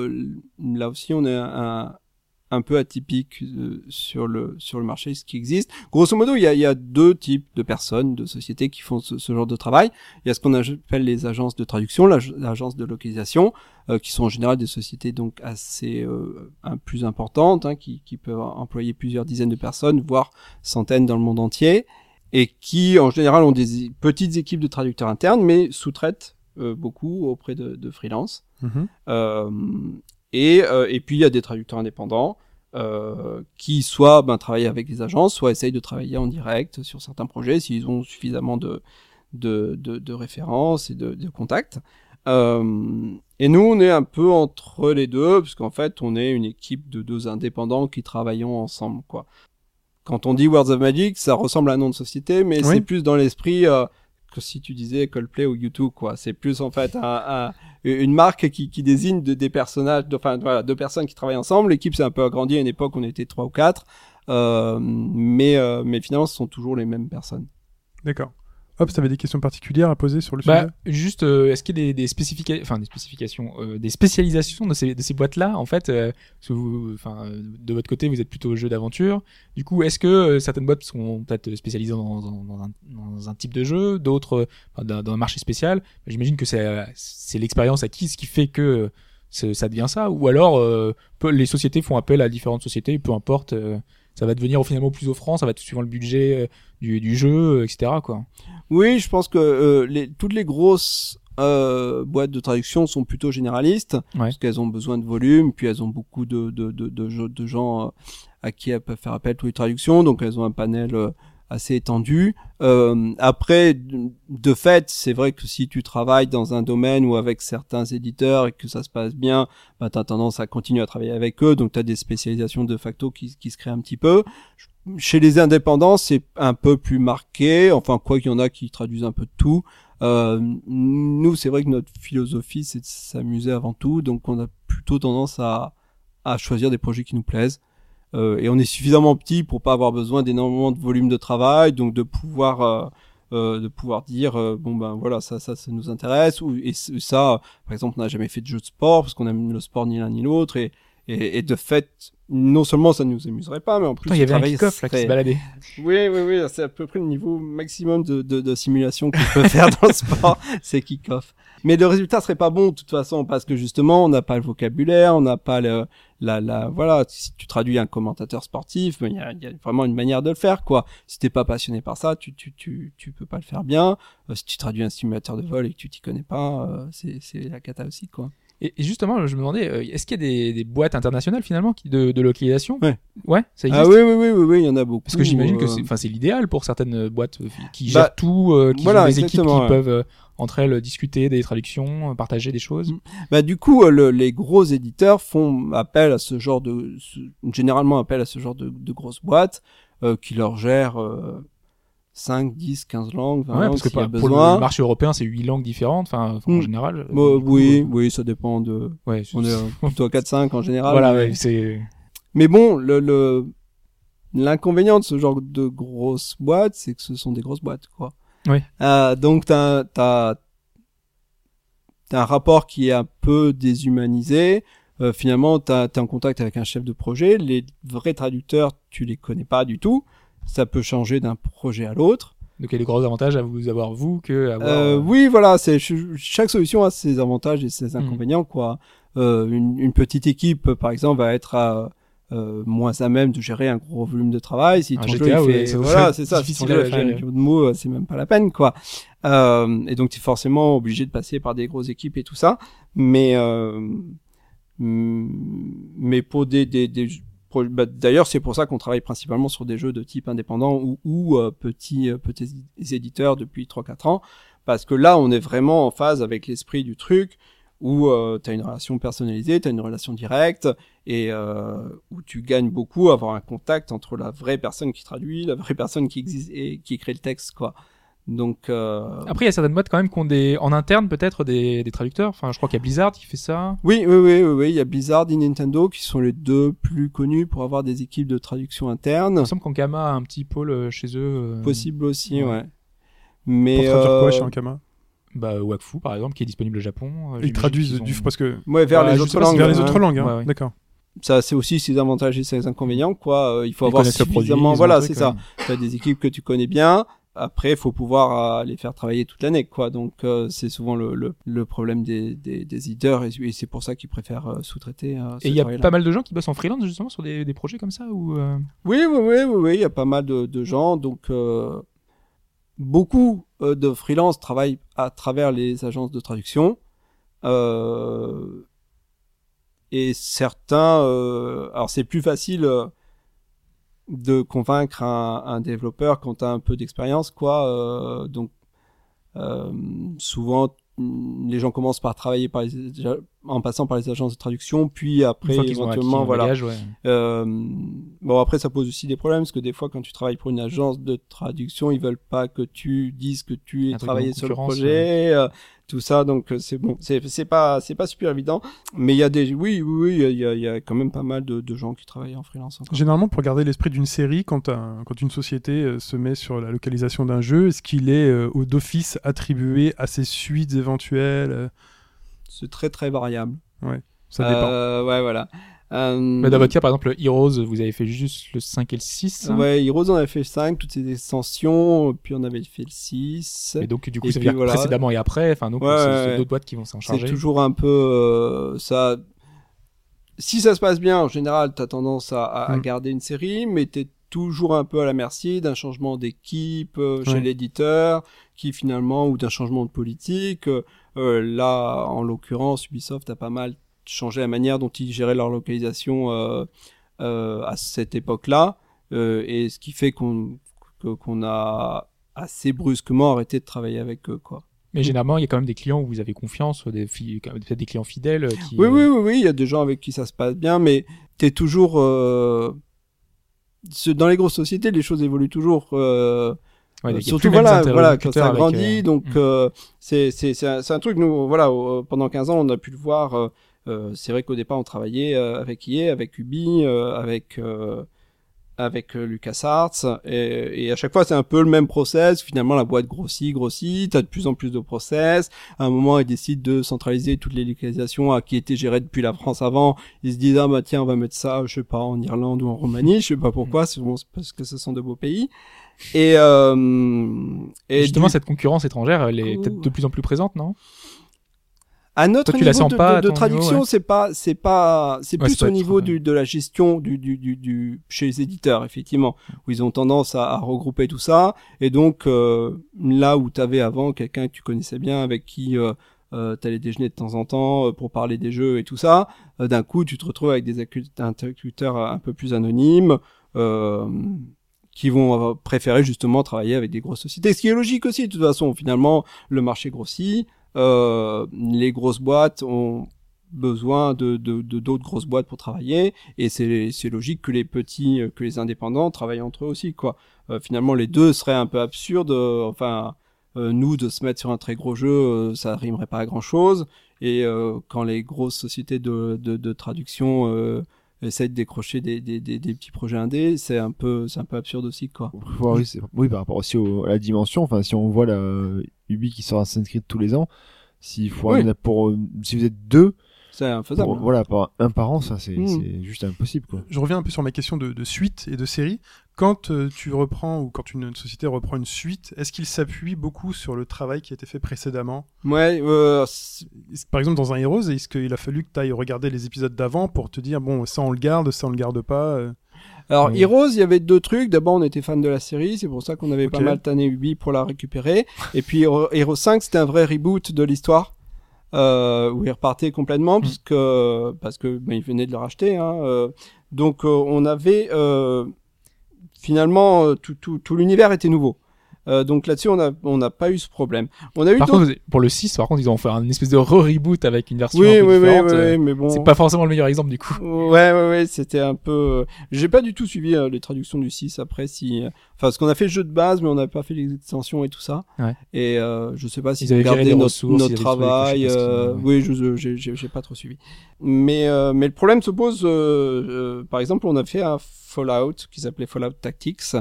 là aussi, on est un, un peu atypique euh, sur le sur le marché, ce qui existe. Grosso modo, il y a, il y a deux types de personnes, de sociétés qui font ce, ce genre de travail. Il y a ce qu'on appelle les agences de traduction, l'ag- l'agence de localisation, euh, qui sont en général des sociétés donc assez euh, un, plus importantes, hein, qui, qui peuvent employer plusieurs dizaines de personnes, voire centaines dans le monde entier, et qui en général ont des petites équipes de traducteurs internes, mais sous-traitent euh, beaucoup auprès de, de freelance. Mhm. Euh, Et, euh, et puis il y a des traducteurs indépendants euh, qui soit ben, travaillent avec des agences, soit essayent de travailler en direct sur certains projets s'ils ont suffisamment de, de, de, de références et de, de contacts. Euh, et nous, on est un peu entre les deux, parce qu'en fait, on est une équipe de deux indépendants qui travaillons ensemble, quoi. Quand on dit Words of Magic, ça ressemble à un nom de société, mais Oui. c'est plus dans l'esprit que si tu disais Coldplay ou YouTube, quoi. C'est plus en fait un, un- une marque qui, désigne de- des personnages, enfin voilà, deux personnes qui travaillent ensemble. L'équipe s'est un peu agrandie à une époque, on était trois ou quatre, euh, mais euh, mais finalement, ce sont toujours les mêmes personnes. D'accord. Hop, tu avais des questions particulières à poser sur le Bah, sujet juste, euh, est-ce qu'il y a des, des spécifications, enfin des spécifications, euh, des spécialisations de ces, de ces boîtes-là, en fait, euh, parce que vous, enfin, de votre côté, vous êtes plutôt jeu d'aventure. Du coup, est-ce que certaines boîtes sont peut-être spécialisées dans, dans- dans un, dans un type de jeu, d'autres dans, un marché spécial? J'imagine que c'est, l'expérience acquise qui fait que ça devient ça, ou alors peu- les sociétés font appel à différentes sociétés, peu importe. Ça va devenir finalement plus offrant, ça va être suivant le budget euh, du, du jeu, euh, etc. Quoi. Oui, je pense que euh, les, toutes les grosses euh, boîtes de traduction sont plutôt généralistes, parce qu'elles ont besoin de volume, puis elles ont beaucoup de, de, de, de, jeux- de gens à qui elles peuvent faire appel pour les traductions, donc elles ont un panel assez étendu. Euh, après, de de fait, c'est vrai que si tu travailles dans un domaine ou avec certains éditeurs et que ça se passe bien, bah, tu as tendance à continuer à travailler avec eux, donc tu as des spécialisations de facto qui, qui se créent un petit peu. Chez les indépendants, c'est un peu plus marqué, enfin quoi qu'il y en a qui traduisent un peu de tout. Euh, nous, c'est vrai que notre philosophie, c'est de s'amuser avant tout, donc on a plutôt tendance à, à choisir des projets qui nous plaisent. Euh, et on est suffisamment petit pour pas avoir besoin d'énormément de volume de travail, donc de pouvoir euh, euh, de pouvoir dire euh, bon ben voilà ça ça ça nous intéresse ou et ça par exemple on n'a jamais fait de jeu de sport parce qu'on aime le sport ni l'un ni l'autre et, et et de fait non seulement ça ne nous amuserait pas mais en plus il y avait un kick-off là qui serait- se baladait. oui, oui, oui, c'est à peu près le niveau maximum de, de, de simulation qu'on peut faire dans le sport, c'est kick-off. Mais le résultat serait pas bon de toute façon parce que justement on n'a pas le vocabulaire, on n'a pas le, la, la, voilà, si tu traduis un commentateur sportif, ben, il y a, y a vraiment une manière de le faire quoi. Si t'es pas passionné par ça, tu, tu, tu, tu peux pas le faire bien. Euh, si tu traduis un simulateur de vol et que tu t'y connais pas, euh, c'est, c'est la cata aussi quoi. Et, et justement, je me demandais, euh, est-ce qu'il y a des, des boîtes internationales finalement qui, de, de localisation Ouais. Ouais, ça existe. Ah oui, oui, oui, oui, oui, il y en a beaucoup. Parce que j'imagine que euh, c'est, enfin, c'est l'idéal pour certaines boîtes euh, qui Bah, gèrent tout, euh, qui voilà, ont des équipes qui ouais. peuvent entre elles discuter des traductions, partager des choses. Mm. Bah du coup, le- les gros éditeurs font appel à ce genre de, généralement appel à ce genre de, de grosses boîtes euh, qui leur gèrent euh, 5, 10, 15 langues, 20 Ouais, langues parce que y a pour, le marché européen, c'est huit langues différentes. Enfin, en Mm. général. euh, coup, oui, euh, oui, ça dépend de. Ouais, On est euh, plutôt à 4-5 en général. voilà, mais, ouais, c'est. mais bon, le, le l'inconvénient de ce genre de grosses boîtes, c'est que ce sont des grosses boîtes, quoi. Oui. Euh, donc t'as t'as t'as un rapport qui est un peu déshumanisé. Euh, finalement, t'as t'es en contact avec un chef de projet. Les vrais traducteurs, tu les connais pas du tout. Ça peut changer d'un projet à l'autre. Donc il y a des gros avantages à vous avoir vous que à avoir. Euh, euh, oui, voilà, c'est ch- chaque solution a ses avantages et ses inconvénients, quoi. Euh, une, une petite équipe, par exemple, va être à, euh, moins à même de gérer un gros volume de travail. Si ton jeu il fait, ça voilà, c'est ça. Si difficile ton jeu fait de mots, euh, c'est même pas la peine, quoi. Euh, et donc, tu es forcément obligé de passer par des grosses équipes et tout ça. Mais, euh, mais pour des, des, des bah, d'ailleurs, c'est pour ça qu'on travaille principalement sur des jeux de type indépendant ou, euh, petits, euh, éditeurs depuis 3-4 ans. Parce que là, on est vraiment en phase avec l'esprit du truc où euh, tu as une relation personnalisée, tu as une relation directe et euh, où tu gagnes beaucoup à avoir un contact entre la vraie personne qui traduit, la vraie personne qui existe et qui crée le texte, quoi. Donc, euh, Après, il y a certaines boîtes quand même qui ont des en interne peut-être des, des traducteurs. Enfin, je crois qu'il y a Blizzard qui fait ça. oui, oui, oui, oui, oui, il y a Blizzard et Nintendo qui sont les deux plus connus pour avoir des équipes de traduction interne. Il me semble qu'Ankama a un petit pôle euh, chez eux. euh, Possible aussi, ouais. ouais. Mais Pour traduire euh, quoi chez Ankama? Bah, Wakfu par exemple, qui est disponible au Japon. euh, Ils traduisent ont- du parce que ouais, vers les autres langues. vers les hein. autres langues, hein. Ouais, ouais. D'accord. Ça, c'est aussi ses avantages et ses inconvénients, quoi. Euh, il faut Ils avoir produit, suffisamment. Voilà, c'est ça. Tu as des équipes que tu connais bien. Après, il faut pouvoir euh, les faire travailler toute l'année, quoi. Donc, euh, c'est souvent le, le, le problème des, des, des éditeurs et, et c'est pour ça qu'ils préfèrent euh, sous-traiter. euh, Et il y a pas mal de gens qui bossent en freelance justement sur des, des projets comme ça ou Oui, oui, oui, oui, oui, il y a pas mal de, de gens. Donc, beaucoup de freelance travaillent à travers les agences de traduction. Et certains, alors c'est plus facile de convaincre un, développeur quand tu as un peu d'expérience, quoi. euh, donc euh, souvent les gens commencent par travailler par les, en passant par les agences de traduction, puis après éventuellement voilà. bagage, ouais. Euh, bon après ça pose aussi des problèmes parce que des fois quand tu travailles pour une agence de traduction ils veulent pas que tu dises que tu truc travaillé sur le projet euh, tout ça donc euh, c'est bon c'est c'est pas c'est pas super évident mais il y a des oui oui oui il y a, y a quand même pas mal de, de gens qui travaillent en freelance encore. Généralement, pour garder l'esprit d'une série, quand, un- quand une société euh, se met sur la localisation d'un jeu, est-ce qu'il est euh, au d'office attribué à ses suites éventuelles euh, c'est très très variable Ça dépend. Euh, ouais voilà euh, Mais dans votre cas, par exemple, Heroes, vous avez fait juste le 5 et le 6. hein ouais Heroes on avait fait 5 toutes ces extensions puis on avait fait le 6 Et donc, du coup, Et ça veut dire voilà. précédemment et après. Enfin, donc, Ouais, c'est ouais, c'est ouais. d'autres boîtes qui vont s'en C'est charger. toujours un peu euh, ça. Si ça se passe bien, en général, t'as tendance à, à- à Mm. garder une série, mais t'es toujours un peu à la merci d'un changement d'équipe euh, chez Ouais. l'éditeur, qui finalement ou d'un changement de politique. Euh, là, en l'occurrence, Ubisoft a pas mal changé la manière dont ils géraient leur localisation euh, euh, à cette époque-là, et ce qui fait qu'on a assez brusquement arrêté de travailler avec eux, quoi. Mais généralement, il y a quand même des clients où vous avez confiance, des, des clients fidèles. Qui, Oui, oui, oui, oui, il y a des gens avec qui ça se passe bien, mais t'es toujours. euh, ce- Dans les grosses sociétés, les choses évoluent toujours. euh, Ouais, a surtout voilà, voilà, quand ça grandit, euh, donc mm. euh, c'est c'est c'est un, un truc nous voilà euh, pendant 15 ans on a pu le voir. euh, euh, c'est vrai qu'au départ on travaillait euh, avec EA, avec Ubi, euh, avec euh, avec euh, LucasArts et, et à chaque fois c'est un peu le même process. Finalement la boîte grossit, grossit, t'as de plus en plus de process. À un moment ils décident de centraliser toutes les localisations à qui étaient gérées depuis la France avant. Ils se disent ah bah tiens on va mettre ça je sais pas en Irlande ou en Roumanie, je sais pas pourquoi, c'est bon, c'est parce que ce sont de beaux pays. Et, euh, Et justement, du- cette concurrence étrangère, elle est peut-être de plus en plus présente, non? À notre Toi, niveau de, traduction, ouais. c'est pas, c'est pas, c'est Ouais, plus au être, niveau du, de la gestion du, du, du, du, chez les éditeurs, effectivement, où ils ont tendance à, à regrouper tout ça. Et donc, euh, là où tu avais avant quelqu'un que tu connaissais bien, avec qui euh, euh, t'allais déjeuner de temps en temps euh, pour parler des jeux et tout ça, d'un coup, tu te retrouves avec des interlocuteurs un peu plus anonymes. Qui vont euh, préférer justement travailler avec des grosses sociétés. Ce qui est logique aussi, de toute façon. Finalement, le marché grossit, euh, les grosses boîtes ont besoin de de- de- d'autres grosses boîtes pour travailler, et c'est logique que les petits, euh, que les indépendants travaillent entre eux aussi, quoi. Euh, finalement, les deux seraient un peu absurdes. euh, enfin, nous de se mettre sur un très gros jeu, euh, ça rimerait pas à grand chose. Et quand les grosses sociétés de, de, de traduction essaient de décrocher des, des, des, des petits projets indés, c'est un peu c'est un peu absurde aussi, quoi. Oui, par rapport aussi au- à la dimension. Enfin, si on voit la Ubi qui sort Assassin's Creed tous les ans, s'il faut Oui. un- pour euh, si vous êtes deux, C'est infaisable. pour- voilà, par un par an, ça c'est Mm. c'est juste impossible quoi. Je reviens un peu sur ma question de, de suite et de série. Quand euh, tu reprends ou quand une, société reprend une suite, est-ce qu'il s'appuie beaucoup sur le travail qui a été fait précédemment? Ouais, euh, Par exemple, dans un Heroes, est-ce qu'il a fallu que tu ailles regarder les épisodes d'avant pour te dire, bon, ça on le garde, ça on le garde pas euh, Alors Oui. Heroes, il y avait deux trucs. D'abord, on était fan de la série, c'est pour ça qu'on avait pas mal tanné Ubi pour la récupérer. Et puis Hero- Heroes 5, c'était un vrai reboot de l'histoire. Euh, où il repartait complètement Hmm. puisque parce que ben, il venait de le racheter. Hein, euh. donc euh, on avait finalement euh, tout, l'univers était nouveau. Euh, donc là-dessus on a on n'a pas eu ce problème. On a eu Par contre, pour le 6, par contre, ils ont fait un espèce de re-reboot avec une version oui, un peu oui, oui, différente. oui, euh, mais bon. C'est pas forcément le meilleur exemple du coup. Ouais, ouais, ouais, c'était un peu. euh, J'ai pas du tout suivi euh, les traductions du 6 après si. Enfin, parce qu'on a fait le jeu de base, mais on n'a pas fait les extensions et tout ça. Ouais. Et euh, je sais pas Ils s'ils ont avaient gardé notre, ils travail. qu'ils- Oui, je j'ai- pas trop suivi. Mais euh, mais le problème se pose. par exemple, on a fait un Fallout qui s'appelait Fallout Tactics,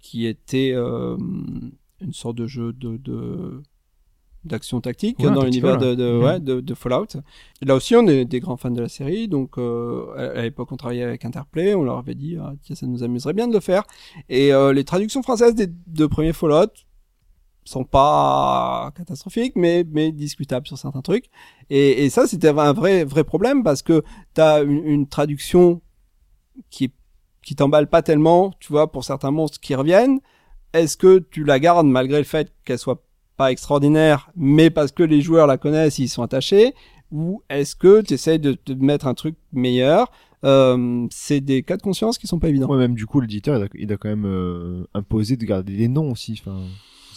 qui était euh, une sorte de jeu de, de d'action tactique Ouais, dans l'univers de, de, ouais. ouais, de, de Fallout. Et là aussi, on est des grands fans de la série, donc euh, à l'époque, on travaillait avec Interplay, on leur avait dit, ah, tiens, ça nous amuserait bien de le faire. Et euh, les traductions françaises des deux premiers Fallout sont pas catastrophiques, mais mais discutables sur certains trucs. Et, et ça, c'était un vrai vrai problème parce que t'as une, une traduction qui qui t'emballe pas tellement, tu vois, pour certains monstres qui reviennent. Est-ce que tu la gardes malgré le fait qu'elle soit pas extraordinaire, mais parce que les joueurs la connaissent, ils sont attachés, ou est-ce que tu essayes de te mettre un truc meilleur? Euh, c'est des cas de conscience qui sont pas évidents. Ouais, même du coup, l'éditeur, il, il a quand même euh, imposé de garder les noms aussi. Enfin,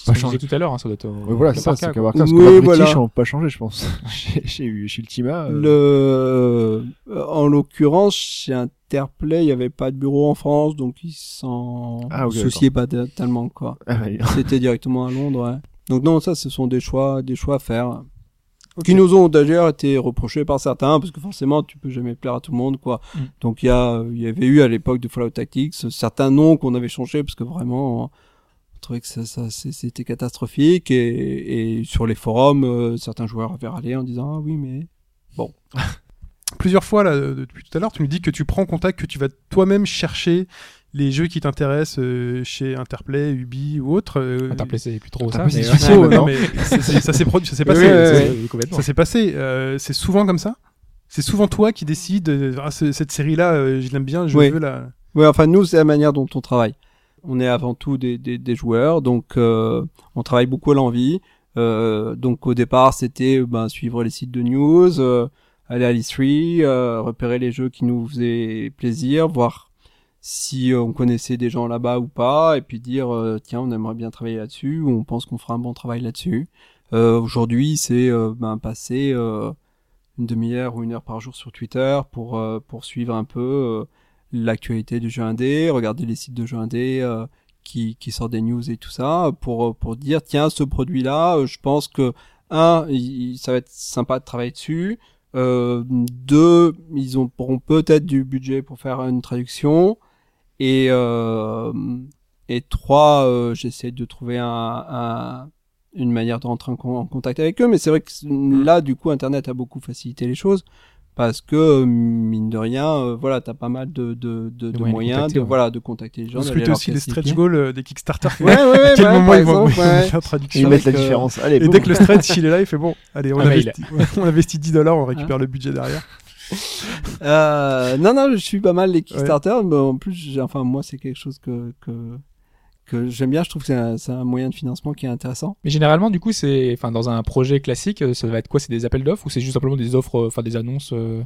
pas changé. tout à l'heure, hein, ça doit être. voilà, c'est ça, c'est quoi. Warcraft, Oui, parce que les voilà. N'ont pas changé, je pense. chez, chez, chez Ultima. euh, Le, euh, en l'occurrence, chez Interplay, il y avait pas de bureau en France, donc ils s'en Ah, ok, souciaient pas tellement, quoi. ah, ouais. C'était directement à Londres, ouais. Donc non, ça, ce sont des choix, des choix à faire. Qui nous ont d'ailleurs été reprochés par certains, parce que forcément, tu peux jamais plaire à tout le monde, quoi. Mm. Donc il y a, il y avait eu à l'époque de Fallout Tactics certains noms qu'on avait changés, parce que vraiment, on trouvait que ça, ça c'est- c'était catastrophique, et, et sur les forums, euh, certains joueurs avaient râlé en disant, ah oui, mais Plusieurs fois, là, euh, depuis tout à l'heure, tu nous dis que tu prends contact, que tu vas toi-même chercher les jeux qui t'intéressent euh, chez Interplay, Ubi ou autre. euh, Interplay, c'est plus trop ça. Interplay, mais- c'est suffisant, oh, maintenant. non, mais ça s'est produit, ça s'est passé. oui, oui, c'est- oui, complètement. Ça s'est passé. euh, c'est souvent comme ça? C'est souvent toi qui décides. ah, ce- cette série-là, euh, je l'aime bien, je Oui. veux la. Ouais, enfin nous c'est la manière dont on travaille. On est avant tout des, des, joueurs, donc euh, on travaille beaucoup à l'envie. Euh, donc au départ c'était ben, suivre les sites de news, euh, aller à l'E3, euh, repérer les jeux qui nous faisaient plaisir, voir si on connaissait des gens là-bas ou pas, et puis dire tiens on aimerait bien travailler là-dessus, ou on pense qu'on fera un bon travail là-dessus. Aujourd'hui c'est ben, passer une demi-heure ou une heure par jour sur Twitter pour, pour suivre un peu l'actualité du jeu indé, regarder les sites de jeux indé euh, qui, qui sortent des news et tout ça, pour, pour dire, tiens, ce produit-là, euh, je pense que, un, il- ça va être sympa de travailler dessus, euh, deux, ils ont, auront peut-être du budget pour faire une traduction, et, euh, et trois, euh, j'essaie de trouver un, un- une manière de rentrer en, con- en contact avec eux, mais c'est vrai que c- là, du coup, Internet a beaucoup facilité les choses parce que euh, mine de rien, euh, voilà, t'as pas mal de, de, de, de moyens de moyens, contacter, de, ouais. voilà, de contacter les gens. Vous aussi les stretch goals euh, des Kickstarter. Ouais, ouais, ouais. à quel ouais, moment ils vont, faire traduction Ils mettent la que- différence. Allez, Et boum. dès que le stretch il est là, il fait bon, allez, on, Ah, il investit, on investit 10 dollars, on récupère le budget derrière. Euh, non, non, je suis pas mal les Kickstarter, mais en plus, j'ai- enfin, moi, c'est quelque chose que, que, que j'aime bien. Je trouve que c'est un, c'est un moyen de financement qui est intéressant. Mais généralement, du coup, c'est, enfin, dans un projet classique, euh, ça va être quoi? C'est des appels d'offres ou c'est juste simplement des offres, euh, enfin, des annonces, euh,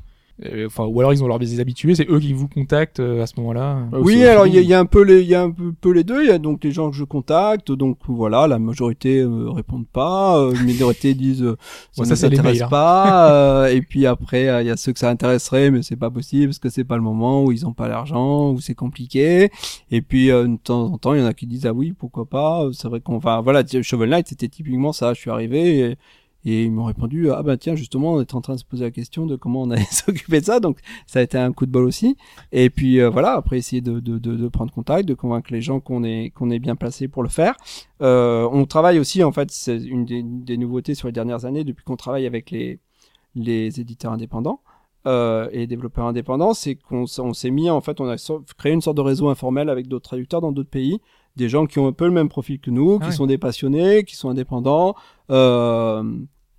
enfin, ou alors ils ont leur des habitués, c'est eux qui vous contactent euh, à ce moment-là. Ouais, oui, alors il y, a- fini. il y a un peu les, il y a un peu, peu les deux. Il y a donc les gens que je contacte, donc voilà, la majorité euh, répondent pas, euh, une minorité disent euh, ça, Bon, ça, ne mails, hein. pas, euh, et puis après euh, il y a ceux que ça intéresserait, mais c'est pas possible parce que c'est pas le moment où ils ont pas l'argent, où c'est compliqué. Et puis euh, de temps en temps il y en a qui disent ah oui pourquoi pas. C'est vrai qu'on, enfin voilà, Shovel Knight c'était typiquement ça. Je suis arrivé. Et, et ils m'ont répondu ah bah tiens justement on est en train de se poser la question de comment on allait s'occuper de ça donc ça a été un coup de bol aussi et puis euh, voilà, après essayer de, de, prendre contact, de convaincre les gens qu'on est est bien placé pour le faire. Euh, on travaille aussi en fait, c'est une des, nouveautés sur les dernières années depuis qu'on travaille avec les éditeurs indépendants. Euh, et développeurs indépendants, c'est qu'on s'est mis en fait, on a créé une sorte de réseau informel avec d'autres traducteurs dans d'autres pays, des gens qui ont un peu le même profil que nous, Ah qui sont des passionnés, qui sont indépendants, euh,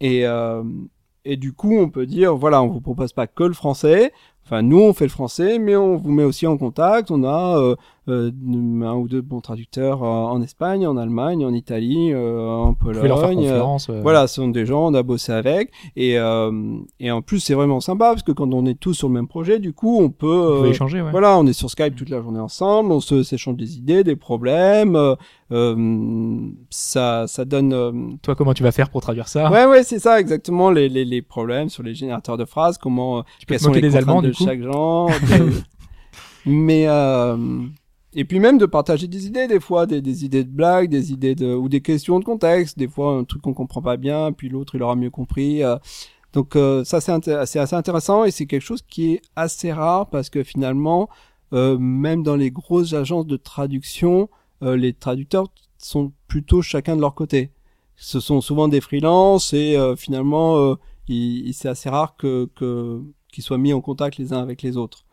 et euh, et du coup, on peut dire, voilà, on vous propose pas que le français. Enfin, nous, on fait le français, mais on vous met aussi en contact. On a euh, un ou deux bons traducteurs euh, en Espagne, en Allemagne, en Italie, euh, en pouvez leur faire Pologne. euh, confiance. euh, voilà, ce sont des gens, on a bossé avec. Et, euh, et en plus, c'est vraiment sympa, parce que quand on est tous sur le même projet, du coup, on peut... Euh, échanger, ouais. voilà, on est sur Skype toute la journée ensemble, on s'échange des idées, des problèmes. euh, euh, ça, ça donne... euh, Toi, comment tu vas faire pour traduire ça? Ouais, ouais, c'est ça, exactement, les, les, les problèmes sur les générateurs de phrases, comment, euh, Tu peux sont les des Allemands, de du chaque genre. de- Mais, euh, et puis même de partager des idées, des fois, des, des idées de blagues, des idées de, ou des questions de contexte, des fois un truc qu'on comprend pas bien, puis l'autre il aura mieux compris. euh. donc euh, ça c'est assez intéressant et c'est quelque chose qui est assez rare parce que finalement, euh, même dans les grosses agences de traduction, euh, les traducteurs sont plutôt chacun de leur côté. Ce sont souvent des freelances et euh, finalement, il- c'est assez rare que- qu'ils soient mis en contact les uns avec les autres.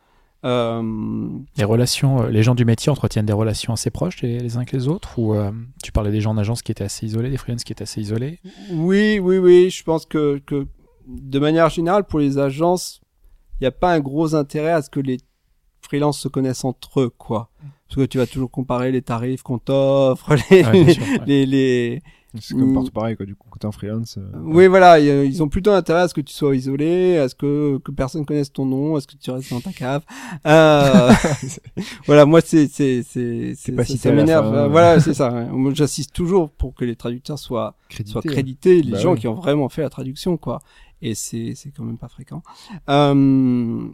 Euh, Les relations, euh, les gens du métier entretiennent des relations assez proches les, les uns avec les autres Ou euh, tu parlais des gens en agence qui étaient assez isolés, des freelance qui étaient assez isolés? Oui, oui, oui. Je pense que, que de manière générale, pour les agences, il n'y a pas un gros intérêt à ce que les freelances se connaissent entre eux, quoi. Parce que tu vas toujours comparer les tarifs qu'on t'offre, les, Ouais, bien sûr, ouais. les, les, C'est comme Mm. partout pareil, quoi. Du coup, quand t'es en freelance. euh, Oui, voilà, y ils ont plutôt intérêt à ce que tu sois isolé, à ce que, que personne connaisse ton nom, à ce que tu restes dans ta cave. Euh, voilà, moi, c'est, c'est, c'est, c'est, pas ça, m'énerve. fin, Euh. Voilà, c'est ça. ouais. Toujours pour que les traducteurs soient, crédité, soient hein. crédités, les Bah gens oui. qui ont vraiment fait la traduction, quoi. Et c'est, c'est quand même pas fréquent. Euh,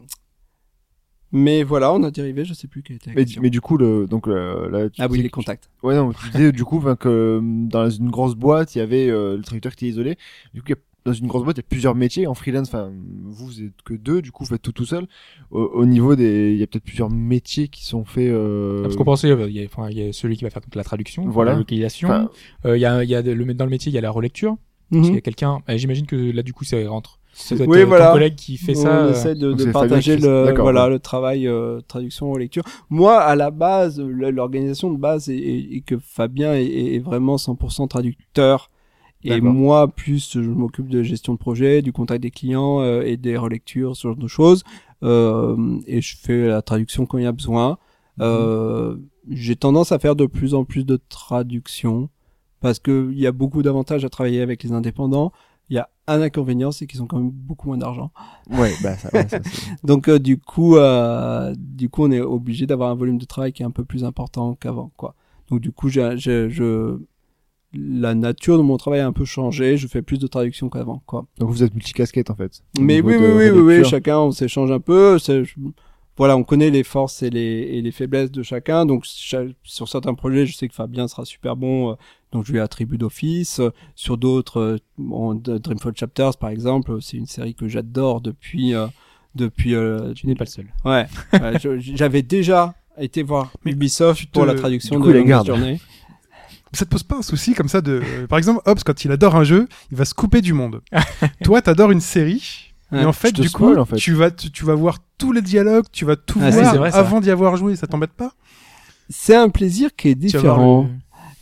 mais voilà, on a dérivé, je sais plus quelle était la Mais, question. mais du coup, le, donc, euh, là, tu ah oui, disais les que- contacts. Ouais, non, tu disais du coup ben, que euh, dans une grosse boîte, il y avait euh, le traducteur qui était isolé. Du coup, il y a- dans une grosse boîte, il y a plusieurs métiers en freelance. Enfin, vous, vous êtes que deux, du coup, vous faites tout tout seul. Au, au niveau des, il y a peut-être plusieurs métiers qui sont faits. Euh... Parce qu'on pensait, euh, il y, a, enfin, il y a celui qui va faire donc, la traduction, Voilà. la localisation. Enfin, Euh, il y a, il y a de- le, dans le métier, il y a la relecture. Parce qu'il y Mhm. a quelqu'un, euh, j'imagine que là, du coup, ça rentre. Ça doit Oui, voilà. ton collègue qui fait on ça. euh, essaie de, partager le, voilà, ouais. le travail euh, traduction ou lecture. Moi, à la base, l'organisation de base est, est- est que Fabien est, est vraiment 100% traducteur. Et moi, plus je m'occupe de gestion de projet, du contact des clients euh, et des relectures, ce genre de choses. Euh, et je fais la traduction quand il y a besoin. Euh, J'ai tendance à faire de plus en plus de traduction parce que il y a beaucoup d'avantages à travailler avec les indépendants. Il y a un inconvénient, c'est qu'ils ont quand même beaucoup moins d'argent. ouais, bah, ça, ouais, ça, Donc euh, du coup, euh, du coup, on est obligé d'avoir un volume de travail qui est un peu plus important qu'avant, quoi. Donc du coup, j'ai, j'ai- je, la nature de mon travail a un peu changé. Je fais plus de traduction qu'avant, quoi. Donc vous êtes multicasquette en fait. Mais oui, de oui, oui, oui, oui, chacun, on s'échange un peu. c'est- je- voilà, on connaît les forces et les, et les faiblesses de chacun. Donc sur certains projets, je sais que Fabien sera super bon, euh, donc je lui attribue d'office. Euh, Sur d'autres, euh, bon, de- Dreamfall Chapters par exemple, c'est une série que j'adore depuis, euh, depuis. euh, Tu n'es pas le seul. Ouais, j'avais déjà été voir Ubisoft pour la traduction du coup, de la. Journey. Ça te pose pas un souci comme ça de. euh, Par exemple, Hobbs, quand il adore un jeu, il va se couper du monde. Toi, t'adores une série. Ouais. Et en fait, du spoil, coup, en fait. tu vas, tu, tu vas voir tous les dialogues, tu vas tout Ah, voir vrai, avant d'y avoir joué. Ça t'embête pas? C'est un plaisir qui est différent.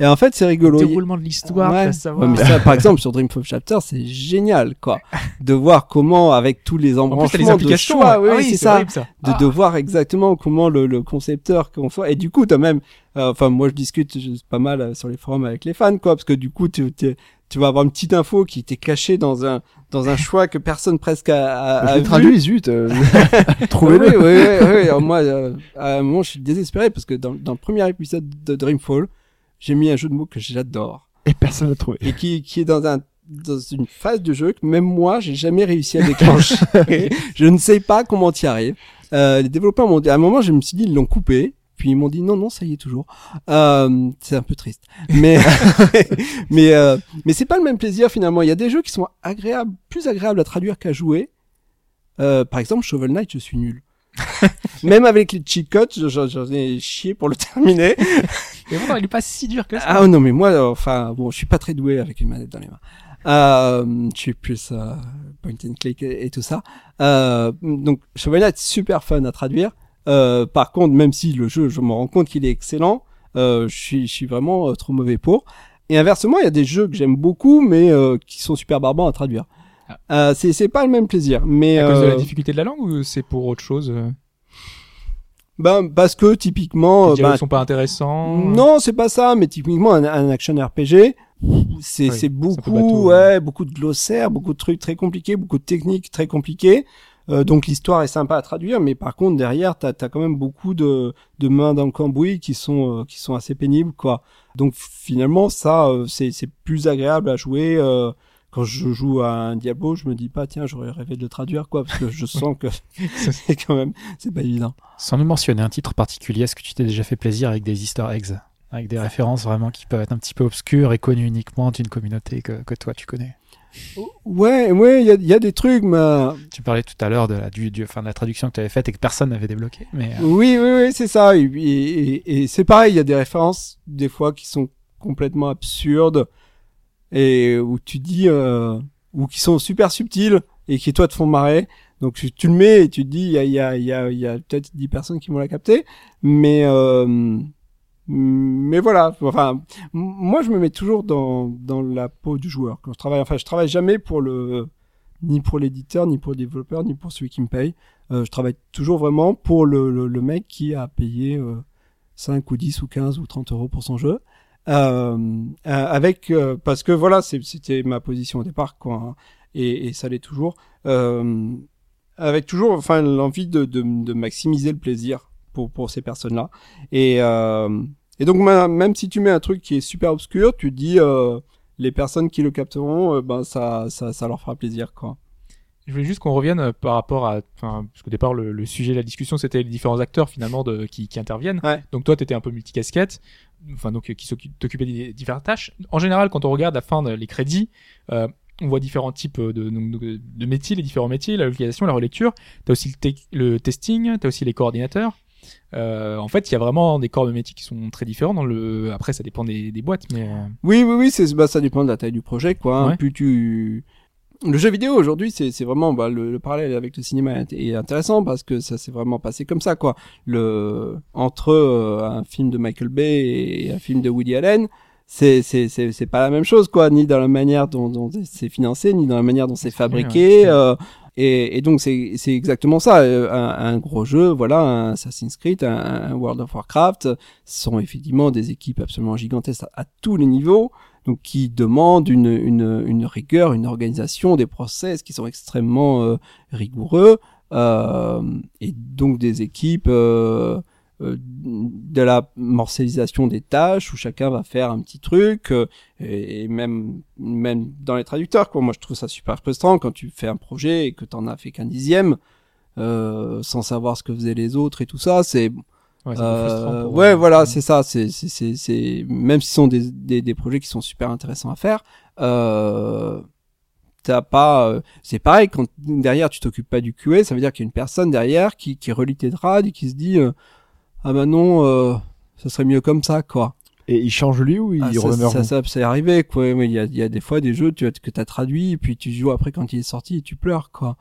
Et en fait, c'est le rigolo. déroulement de l'histoire, Ouais. savoir. mais ça, par exemple, sur Dreamfall Chapter, c'est génial, quoi. De voir comment, avec tous les en plus, t'as embranchements les de implications. choix, ouais. oui, Ah c'est ça. horrible, ça. De, de voir exactement comment le, le concepteur qu'on fait. Et du coup, t'as même, euh, enfin, moi, je discute je- pas mal euh, sur les forums avec les fans, quoi, parce que du coup, tu, tu, vas avoir une petite info qui était cachée dans un, dans un choix que personne presque a, a, Je a vu. traduit, zut. euh, Trouvez-le. oui, oui, oui, moi, euh, à un moment, je suis désespéré parce que dans, dans le premier épisode de Dreamfall, j'ai mis un jeu de mots que j'adore Et personne l'a trouvé. et qui, qui est dans un dans une phase de jeu que même moi j'ai jamais réussi à déclencher. je ne sais pas comment tu y arrives. Euh, les développeurs m'ont dit à un moment je me suis dit ils l'ont coupé. Puis ils m'ont dit non non ça y est toujours. Euh, c'est un peu triste. Mais mais euh, mais c'est pas le même plaisir finalement. Il y a des jeux qui sont agréables, plus agréables à traduire qu'à jouer. Euh, par exemple Shovel Knight je suis nul. Même avec les cheat codes, j'en ai chié pour le terminer. Et pourtant, il est pas si dur que ça. Ah non, mais moi, euh, enfin, bon, je suis pas très doué avec une manette dans les mains. Euh, je suis plus euh, point and click et, et tout ça. Euh, donc, Shovel Knight, super fun à traduire. Euh, par contre, même si le jeu, je me rends compte qu'il est excellent, euh, je suis, je suis vraiment euh, trop mauvais pour. Et inversement, il y a des jeux que j'aime beaucoup, mais euh, qui sont super barbants à traduire. Euh, c'est, c'est pas le même plaisir. Mais À cause de la difficulté de la langue ou c'est pour autre chose ben, parce que typiquement, Les dialogues ben, sont pas intéressants. Non, c'est pas ça, mais typiquement un, un action RPG, c'est Oui, c'est peu beaucoup, bateau, ouais, beaucoup de glossaires, beaucoup de trucs très compliqués, beaucoup de techniques très compliquées. Euh, donc l'histoire est sympa à traduire, mais par contre derrière t'as as quand même beaucoup de, de mains dans le cambouis qui sont euh, qui sont assez pénibles quoi. Donc finalement ça euh, c'est c'est plus agréable à jouer. euh, quand je joue à un Diablo, je me dis pas tiens j'aurais rêvé de le traduire quoi parce que je sens que c'est quand même c'est pas évident. Sans nous mentionner un titre particulier, est-ce que tu t'es déjà fait plaisir avec des easter eggs? Avec des références vraiment qui peuvent être un petit peu obscures et connues uniquement d'une communauté que, que toi tu connais? Ouais ouais il y a, il y a des trucs mais Tu parlais tout à l'heure de la, du, du- enfin, de la traduction que tu avais faite et que personne n'avait débloqué. Mais euh, Oui, oui, oui, c'est ça. Et, et- et- et c'est pareil, il y a des références des fois qui sont complètement absurdes et où tu dis euh, ou qui sont super subtiles et qui toi te font marrer. Donc tu, tu le mets et tu te dis il y a, y a, y a, y a peut-être 10 personnes qui vont la capter, mais euh, mais voilà. Enfin, moi je me mets toujours dans dans la peau du joueur quand je travaille. Enfin, je travaille jamais pour le ni pour l'éditeur, ni pour le développeur, ni pour celui qui me paye. Euh, je travaille toujours vraiment pour le, le, le mec qui a payé euh, 5 ou 10 ou 15 ou 30 euros pour son jeu. euh, euh, avec euh, parce que voilà, c'était ma position au départ, quoi, hein, et, et ça l'est toujours. Avec toujours, enfin, l'envie de, de, de maximiser le plaisir pour pour ces personnes-là. Et euh, et donc même si tu mets un truc qui est super obscur, tu te dis euh, les personnes qui le capteront, euh, ben ça, ça ça leur fera plaisir, quoi. Je voulais juste qu'on revienne par rapport à, enfin, parce qu'au départ le, le sujet de la discussion c'était les différents acteurs finalement de, qui, qui interviennent. Ouais. Donc toi t'étais un peu multicasquette, enfin donc qui t'occupait des diverses tâches. En général quand on regarde la fin de les crédits, euh, on voit différents types de, de métiers, les différents métiers, la localisation, la relecture. T'as aussi le, te- le testing, t'as aussi les coordinateurs. Euh, en fait, il y a vraiment des corps de métiers qui sont très différents. Dans le, après, ça dépend des, des boîtes, mais euh, Oui, oui, oui, c'est, bah, ça dépend de la taille du projet, quoi. hein. Ouais. Plus tu, le jeu vidéo aujourd'hui, c'est, c'est vraiment, bah, le, le parallèle avec le cinéma est, intéressant parce que ça s'est vraiment passé comme ça, quoi. Le, entre euh, un film de Michael Bay et un film de Woody Allen, c'est, c'est, c'est, c'est pas la même chose, quoi, ni dans la manière dont, dont c'est financé, ni dans la manière dont c'est fabriqué. euh, et, et donc c'est, c'est exactement ça. euh, Un, un gros jeu, voilà, un Assassin's Creed, un, un World of Warcraft, sont effectivement des équipes absolument gigantesques à, à tous les niveaux donc qui demandent une, une, une rigueur, une organisation, des process qui sont extrêmement euh, rigoureux, euh, et donc des équipes euh, de la morcellisation des tâches où chacun va faire un petit truc, euh, et, même même dans les traducteurs, quoi. Moi, je trouve ça super frustrant quand tu fais un projet et que t'en as fait qu'un dixième. Euh, sans savoir ce que faisaient les autres et tout ça, c'est ouais, euh, voilà, c'est ça. C'est, c'est, c'est, même si ce sont des, des, des projets qui sont super intéressants à faire, euh, t'as pas, euh, c'est pareil quand derrière tu t'occupes pas du QA, ça veut dire qu'il y a une personne derrière qui, qui relit tes drafts et qui se dit, euh, ah bah non, euh, ça serait mieux comme ça, quoi. Et il change lui ou il Ah, ça, ça, ça, c'est arrivé, quoi. Mais il y a, y a des fois des jeux tu, que t'as traduit et puis tu joues après quand il est sorti et tu pleures, quoi.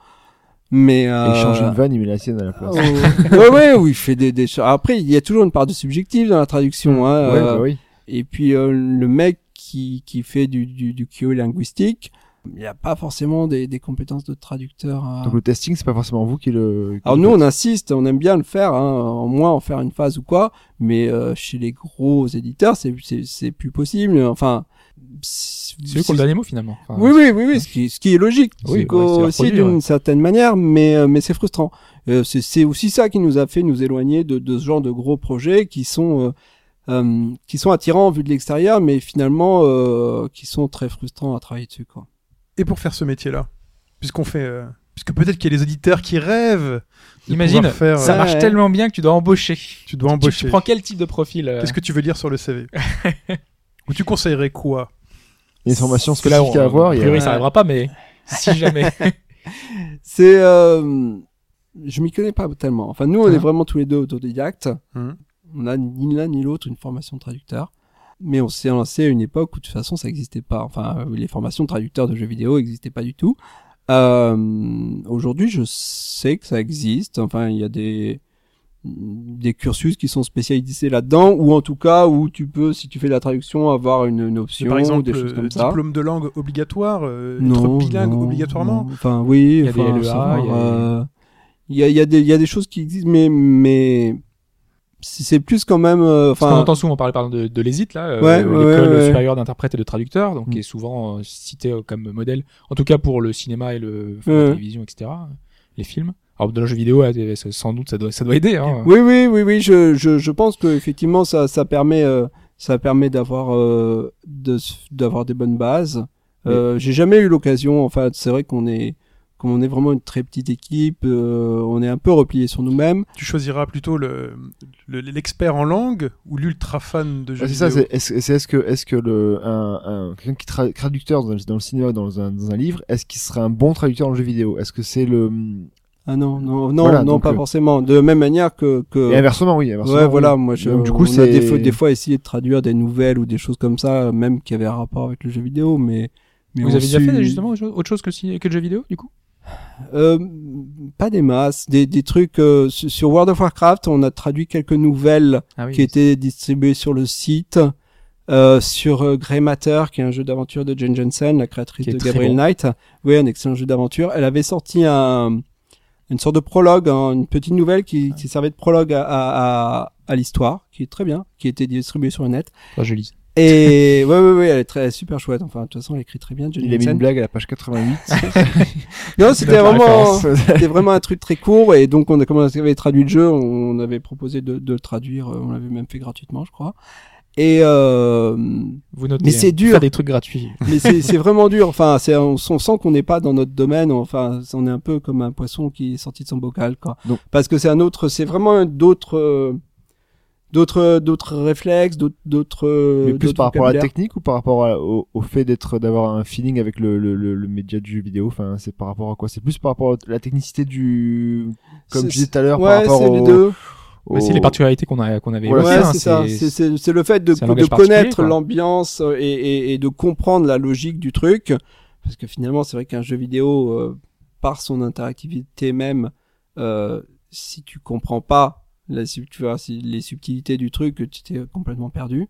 Mais euh, il change une vanne, il met la sienne à la place. Oh, ouais, ouais, oui, il fait des, des choses. Après, il y a toujours une part de subjectif dans la traduction. Hein, ouais, euh, bah oui. Et puis euh, le mec qui, qui fait du, du, du linguistique, il n'y a pas forcément des, des compétences de traducteur. à- Donc le testing, c'est pas forcément vous qui le. qui Alors le nous, on insiste, on aime bien le faire, hein, en moins en faire une phase ou quoi, mais euh, chez les gros éditeurs, c'est c'est c'est plus possible. Enfin, c'est eux qui ont le dernier mot finalement. Enfin, oui, oui, oui, oui, ce qui, ce qui est logique Oui, c'est ouais, aussi d'une ouais. certaine manière, mais euh, mais c'est frustrant. Euh, c'est c'est aussi ça qui nous a fait nous éloigner de, de ce genre de gros projets qui sont euh, euh, qui sont attirants vu de l'extérieur, mais finalement euh, qui sont très frustrants à travailler dessus, quoi. Et pour faire ce métier-là, puisqu'on fait, euh, puisque peut-être qu'il y a des auditeurs qui rêvent. de Imagine, pouvoir faire, ça euh, marche ouais. tellement bien que tu dois embaucher. tu dois embaucher. tu prends quel type de profil euh, Qu'est-ce que tu veux dire sur le CV Ou tu conseillerais quoi formation Parce que là, on, à avoir. a priori, ça arrivera pas, mais si jamais. C'est euh, je m'y connais pas tellement. Enfin, nous, on Ah. est vraiment tous les deux autodidactes. Mhm. On a ni l'un ni l'autre une formation de traducteur. Mais on s'est lancé à une époque où de toute façon ça n'existait pas. Enfin, euh, les formations de traducteurs de jeux vidéo n'existaient pas du tout. Euh, Aujourd'hui, je sais que ça existe. Enfin, il y a des des cursus qui sont spécialisés là-dedans, ou en tout cas où tu peux, si tu fais de la traduction, avoir une, option, par exemple des choses euh, comme ça. diplôme de langue obligatoire, euh, être Non, bilingue non, obligatoirement. non. Enfin, oui. Il y a des enfin, LEA, savoir, il y a- euh, il y a, il y a des, il y a des choses qui existent, mais, mais c'est plus quand même, euh, Parce qu'on enfin, entend souvent parler par exemple, de, de l'ESIT, là, euh, Ouais, l'école ouais, ouais, supérieure d'interprète et de traducteur, donc Mm. qui est souvent euh, cité euh, comme modèle, en tout cas pour le cinéma et le enfin, la télévision, etc., les films. Alors dans le jeu vidéo, euh, sans doute, ça doit, ça doit aider. Hein. oui, oui, oui, oui, je, je, je pense que effectivement ça, ça permet, euh, ça permet d'avoir, euh, de, d'avoir des bonnes bases. Euh, J'ai jamais eu l'occasion. Enfin, c'est vrai qu'on est, comme on est vraiment une très petite équipe, euh, on est un peu replié sur nous-mêmes. Tu choisiras plutôt le le- l'expert en langue ou l'ultra fan de jeux Ah, c'est ça, vidéo. c'est est-ce c'est est-ce que est-ce que le un, un quelqu'un qui tra- traducteur dans, le- dans le cinéma dans un, dans un livre, est-ce qu'il serait un bon traducteur dans le jeu vidéo? Est-ce que c'est le Ah non, non, non, Voilà, non, pas euh, forcément. De la même manière que, que et inversement oui, inversement, Ouais, oui. voilà, moi, je, Donc, du coup, on a des c'est- fois, des fois essayé de traduire des nouvelles ou des choses comme ça, même qui avaient un rapport avec le jeu vidéo, mais, mais Vous avez déjà fait justement autre chose- que, que le jeu vidéo, du coup? Euh, pas des masses, des, des trucs euh, sur World of Warcraft, on a traduit quelques nouvelles Ah oui. qui étaient distribuées sur le site. Euh, sur euh, Grey Matter, qui est un jeu d'aventure de Jen Jensen, la créatrice de Gabriel bon. Knight. Oui, un excellent jeu d'aventure. Elle avait sorti un, une sorte de prologue, hein, une petite nouvelle qui, qui servait de prologue à, à, à, à l'histoire, qui est très bien, qui était distribuée sur le net. Je lis. Et ouais, ouais, ouais, elle est très super chouette. Enfin, de toute façon, elle écrit très bien. Johnny Il a mis une blague à la page 88. Non, c'était vraiment, c'était vraiment un truc très court. Et donc, on a, comme on avait traduit le jeu, on avait proposé de, de le traduire. euh, On l'avait même fait gratuitement, je crois. Et euh, Vous notez. Mais c'est hein. dur. Faire des trucs gratuits. mais c'est vraiment dur. Enfin, c'est on, on sent qu'on n'est pas dans notre domaine. Enfin, on est un peu comme un poisson qui est sorti de son bocal, quoi. Donc- Parce que c'est un autre, c'est vraiment d'autres, euh, d'autres, d'autres réflexes, d'autres, d'autres. Mais plus par rapport à la technique ou par rapport à- au, au fait d'être d'avoir un feeling avec le, le, le, le média du jeu vidéo? Enfin c'est par rapport à quoi? C'est plus par rapport à la technicité du comme je disais tout à l'heure par Ouais, rapport c'est au, les deux. au- Mais c'est les particularités qu'on a qu'on avait Voilà, Ouais, hein, c'est ça. C'est- C'est c'est le fait de, de connaître l'ambiance euh, et, et, et de comprendre la logique du truc. Parce que finalement, c'est vrai qu'un jeu vidéo, euh, par son interactivité même, euh, si tu comprends pas la, tu vois, les subtilités du truc, tu t'es complètement perdu.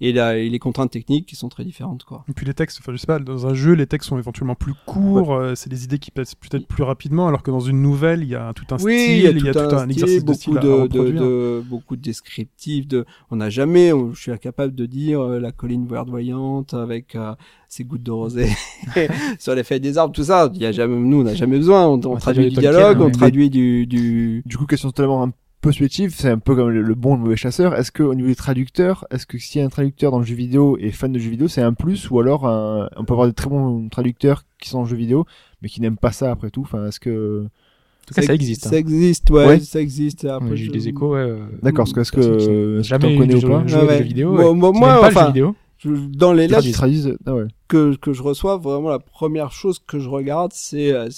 Et, là, et les contraintes techniques qui sont très différentes, quoi. Et puis les textes, enfin je sais pas, dans un jeu, les textes sont éventuellement plus courts, euh, c'est des idées qui passent peut-être plus rapidement, alors que dans une nouvelle, il y a tout un oui, style, il y a tout, il y a tout un, style, exercice de beaucoup style à- à de, de, de- beaucoup de descriptifs. De, on n'a jamais, on- je suis incapable de dire euh, la colline verdoyante avec euh, ses gouttes de rosée sur les feuilles des arbres, tout ça. Il y a jamais, nous, on n'a jamais besoin. On, on On traduit du Tolkien, dialogue, on ouais. traduit du, du. du coup question totalement un c'est un peu comme le, bon et le mauvais chasseur est-ce que au niveau des traducteurs est-ce que si un traducteur dans le jeu vidéo est fan de jeux vidéo c'est un plus ou alors un- on peut avoir des très bons traducteurs qui sont en jeu vidéo mais qui n'aiment pas ça après tout? Enfin est-ce que En tout cas, ça existe. hein. Ça existe, ouais, Ouais. ça existe. Après, Ouais, J'ai eu des échos. Ouais, euh, d'accord parce que est-ce que jamais connais ou pas? Ah vidéo. Moi- le enfin, jeu vidéo. je- dans les lettres traduisent ah ouais que, que je reçois, vraiment la première chose que je regarde, c'est euh,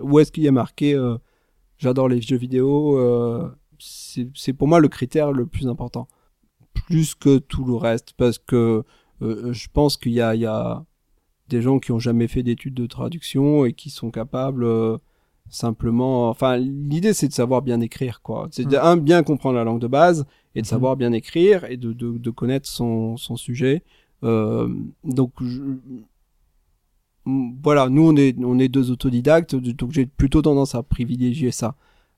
où est-ce qu'il y a marqué euh, j'adore les jeux vidéo. euh, c'est pour moi le critère le plus important, plus que tout le reste, parce que euh, je pense qu'il y a, il y a des gens qui ont jamais fait d'études de traduction et qui sont capables euh, simplement. Enfin, l'idée c'est de savoir bien écrire, quoi. C'est de un bien comprendre la langue de base et de Mhm. savoir bien écrire et de, de, de connaître son, son sujet. Euh, donc je- voilà, nous on est on est deux autodidactes, donc j'ai plutôt tendance à privilégier ça.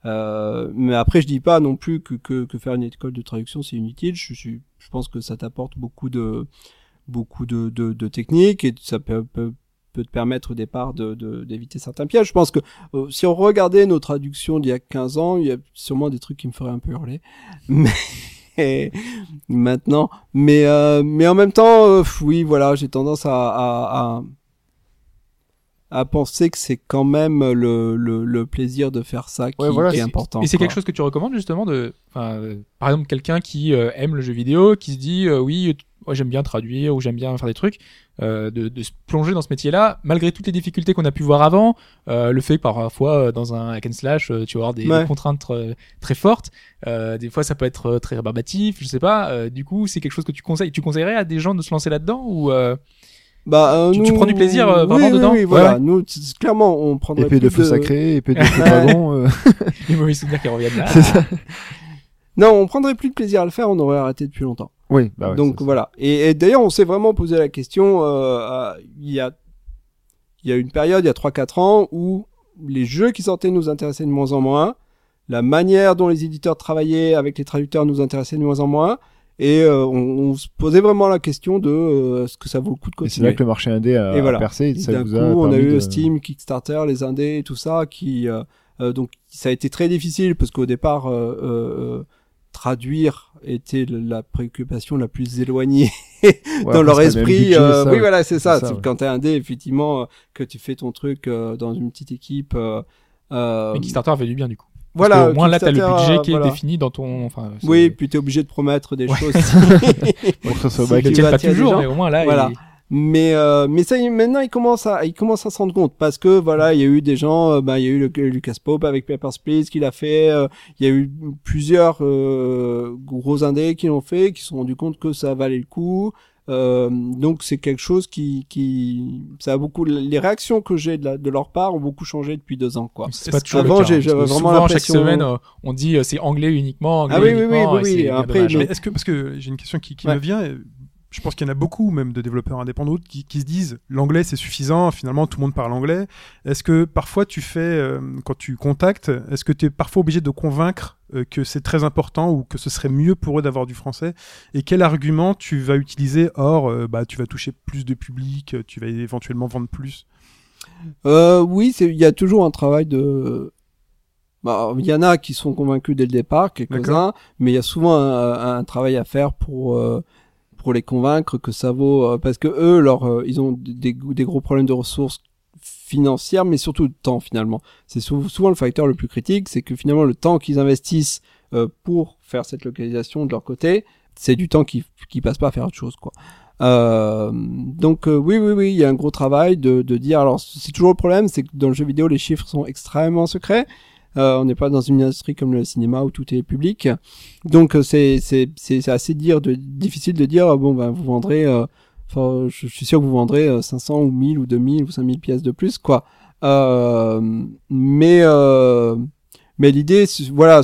Euh, mais après, je dis pas non plus que, que, que faire une école de traduction c'est inutile. Je, suis, je pense que ça t'apporte beaucoup de beaucoup de, de, de techniques et ça peut, peut, peut te permettre au départ de de- d'éviter certains pièges. Je pense que euh, si on regardait nos traductions d'il y a 15 ans, il y a sûrement des trucs qui me feraient un peu hurler. Mais maintenant, mais euh, mais en même temps, euh, oui, voilà, j'ai tendance à, à, à à penser que c'est quand même le, le, le plaisir de faire ça qui, Ouais, voilà, est important. Et c'est quelque chose que tu recommandes justement de, euh, par exemple, quelqu'un qui euh, aime le jeu vidéo, qui se dit euh, oui, j'aime bien traduire ou j'aime bien faire des trucs, euh, de, de se plonger dans ce métier-là, malgré toutes les difficultés qu'on a pu voir avant, euh, le fait que parfois dans un hack and slash, tu vas avoir des, Ouais. des contraintes très fortes, euh, des fois ça peut être très rébarbatif, je sais pas. euh, du coup, c'est quelque chose que tu conseilles. Tu conseillerais à des gens de se lancer là-dedans ou euh, Bah, euh, Tu- prends du plaisir, euh, vraiment oui, oui, dedans Oui, voilà. Ouais, Nous, clairement, on prendrait épée de plus feu sacré épée de feu dragon euh, les mauvais souvenirs qui reviennent là c'est ça Non, on prendrait plus de plaisir à le faire, on aurait arrêté depuis longtemps. oui bah ouais, Donc voilà. Et, et d'ailleurs, on s'est vraiment posé la question. euh, il y a, il y a une période, il y a 3-4 ans, où les jeux qui sortaient nous intéressaient de moins en moins. La manière dont les éditeurs travaillaient avec les traducteurs nous intéressait de moins en moins. Et euh, on, on se posait vraiment la question de euh, est-ce que ça vaut le coup de Et c'est là continuer. que le marché indé a, Et voilà. a percé et Et ça D'un vous coup, a on a eu de- Steam, Kickstarter, les indés et tout ça qui euh, euh, donc ça a été très difficile parce qu'au départ euh, euh, traduire était la préoccupation la plus éloignée dans leur esprit. budget, euh, ça, oui, voilà, c'est ça. C'est ça, ouais. Quand t'es indé, effectivement, que tu fais ton truc euh, dans une petite équipe. Euh, euh, Mais Kickstarter fait du bien du coup. Parce voilà. au moins là, t'as le Kickstarter, budget euh, qui est défini dans ton. Enfin, c'est- Oui, puis t'es obligé de promettre des Ouais. choses. pour que ça soit Si le tu pas toujours, mais au moins là, Voilà. il- Mais euh, mais ça maintenant il commence à il commence à se rendre compte parce que voilà il y a eu des gens euh, bah il y a eu le, Lucas Pope avec Papers Please qu'il a fait euh, il y a eu plusieurs euh, gros indés qui l'ont fait qui se sont rendus compte que ça valait le coup euh, donc c'est quelque chose qui qui ça a beaucoup les réactions que j'ai de, la- de leur part ont beaucoup changé depuis deux ans quoi C'est pas toujours Avant, j'ai- hein, que vraiment souvent, chaque semaine, euh, on dit euh, c'est anglais uniquement, anglais Ah oui, oui, oui, oui, Après. Mais est-ce que parce que j'ai une question qui, qui Ouais. me vient, euh, je pense qu'il y en a beaucoup même de développeurs indépendants qui, qui se disent l'anglais c'est suffisant, finalement tout le monde parle anglais. Est-ce que parfois tu fais euh, quand tu contactes, est-ce que tu es parfois obligé de convaincre euh, que c'est très important ou que ce serait mieux pour eux d'avoir du français? Et quel argument tu vas utiliser? Or, euh, bah, tu vas toucher plus de public, tu vas éventuellement vendre plus. Euh, oui, il y a toujours un travail de. Bah, il y en a qui sont convaincus dès le départ, quelques-uns, mais il y a souvent un, un travail à faire pour euh, pour les convaincre que ça vaut, euh, parce que eux, leur, euh, ils ont des, gros problèmes de ressources financières, mais surtout de temps finalement. C'est sou- souvent le facteur le plus critique, c'est que finalement le temps qu'ils investissent euh, pour faire cette localisation de leur côté, c'est du temps qui qui passe pas à faire autre chose, quoi. Euh, donc euh, oui, oui, oui, il y a un gros travail de, de dire. Alors c'est toujours le problème, c'est que dans le jeu vidéo, les chiffres sont extrêmement secrets. Euh, on n'est pas dans une industrie comme le cinéma où tout est public. Donc euh, c'est assez dire de difficile de dire bon ben vous vendrez. euh, Enfin, je, suis sûr que vous vendrez euh, 500 ou 1000 ou 2000 ou 5000 pièces de plus, quoi. Euh, mais euh, mais l'idée, voilà,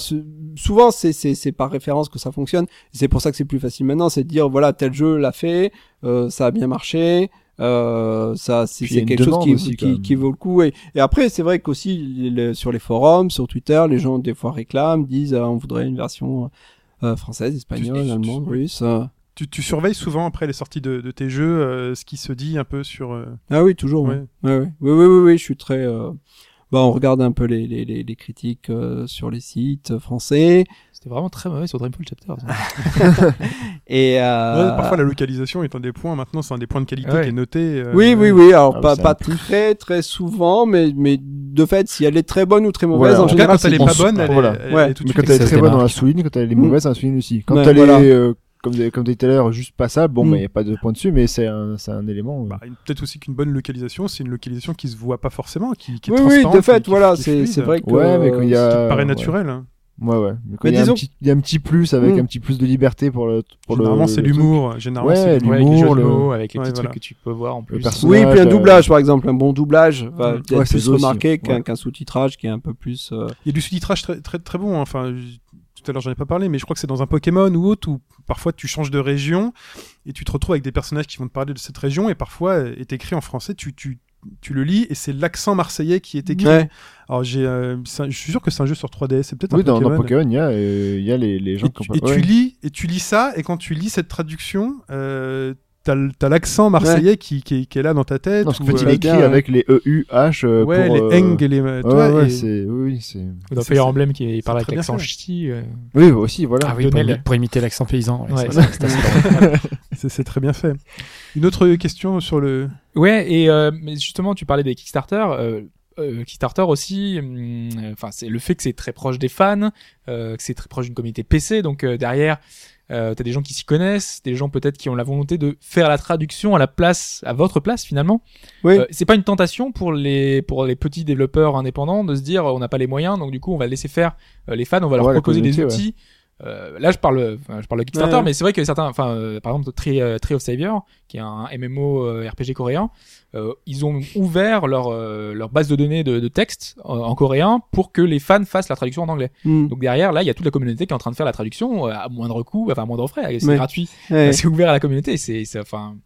souvent c'est par référence que ça fonctionne. C'est pour ça que c'est plus facile maintenant, c'est de dire voilà tel jeu l'a fait, euh, ça a bien marché, euh, ça c'est quelque chose qui, aussi, qui, qui vaut le coup. Et, et après c'est vrai qu'aussi sur les forums, sur Twitter, les gens des fois réclament, disent ah, on voudrait une version euh, française, espagnole, tu- allemande, tu- russe. euh. Tu, tu surveilles souvent après les sorties de, de tes jeux euh, ce qui se dit un peu sur. euh, Ah oui, toujours. Ouais. Ouais. Ouais, ouais. Oui, oui, oui, oui, je suis très. Euh... Bah, on regarde un peu les, les, les, les critiques euh, sur les sites français. C'était vraiment très mauvais sur Dreamfall Chapter. Et euh... ouais, parfois la localisation est un des points. Maintenant, c'est un des points de qualité Ouais. qui est noté. euh, Oui, oui, oui. Alors Ah, pas pas très très souvent, mais mais de fait, si elle est très bonne ou très mauvaise, Voilà, en En tout cas, général, quand elle est pas bon. bonne, elle, est- Voilà. elle Ouais. est tout de Mais quand elle est très bonne, on la souligne. Quand elle est Mm. mauvaise, on la souligne aussi. Quand Ouais, elle voilà. est, euh, comme, des- comme des tout à l'heure, juste passable, bon, Mm. mais il n'y a pas de point dessus, mais c'est un, c'est un élément. euh, Bah, Peut-être aussi qu'une bonne localisation, c'est une localisation qui se voit pas forcément, qui, qui est Oui, oui, transparente, de fait, qui- voilà, c'est vrai que Ouais, mais quand il y a- qui paraît ouais. naturel. hein. Ouais, ouais. Mais quand Mais il y, a un disons- petit- il y a un petit plus avec Mm. un petit plus de liberté pour le. Pour Généralement, le, c'est l'humour. Généralement, Ouais, c'est Ouais, l'humour. avec les le- avec les Ouais, petits voilà. trucs que tu peux voir en plus. Oui, puis un euh, doublage, par exemple, un bon doublage va Mm. être Ouais, c'est plus remarqué qu'un ouais. sous-titrage qui est un peu plus. euh, Il y a du sous-titrage très, très, très bon. hein. Enfin, tout à l'heure, j'en ai pas parlé, mais je crois que c'est dans un Pokémon ou autre où parfois tu changes de région et tu te retrouves avec des personnages qui vont te parler de cette région et parfois euh, est écrit en français, tu, tu, tu le lis et c'est l'accent marseillais qui est écrit. Ouais. Alors, j'ai, euh, je suis sûr que c'est un jeu sur 3DS, c'est peut-être Oui, un dans, Pokémon. dans Pokémon, il y a, euh, y a les, les gens et qui tu, ont et pas- tu ouais. lis et tu lis ça et quand tu lis cette traduction euh, t'as l'accent marseillais qui, qui, est- qui est là dans ta tête Non, parce ou, fait, il euh, ouais. avec les EUH. euh, ouais pour, les euh, eng et les euh, Ouais, vois, ouais, et- c'est. Oui, oui, c'est. Dans Fire c'est- Emblem qui c'est parle avec l'accent ch'ti. euh, Oui, aussi, voilà. Ah oui, pour, pour imiter l'accent paysan. Ouais, c'est assez c'est c'est très bien fait une autre question sur le Ouais, et euh, mais justement, tu parlais des Kickstarter. Euh, euh, Kickstarter aussi, hum, euh, enfin c'est le fait que c'est très proche des fans, euh, que c'est très proche d'une communauté PC, donc euh, derrière euh, t'as des gens qui s'y connaissent, des gens peut-être qui ont la volonté de faire la traduction à la place, à votre place finalement. Oui. Euh, c'est pas une tentation pour les pour les petits développeurs indépendants de se dire on n'a pas les moyens, donc du coup on va laisser faire euh, les fans, on va leur Ouais, proposer des outils. Euh, là, je parle, je parle de Kickstarter, Ouais, ouais. mais c'est vrai que certains, enfin, euh, par exemple, Tree, euh, Tree of Savior, qui est un MMO euh, RPG coréen, euh, ils ont ouvert leur euh, leur base de données de, de texte euh, en coréen pour que les fans fassent la traduction en anglais. hmm. Donc derrière, là, il y a toute la communauté qui est en train de faire la traduction euh, à moindre coût, enfin à moindre frais, c'est Ouais. gratuit, c'est ouvert à la communauté, c'est, enfin.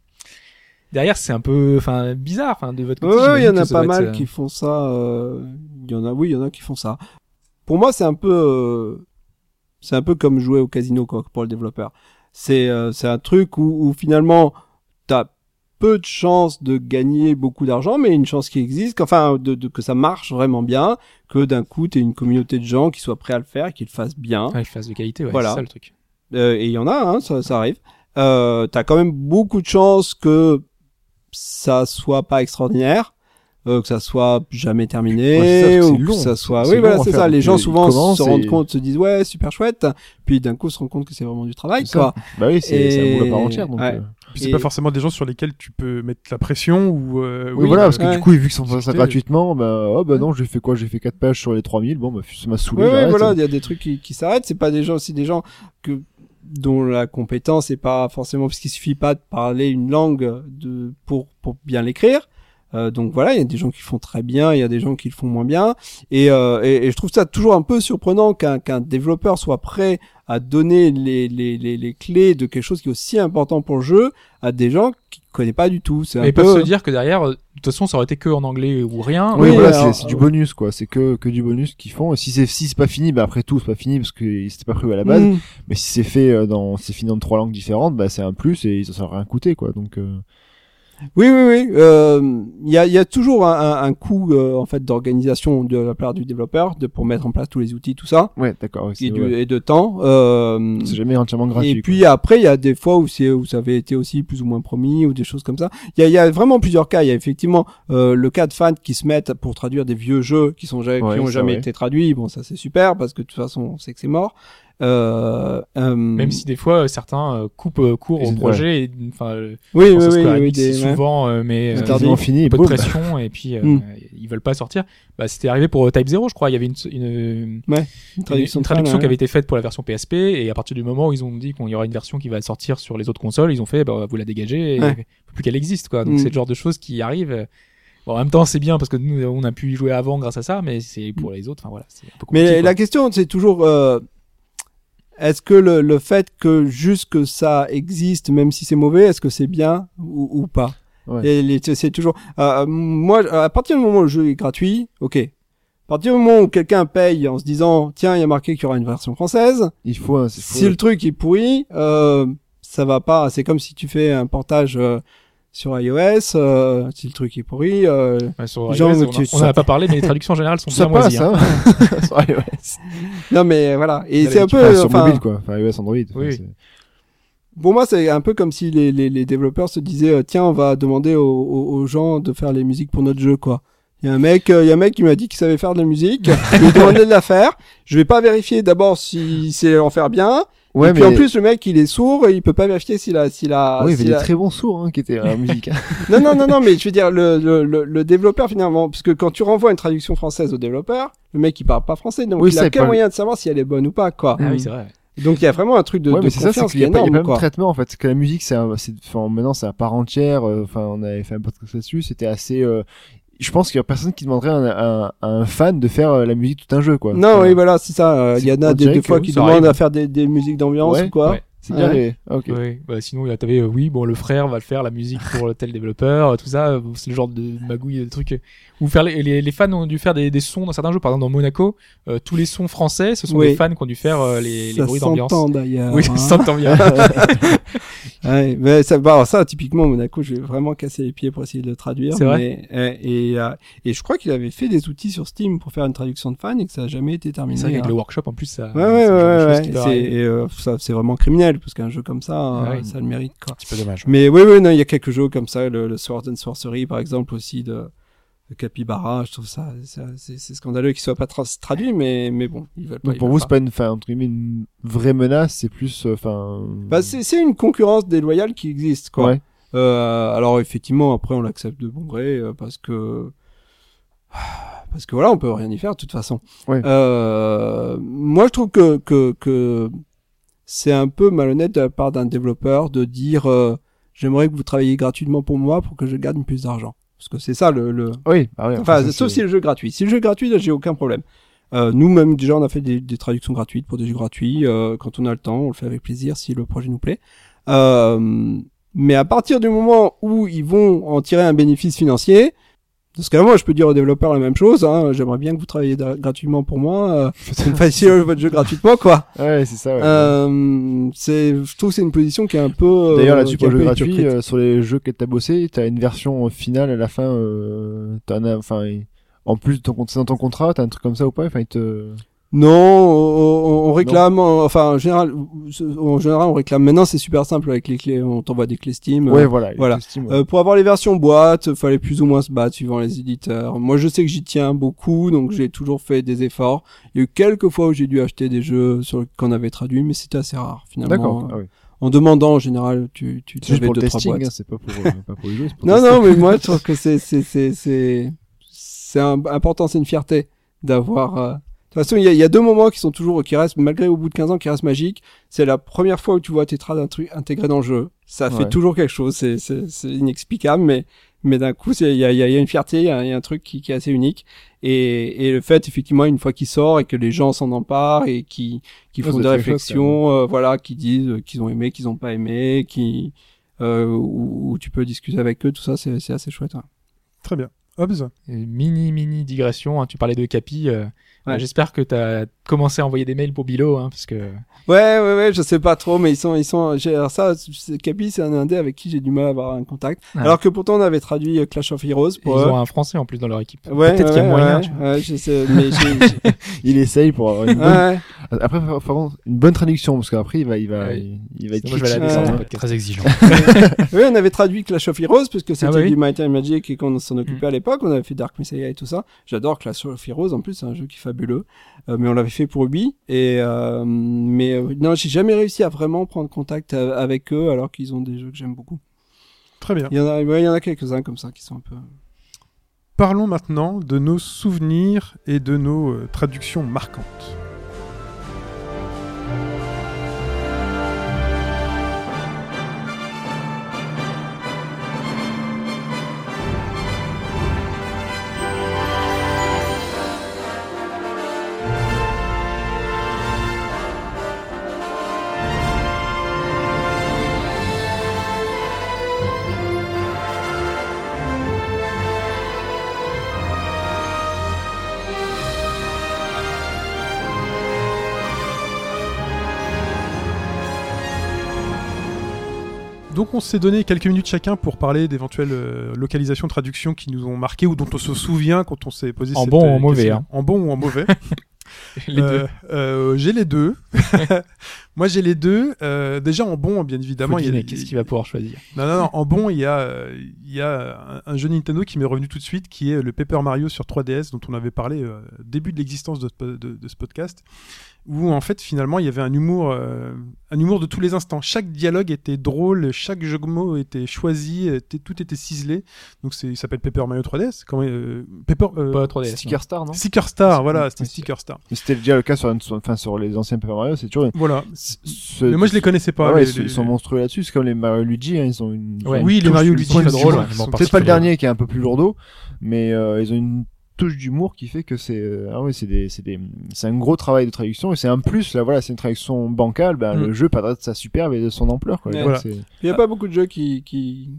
Derrière, c'est un peu, enfin, bizarre, enfin, de votre côté. Ouais, il y en a pas mal être, qui font ça. euh, Il y en a, oui, il y en a qui font ça. Pour moi, c'est un peu, euh, c'est un peu comme jouer au casino quoi pour le développeur. C'est, euh, c'est un truc où, où finalement, t'as peu de chances de gagner beaucoup d'argent, mais une chance qui existe, enfin, de, de- que ça marche vraiment bien, que d'un coup, t'aies une communauté de gens qui soient prêts à le faire, qui le fassent bien. Ouais, phase de qualité, ouais, Voilà. c'est ça le truc. Euh, et il y en a, hein, ça, ça arrive. Euh, t'as quand même beaucoup de chances que ça soit pas extraordinaire, euh, que ça soit jamais terminé, Ouais, ça, que ou que ça soit. C'est Oui, voilà, c'est ça. Les gens ils souvent se rendent et- compte, se disent ouais, super chouette, puis d'un coup se rendent compte que c'est vraiment du travail, quoi. Bah oui, c'est c'est un Et- boulot à part entière. Donc, ouais. euh, Puis c'est Et- pas forcément des gens sur lesquels tu peux mettre la pression ou. euh, Oui, voilà, parce que ouais. du coup, vu sont ça Discuter. gratuitement, bah, oh, bah non, j'ai fait quoi? J'ai fait 4 pages sur les 3000, bon, bah, ça m'a saoulé. Ouais, voilà, il y a des trucs qui, qui s'arrêtent. C'est pas des gens, c'est des gens que dont la compétence est pas forcément parce qu'il suffit pas de parler une langue de pour pour bien l'écrire. Euh, donc voilà, il y a des gens qui le font très bien, il y a des gens qui le font moins bien, et, euh, et, et je trouve ça toujours un peu surprenant qu'un qu'un développeur soit prêt à donner les, les, les, les clés de quelque chose qui est aussi important pour le jeu à des gens qui connaissent pas du tout. C'est un Mais ils peu... peuvent se dire que derrière, euh, de toute façon, ça aurait été que en anglais ou rien. Oui, Oui, voilà, c'est- du bonus quoi. C'est que que du bonus qu'ils font. Et si c'est si c'est pas fini, bah après tout c'est pas fini parce que c'était pas prévu à la base. Mm. Mais si c'est fait euh, dans c'est fini dans trois langues différentes, bah c'est un plus et ça n'a rien coûté quoi. Donc euh, Oui, oui, oui. euh, Il y, a, y a toujours un, un, un coût euh, en fait d'organisation de la part du développeur de, pour mettre en place tous les outils, tout ça, ouais, d'accord. et, et de temps. Euh, C'est jamais entièrement gratuit. et quoi. puis après, il y a des fois où c'est où ça avait été aussi plus ou moins promis ou des choses comme ça. Il y a, y a vraiment plusieurs cas. Il y a effectivement euh, le cas de fans qui se mettent pour traduire des vieux jeux qui sont Ouais, qui ont jamais été traduits. Bon, ça c'est super parce que de toute façon, on sait que c'est mort. Euh, euh, Même si des fois, euh, certains euh, coupent court au projet. et, Enfin, oui, oui, oui, des- ouais. souvent, euh, mais. Ils fini. peu de pression et puis Mm. ils veulent pas sortir. Bah, c'était arrivé pour Type 0, je crois. Il y avait une, une, Une traduction, une traduction qui ouais. avait été faite pour la version PSP et à partir du moment où ils ont dit qu'il y aura une version qui va sortir sur les autres consoles, ils ont fait bah, vous la dégagez et Ouais. faut plus qu'elle existe quoi. Donc Mm. c'est le genre de choses qui arrivent. Bon, en même temps, c'est bien parce que nous on a pu y jouer avant grâce à ça, mais c'est pour les autres. Enfin voilà, un peu Mais la question, c'est toujours, euh, est-ce que le, le fait que juste que ça existe, même si c'est mauvais, est-ce que c'est bien ou, ou pas Ouais. C'est toujours, euh, moi, à partir du moment où le jeu est gratuit, ok. À partir du moment où quelqu'un paye en se disant, tiens, il y a marqué qu'il y aura une version française, Il faut. c'est- si le truc est pourri, euh, ça va pas. C'est comme si tu fais un portage euh, sur iOS, euh, si le truc est pourri. Euh, Ouais, sur Genre, iOS, on, tu- a- on en a pas parlé, mais les traductions en général sont ça bien moisies. passe, hein. hein. Sur iOS. non mais voilà. Et c'est un peu, sur enfin, mobile quoi. Enfin iOS, Android. Oui. Pour moi, c'est un peu comme si les, les, les développeurs se disaient euh, tiens, on va demander aux, gens de faire les musiques pour notre jeu, quoi. Il y a un mec, euh, il y a un mec qui m'a dit qu'il savait faire de la musique. je lui ai demandé de la faire. Je vais pas vérifier d'abord si c'est en faire bien. Ouais, et puis mais en plus, le mec, il est sourd et il peut pas vérifier s'il a, s'il a. oui, il y avait des très bons sourds hein, qui étaient à la musique. hein. Non, non, non, non, mais je veux dire, le, le, le, le développeur finalement, parce que quand tu renvoies une traduction française au développeur, le mec il parle pas français, donc Oui, il ça, a quel moyen de savoir si elle est bonne ou pas, quoi. Ah oui, c'est vrai. Donc il y a vraiment un truc de, ouais, de mais ça, confiance qu'il qui y est a pas, il y a pas quoi. traitement en fait. Que la musique, c'est, un- c'est, enfin, maintenant, c'est à part entière. euh, Enfin, on avait fait un podcast là-dessus. C'était assez. euh, je pense qu'il y a personne qui demanderait à un, un, à un fan de faire euh, la musique de tout un jeu, quoi. Non, Enfin, oui, voilà, c'est ça. euh, Il y en a des, des fois qui demandent arrive. à faire des, des musiques d'ambiance Ouais, ou quoi. ouais. C'est bien Ouais. ok. Ouais, bah, sinon, il y a- t'avais, euh, oui, bon, le frère va le faire, la musique pour tel développeur, tout ça, euh, c'est le genre de magouille, de trucs. Ou faire les, les, les fans ont dû faire des, des sons dans certains jeux, par exemple dans Monaco, euh, tous les sons français, ce sont Oui. des fans qui ont dû faire euh, les, les ça bruits d'ambiance. s'entend d'ailleurs. Oui, hein. ça s'entend bien. Ouais, mais ça, bah, alors ça, typiquement, Monaco, je vais vraiment casser les pieds pour essayer de le traduire. C'est vrai euh, et, euh, et je crois qu'il avait fait des outils sur Steam pour faire une traduction de fan et que ça a jamais été terminé. C'est vrai qu'avec hein. le workshop, en plus, ça. Ouais, ouais, ouais, ouais. c'est, euh, ça, c'est vraiment criminel parce qu'un jeu comme ça, Ah euh, oui. ça le mérite, quoi. Un petit peu dommage. Mais oui, oui, non, il y a quelques jeux comme ça, le, le Sword and Sorcery, par exemple, aussi de Capybara. Je trouve ça, ça- c'est, scandaleux qu'il soit pas tra- traduit, mais, mais bon, ils veulent pas. Donc pour vous, c'est pas une, enfin, entre guillemets, une vraie menace, c'est plus, euh, enfin. Bah, c'est, c'est une concurrence déloyale qui existe, quoi. Ouais. Euh, alors effectivement, après on l'accepte de bon gré euh, parce que parce que voilà, on peut rien y faire de toute façon. Ouais. Euh, moi, je trouve que que que c'est un peu malhonnête de la part d'un développeur de dire euh, j'aimerais que vous travailliez gratuitement pour moi pour que je gagne plus d'argent. Parce que c'est ça le, le... Oui, bah oui, Enfin, sauf c'est- si le jeu est gratuit. Si le jeu est gratuit, là, j'ai aucun problème. Euh, nous-mêmes, déjà, on a fait des, des traductions gratuites pour des jeux gratuits. Euh, quand on a le temps, on le fait avec plaisir si le projet nous plaît. Euh, mais à partir du moment où ils vont en tirer un bénéfice financier, parce que moi, je peux dire aux développeurs la même chose. Hein, J'aimerais bien que vous travailliez da- gratuitement pour moi. Euh, fassiez votre jeu gratuitement, quoi. Ouais, c'est ça. ouais. Euh, c'est, je trouve que c'est une position qui est un peu. euh, D'ailleurs, là-dessus, qui est pour le jeu gratuit, euh, sur les jeux que t'as bossé, t'as une version euh, finale à la fin, euh, t'en as, enfin, en plus de ton, con- c'est dans ton contrat, t'as un truc comme ça ou pas, enfin, il te, Non, on, on- réclame, euh, enfin en général, en général on réclame. Maintenant c'est super simple avec les clés, on t'envoie des clés Steam. ouais, Euh, voilà, voilà. ouais. euh, pour avoir les versions boîte, fallait plus ou moins se battre suivant les éditeurs. Moi je sais que j'y tiens beaucoup, donc j'ai toujours fait des efforts. Il y a eu quelques fois où j'ai dû acheter des jeux sur qu'on avait traduits, mais c'était assez rare finalement. D'accord. Ah oui. En demandant en général, tu tu C'est juste pour le deux trois testing, hein, c'est pas pour, euh, pas pour les jeux. pour Non, tester. non, mais moi, je trouve que c'est, c'est, c'est, c'est, c'est important, c'est une fierté d'avoir, euh, de toute façon, il y, a, il y a deux moments qui sont toujours, qui restent, malgré au bout de 15 ans, qui restent magiques. C'est la première fois où tu vois tes trades intru- intégrés dans le jeu. Ça fait toujours quelque chose. C'est, c'est, c'est inexplicable, mais mais d'un coup, c'est- il y a, il y a- il y a une fierté, il y a, il y a un truc qui, qui est assez unique. Et, et le fait, effectivement, une fois qu'il sort et que les gens s'en emparent et qui, qui font des chose, réflexions, euh, voilà, qui disent qu'ils ont aimé, qu'ils ont pas aimé, qui, euh, où, où tu peux discuter avec eux, tout ça, c'est c'est assez chouette. hein. Très bien. Hobbs? Mini, mini digression. hein, tu parlais de Capi. euh, Ouais. J'espère que tu as commencé à envoyer des mails pour Bilo, hein, parce que Ouais, ouais, ouais, je sais pas trop, mais ils sont, ils sont, alors ça, Capi, c'est un indé avec qui j'ai du mal à avoir un contact. Ouais. Alors que pourtant, on avait traduit euh, Clash of Heroes ils eux. ont un Français en plus dans leur équipe. Ouais, Peut-être qu'il y a moyen. ouais, tu vois. ouais, je sais, mais j'ai, j'ai- Il essaye pour avoir une bonne... ouais. Après, par contre, une bonne traduction, parce qu'après, il va, il va, Ouais. il, il va être moi, je vais la descendre, podcast. Très exigeant. Oui, on avait traduit Clash of Heroes parce que c'était Ah bah oui. du Might and Magic et qu'on s'en occupait Mm. à l'époque. On avait fait Dark Messiah et tout ça. J'adore Clash of Heroes. En plus, c'est un jeu qui est fabuleux. Euh, mais on l'avait fait pour Ubi. Et euh, mais euh, non, j'ai jamais réussi à vraiment prendre contact euh, avec eux alors qu'ils ont des jeux que j'aime beaucoup. Très bien. Il y en a, ouais, il y en a quelques-uns comme ça qui sont un peu. Parlons maintenant de nos souvenirs et de nos euh, traductions marquantes. Donc on s'est donné quelques minutes chacun pour parler d'éventuelles euh, localisations, traductions qui nous ont marqué ou dont on se souvient quand on s'est posé En cette, bon ou euh, en mauvais, hein. En bon ou en mauvais. Les Euh, deux. euh, j'ai les deux. Moi j'ai les deux. Euh, déjà en bon, bien évidemment. Faut il y a deviner des- Qu'est-ce qu'il va pouvoir choisir Non, non, non. En bon, il y a, il y a un, jeu Nintendo qui m'est revenu tout de suite, qui est le Paper Mario sur 3DS, dont on avait parlé euh, début de l'existence de ce podcast, où en fait finalement il y avait un humour, euh, un humour de tous les instants. Chaque dialogue était drôle, chaque jeu de mots était choisi, était- tout était ciselé. Donc il s'appelle Paper Mario 3DS. Comment, euh, Paper, euh, Pas 3DS. non. Sticker Star, non Sticker Star, voilà, c'était Sticker Star. Mais C'était déjà le cas sur, sur- enfin, sur les anciens Paper Mario, c'est toujours. Voilà. ce- Mais moi je les connaissais pas. Ah ouais, les- ils, sont monstrueux là-dessus. C'est comme les Mario Luigi, hein, ils ont une. Ouais. Oui, les Mario Luigi, c'est drôle, Peut-être pas le dernier qui est un peu plus lourdeau, mais euh, ils ont une touche d'humour qui fait que c'est euh, ah ouais c'est des c'est des c'est un gros travail de traduction et c'est un plus là voilà c'est une traduction bancale ben Mm. le jeu perdra de sa superbe et de son ampleur quoi Voilà. Il y a pas beaucoup de jeux qui qui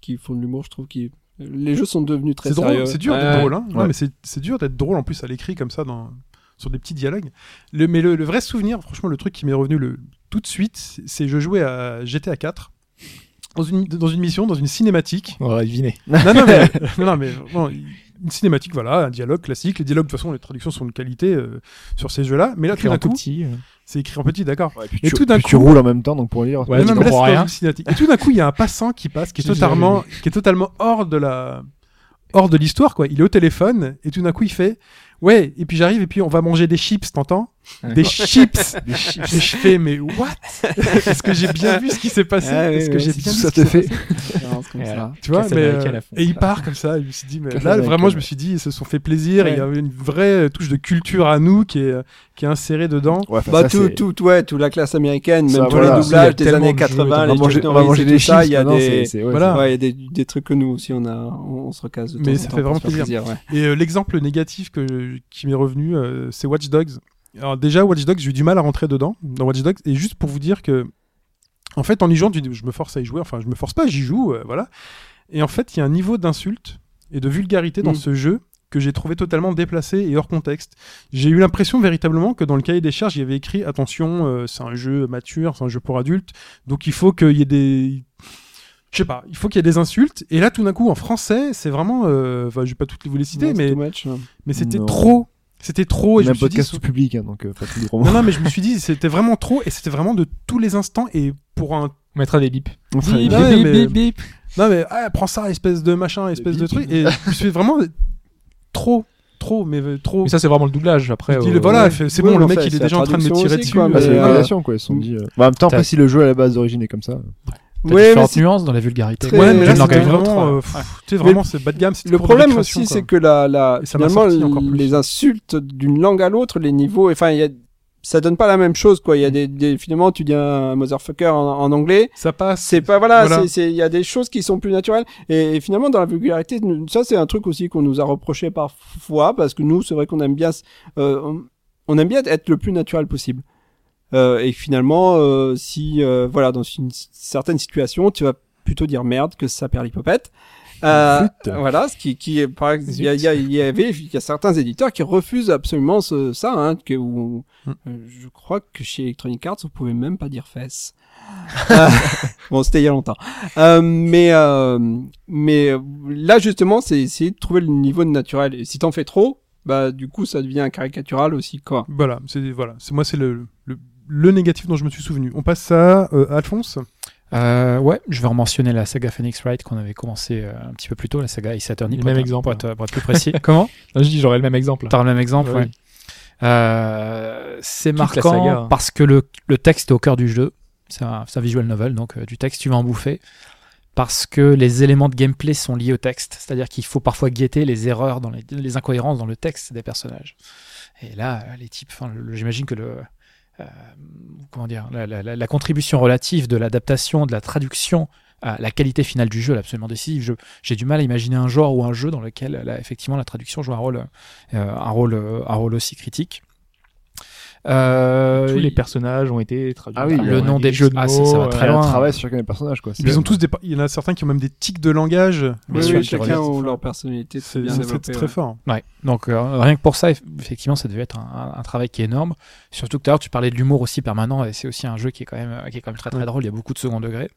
qui font de l'humour, je trouve. Qui les jeux sont devenus très C'est sérieux. drôle, c'est dur d'être Ouais. drôle, hein. Non, mais c'est c'est dur d'être drôle en plus à l'écrit comme ça dans sur des petits dialogues. Le, mais le, le vrai souvenir, franchement, le truc qui m'est revenu le tout de suite, c'est- je jouais à GTA 4 dans une dans une mission, dans une cinématique. On aurait deviné. non, non, mais, non, mais vraiment, une cinématique, voilà, un dialogue classique. Les dialogues, de toute façon, les traductions sont de qualité euh, sur ces jeux-là. Mais là, tout Écrit d'un en tout coup, petit. euh. c'est écrit en petit, d'accord. Ouais, Et tu, tout d'un puis tu coup- roules en même temps donc pour lire Ouais, Non, non, là, rien. Et tout d'un coup, il y a un passant qui passe, qui est totalement, qui est totalement hors de la, hors de l'histoire, quoi. Il est au téléphone, et tout d'un coup, il fait, ouais, et puis j'arrive, et puis on va manger des chips, t'entends? Ouais. Des chips! Et je fais, mais what? Est-ce que j'ai bien vu ce qui s'est passé? Ah oui, Est-ce que oui, j'ai bien vu ça ce qui te s'est fait comme ça. voilà. Tu vois, mais, euh, et il part comme ça, je me suis dit, mais là, vraiment, je me suis dit, ils se sont fait plaisir, et il y avait une vraie touche de culture à nous qui est, qui est insérée dedans. Ouais, enfin, Bah ça, tout, tout, ouais, toute la classe américaine, Ça, même tous voilà. les doublages a des années de jeux, 80, on va les manger, on va manger des chips ça, il y a des, ouais, Voilà. ouais, il y a des, des trucs que nous aussi on a, on, se recasse. Mais ça fait vraiment plaisir. ouais. Et euh, l'exemple négatif que, qui m'est revenu, euh, c'est Watch Dogs. Alors déjà, Watch Dogs, j'ai eu du mal à rentrer dedans, dans Watch Dogs, et juste pour vous dire que, en fait, en y jouant, tu dis, je me force à y jouer, enfin, je me force pas, j'y joue, euh, voilà. Et en fait, il y a un niveau d'insulte et de vulgarité dans Mm. ce jeu que j'ai trouvé totalement déplacé et hors contexte. J'ai eu l'impression véritablement que dans le cahier des charges, il y avait écrit attention, euh, c'est un jeu mature, c'est un jeu pour adultes, donc il faut qu'il y ait des je sais pas, il faut qu'il y ait des insultes. Et là, tout d'un coup, en français, c'est vraiment, euh, enfin, je vais pas toutes vous les citer, Non, c'est mais too much, hein. mais c'était Non. trop. C'était trop. On Et je a me un suis dit, podcast tout public hein, donc euh, pas tout le non, non, mais je me suis dit, c'était vraiment trop. Et c'était vraiment de tous les instants. Et pour un. On mettra des bips. Enfin, Bip, Ouais, bip, mais- bip, bip. Non, mais ah, prends ça, espèce de machin, espèce de bip. truc. Et je me suis vraiment trop, trop, mais euh, trop. Mais ça, c'est vraiment le doublage. Après, Je dis, euh, le- voilà, ouais. c'est bon, le mais mec, il est c'est déjà en train de me tirer aussi, dessus. quoi, mais, c'est euh, euh, quoi ils se sont dit euh, bah, en même temps après si le jeu à la base d'origine est comme ça T'as Ouais, mais différentes c'est- nuances dans la vulgarité. Très- Ouais, mais là, D'une langue à c'était une autre, vraiment, euh, sais, vraiment, c'est bas de gamme. Le problème aussi, c'est que la, la, finalement, les insultes d'une langue à l'autre, les niveaux, enfin, il y a, ça donne pas la même chose quoi. Il y a des, des finalement tu dis un motherfucker en, en anglais, Ça passe. c'est pas voilà, Voilà. c'est c'est il y a des choses qui sont plus naturelles et, et finalement dans la vulgarité ça c'est un truc aussi qu'on nous a reproché parfois parce que nous c'est vrai qu'on aime bien euh, on aime bien être le plus naturel possible. Euh, et finalement euh, si euh, voilà dans une certaine situation tu vas plutôt dire merde que ça perd l'hypopète. Euh, voilà, ce qui, qui est, par exemple, il y, a- il y, avait, il y a certains éditeurs qui refusent absolument ce, ça, hein, que, où- Mm. euh, je crois que chez Electronic Arts, vous pouvez même pas dire fesses. Euh, bon, c'était il y a longtemps. Euh, mais, euh, mais là, justement, c'est essayer de trouver le niveau de naturel. Et si t'en fais trop, bah, du coup, ça devient caricatural aussi, quoi. Voilà, c'est voilà, c'est moi c'est le, le le négatif dont je me suis souvenu. On passe à euh, Alphonse. Euh, ouais, je vais en mentionner la saga Phoenix Wright qu'on avait commencé euh, un petit peu plus tôt, la saga Ace Attorney. Le même être- exemple, Pour être, pour être plus précis. Comment? Non, je dis j'aurais le même exemple. T'as le même exemple, Ouais. ouais. Euh, c'est marquant saga. parce que le, le texte est au cœur du jeu. C'est un, visual novel, donc euh, du texte tu vas en bouffer. Parce que les éléments de gameplay sont liés au texte. C'est-à-dire qu'il faut parfois guetter les erreurs, dans les, les incohérences dans le texte des personnages. Et là, les types, j'imagine que le, comment dire, la, contribution relative de l'adaptation, de la traduction à la qualité finale du jeu, est absolument décisive. J'ai du mal à imaginer un genre ou un jeu dans lequel, effectivement, la traduction joue un rôle, euh, un rôle, euh, un rôle aussi critique. Euh, Tous les personnages ont été traduits. Ah oui, le nom des- jeux de ah, mots. ça- ça va euh, très Il y a un loin. travail sur chacun des personnages, quoi. Ils ont tous des, il y en a certains qui ont même des tics de langage. Oui, oui, qui chacun ont leur personnalité C'est très ouais. fort. Ouais, donc euh, rien que pour ça, eff- effectivement, ça devait être un, un- un travail qui est énorme. Surtout que tout à l'heure, tu parlais de l'humour aussi permanent, et c'est aussi un jeu qui est quand même, qui est quand même très très Ouais. drôle. Il y a beaucoup de second degré.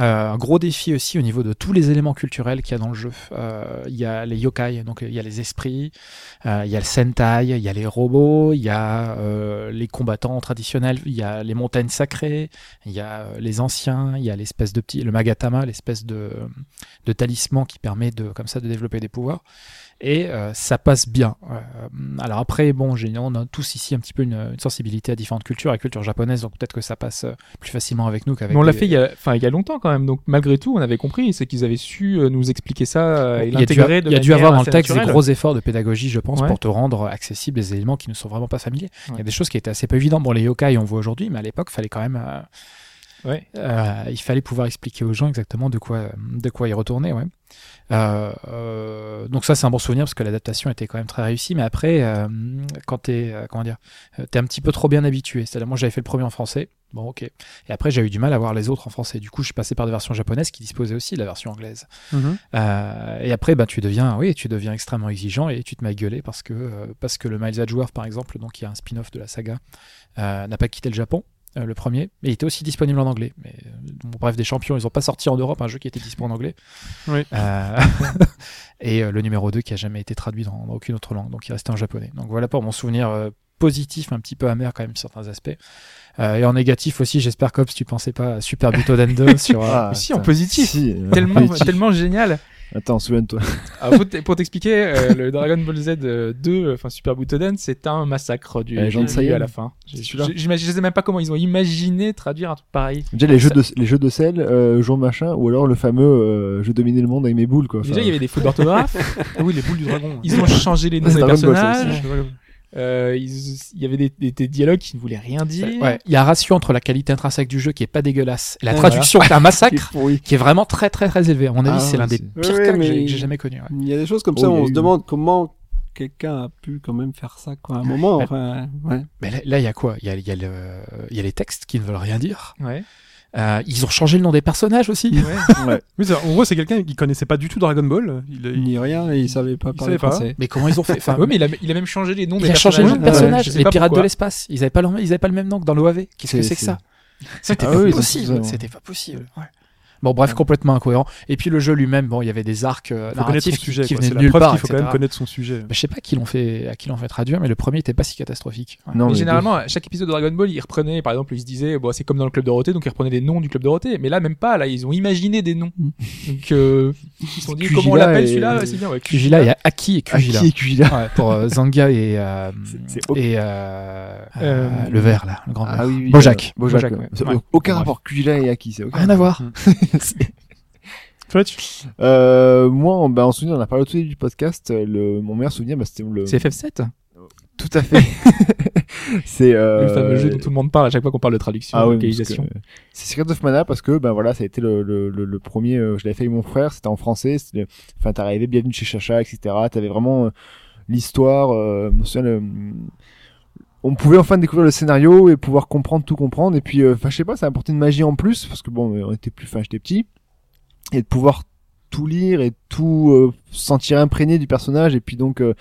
Euh, un gros défi aussi au niveau de tous les éléments culturels qu'il y a dans le jeu. Euh, Il y a les yokai, donc il y a les esprits, euh, il y a le sentai, il y a les robots, il y a les combattants traditionnels, il y a les montagnes sacrées, il y a les anciens, il y a l'espèce de petit, le magatama, l'espèce de, de talisman qui permet de comme ça de développer des pouvoirs. Et euh, ça passe bien. Euh, alors après, bon, on a tous ici un petit peu une, une sensibilité à différentes cultures, à la culture japonaise, donc peut-être que ça passe euh, plus facilement avec nous qu'avec. Mais on l'a des- fait il y, a, enfin, il y a longtemps quand même, donc malgré tout, on avait compris, c'est qu'ils avaient su nous expliquer ça et l'intégrer de il y a dû avoir dans le texte des naturelle. gros efforts de pédagogie, je pense, Ouais. pour te rendre accessibles des éléments qui ne sont vraiment pas familiers. Il y a des choses qui étaient assez peu évidentes. Bon, les yokai, on voit aujourd'hui, mais à l'époque, il fallait quand même. euh, Ouais. il fallait pouvoir expliquer aux gens exactement de quoi, de quoi y retourner, ouais. Euh, euh, donc ça c'est un bon souvenir parce que l'adaptation était quand même très réussie, mais après euh, quand t'es comment dire, t'es un petit peu trop bien habitué. C'est-à-dire moi j'avais fait le premier en français, bon ok, et après j'ai eu du mal à voir les autres en français. Du coup je suis passé par des versions japonaises qui disposaient aussi de la version anglaise. Euh, et après, ben, tu deviens, oui, tu deviens extrêmement exigeant et tu te mets à gueuler parce que, parce que le Miles Edgeworth, par exemple, donc il y a un spin-off de la saga, n'a pas quitté le Japon. Euh, le premier, mais il était aussi disponible en anglais. Mais euh, bon, bref, des champions, ils ont pas sorti en Europe un jeu qui était disponible en anglais. Oui. Euh, et euh, le numéro 2 qui a jamais été traduit dans, dans aucune autre langue, donc il restait en japonais. Donc voilà pour mon souvenir euh, positif, un petit peu amer quand même sur certains aspects. Euh, et en négatif aussi, j'espère qu'Ops, tu pensais pas à Super Butoden 2 sur. Ah, si, en putain. positif. Si, Tellement, positif. tellement génial. Attends, souviens-toi. Alors, pour t'expliquer, euh, le Dragon Ball Z euh, 2, enfin Super Butoden, c'est un massacre du Euh, Jean à la fin. J'imagine, je sais même pas comment ils ont imaginé traduire un truc pareil. Déjà, les jeux de, les jeux de sel, euh, jour machin, ou alors le fameux euh, je dominais le monde avec mes boules, quoi. Déjà, il y avait des fautes d'orthographe. Ah oui, les boules du dragon. Ils ont changé les noms des personnages. Euh, ils- il y avait des, des- des dialogues qui ne voulaient rien dire. Ouais, il y a un ratio entre la qualité intrinsèque du jeu qui est pas dégueulasse et la Ouais, traduction qui est un massacre pourri. qui est vraiment très très très élevé. À mon avis, Ah, c'est l'un des c'est- pires Ouais, cas que mais- j'ai- que j'ai jamais connu. ouais. Il y a des choses comme Oh, ça, il y a on se eu- demande comment quelqu'un a pu quand même faire ça, quoi. À un moment, enfin, ouais. Mais là, là, il y a quoi? Il y a, il y, a le- il y a les textes qui ne veulent rien dire. Ouais. Euh, ils ont changé le nom des personnages aussi. Ouais. C'est- en gros, c'est quelqu'un qui connaissait pas du tout Dragon Ball. Il, il- Ni rien, et il savait pas Il parler savait pas. français. Mais comment ils ont fait enfin, ouais, mais il a, il a même changé les noms Il des a changé le nom de personnages. les pas pirates de l'espace. Ils avaient pas, leur- ils avaient pas le même nom que dans l'OAV. Qu'est-ce que C'est- que ça? C'était Ah pas oui, c'est possible. C'était pas possible. Bon, bref, complètement incohérent. Et puis le jeu lui-même, bon, il y avait des arcs euh, narratifs son sujet. qui venaient C'est de la nulle part. qu'il faut quand même connaître son sujet. Bah, je sais pas qui l'ont fait, à qui l'ont fait traduire, mais le premier était pas si catastrophique. Ouais. Non, mais mais généralement, à chaque épisode de Dragon Ball, ils reprenaient, par exemple, ils se disaient, bon, c'est comme dans le club Dorothée, donc ils reprenaient des noms du club Dorothée. Mais là, même pas, là, ils ont imaginé des noms. donc, euh, ils se sont dit, comment on l'appelle et- celui-là? Ouais, C'est bien, ouais. Kujila, il y a Aki et Kujila. Aki et Kujila. Ouais, pour euh, Zanga et, euh, et euh, Euh, le vert là, le grand vert. Ah oui, oui. Bojack. Bojack. Aucun rapport Kujila et Aki, c'est aucun Rien à voir. Fletch Euh, moi, en, bah, en souvenir, on a parlé au tout début du podcast. euh, Le, mon meilleur souvenir, bah, c'était le. C'est FF7 Tout à fait. c'est euh, Le fameux jeu dont tout le monde parle à chaque fois qu'on parle de traduction, Ah de oui, localisation. parce que C'est Secret of Mana parce que ben voilà, ça a été le, le, le, le premier. euh, je l'avais fait avec mon frère, c'était en français. c'était le- Enfin, t'arrivais bienvenue chez Chacha, etc. T'avais vraiment euh, l'histoire. Euh, je me souviens, le- On pouvait enfin découvrir le scénario et pouvoir comprendre tout comprendre. Et puis, euh, enfin, je sais pas, ça a apporté une magie en plus parce que bon, euh, on était plus, enfin, j'étais petit et de pouvoir tout lire et tout euh, se sentir imprégné du personnage et puis donc. euh,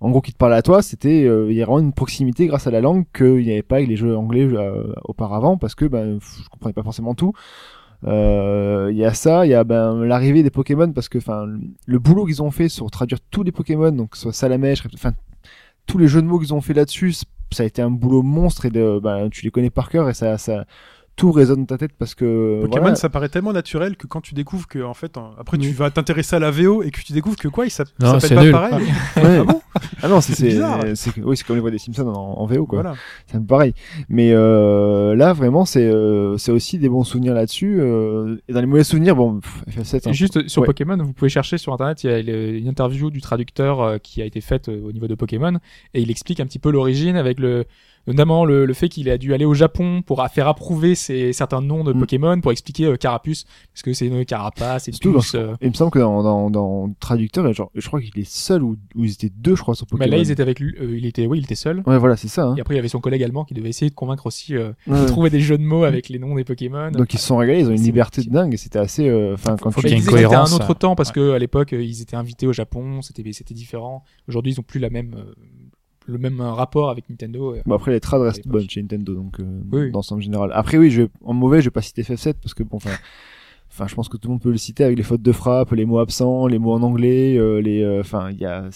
en gros, qui te parlait à toi, c'était euh, il y a vraiment une proximité grâce à la langue qu'il n'y avait pas avec les jeux anglais euh, auparavant parce que ben je comprenais pas forcément tout. Il y a ça, il y a ben l'arrivée des Pokémon parce que enfin le boulot qu'ils ont fait sur traduire tous les Pokémon, donc soit Salamèche, enfin tous les jeux de mots qu'ils ont fait là-dessus, ça a été un boulot monstre et de, ben, tu les connais par cœur et ça ça tout résonne dans ta tête parce que Pokémon, voilà. ça paraît tellement naturel que quand tu découvres que, en fait, après tu Oui. vas t'intéresser à la VO et que tu découvres que quoi, il s'appelle pas nul. pareil. Ouais. Ah bon ah non, c'est C'est oui, c'est comme les voix des Simpsons en, en VO quoi. Voilà. c'est un peu pareil. Mais euh, là, vraiment, c'est euh, c'est aussi des bons souvenirs là-dessus. euh, et dans les mauvais souvenirs, bon, pff, FF7. hein. Juste sur Ouais. Pokémon, vous pouvez chercher sur internet, il y a le- une interview du traducteur euh, qui a été faite euh, au niveau de Pokémon et il explique un petit peu l'origine avec le notamment le, le fait qu'il a dû aller au Japon pour a- faire approuver ces, certains noms de Mm. Pokémon pour expliquer euh, Carapuce parce que c'est une carapace, Surtout puce. dans- euh. Il me semble que dans, dans, dans traducteur, genre, je crois qu'il est seul ou, ou ils étaient deux, je crois, sur Pokémon. là ils étaient avec lui, euh, il était oui il était seul. Ouais, voilà, c'est ça. Hein. Et après il y avait son collègue allemand qui devait essayer de convaincre aussi euh, Ouais. de trouver des jeux de mots avec les noms des Pokémon. Donc ils se sont régalés, ils ont une liberté de dingue et c'était assez. euh, Enfin, quand faut tu Mais que c'était un autre euh, temps parce que à l'époque euh, ils étaient invités au Japon, c'était c'était différent. Aujourd'hui ils ont plus la même euh, le même euh, rapport avec Nintendo. euh. Bon, après, les trades restent bonnes chez Nintendo, donc euh, Oui. dans l'ensemble général. Après, oui, je, en mauvais, je vais pas citer FF7 parce que bon, enfin, enfin, je pense que tout le monde peut le citer avec les fautes de frappe, les mots absents, les mots en anglais, euh, les, euh, enfin, il y a,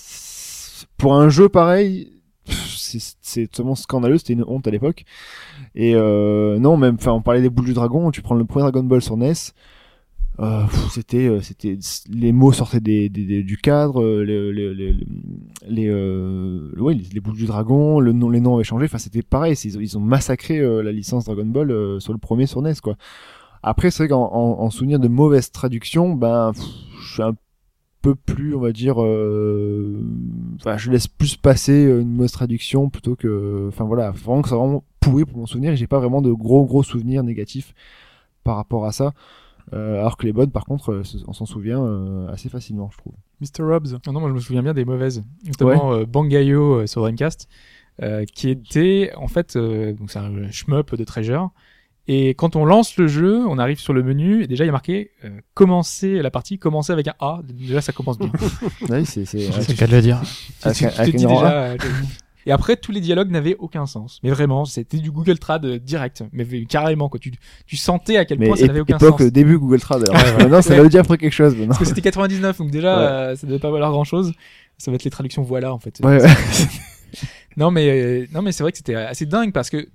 pour un jeu pareil, c'est totalement scandaleux, c'était une honte à l'époque. Et euh, non, même, enfin, on parlait des boules du dragon, tu prends le premier Dragon Ball sur NES. Euh, c'était euh, c'était les mots sortaient des, des- du cadre euh, les les les, les, les, les boules du dragon le nom les noms avaient changé. Enfin c'était pareil ils ils ont massacré la licence Dragon Ball sur le premier sur NES quoi. Après c'est vrai qu'en en, en souvenir de mauvaise traduction ben je suis un peu plus on va dire enfin je laisse plus passer une mauvaise traduction plutôt que enfin voilà vraiment que c'est vraiment pourri pour mon souvenir et j'ai pas vraiment de gros gros souvenirs négatifs par rapport à ça alors que les bonnes, par contre, euh, on s'en souvient euh, assez facilement, je trouve. Mr. Robs. Non, non, moi je me souviens bien des mauvaises, notamment euh, Bangayo euh, sur Dreamcast, euh, qui était en fait euh, donc c'est un shmup de Treasure. Et quand on lance le jeu, on arrive sur le menu et déjà il y a marqué euh, commencer la partie, commencer avec un A. Déjà ça commence bien. Oui, c'est c'est C'est le cas de le dire. Tu- tu te avec dis déjà, euh, Et après, tous les dialogues n'avaient aucun sens. Mais vraiment, c'était du Google Trad euh, direct. Mais carrément, quoi. Tu, tu sentais à quel Mais point ça n'avait aucun époque sens. début Google Trad. Alors, maintenant, ça Ouais. veut dire après quelque chose. maintenant. Parce que c'était 99, donc déjà, Ouais. euh, ça devait pas valoir grand chose. Ça va être les traductions voilà, en fait. Ouais, ouais. Non, mais, euh, non, mais c'est vrai que c'était assez dingue parce que,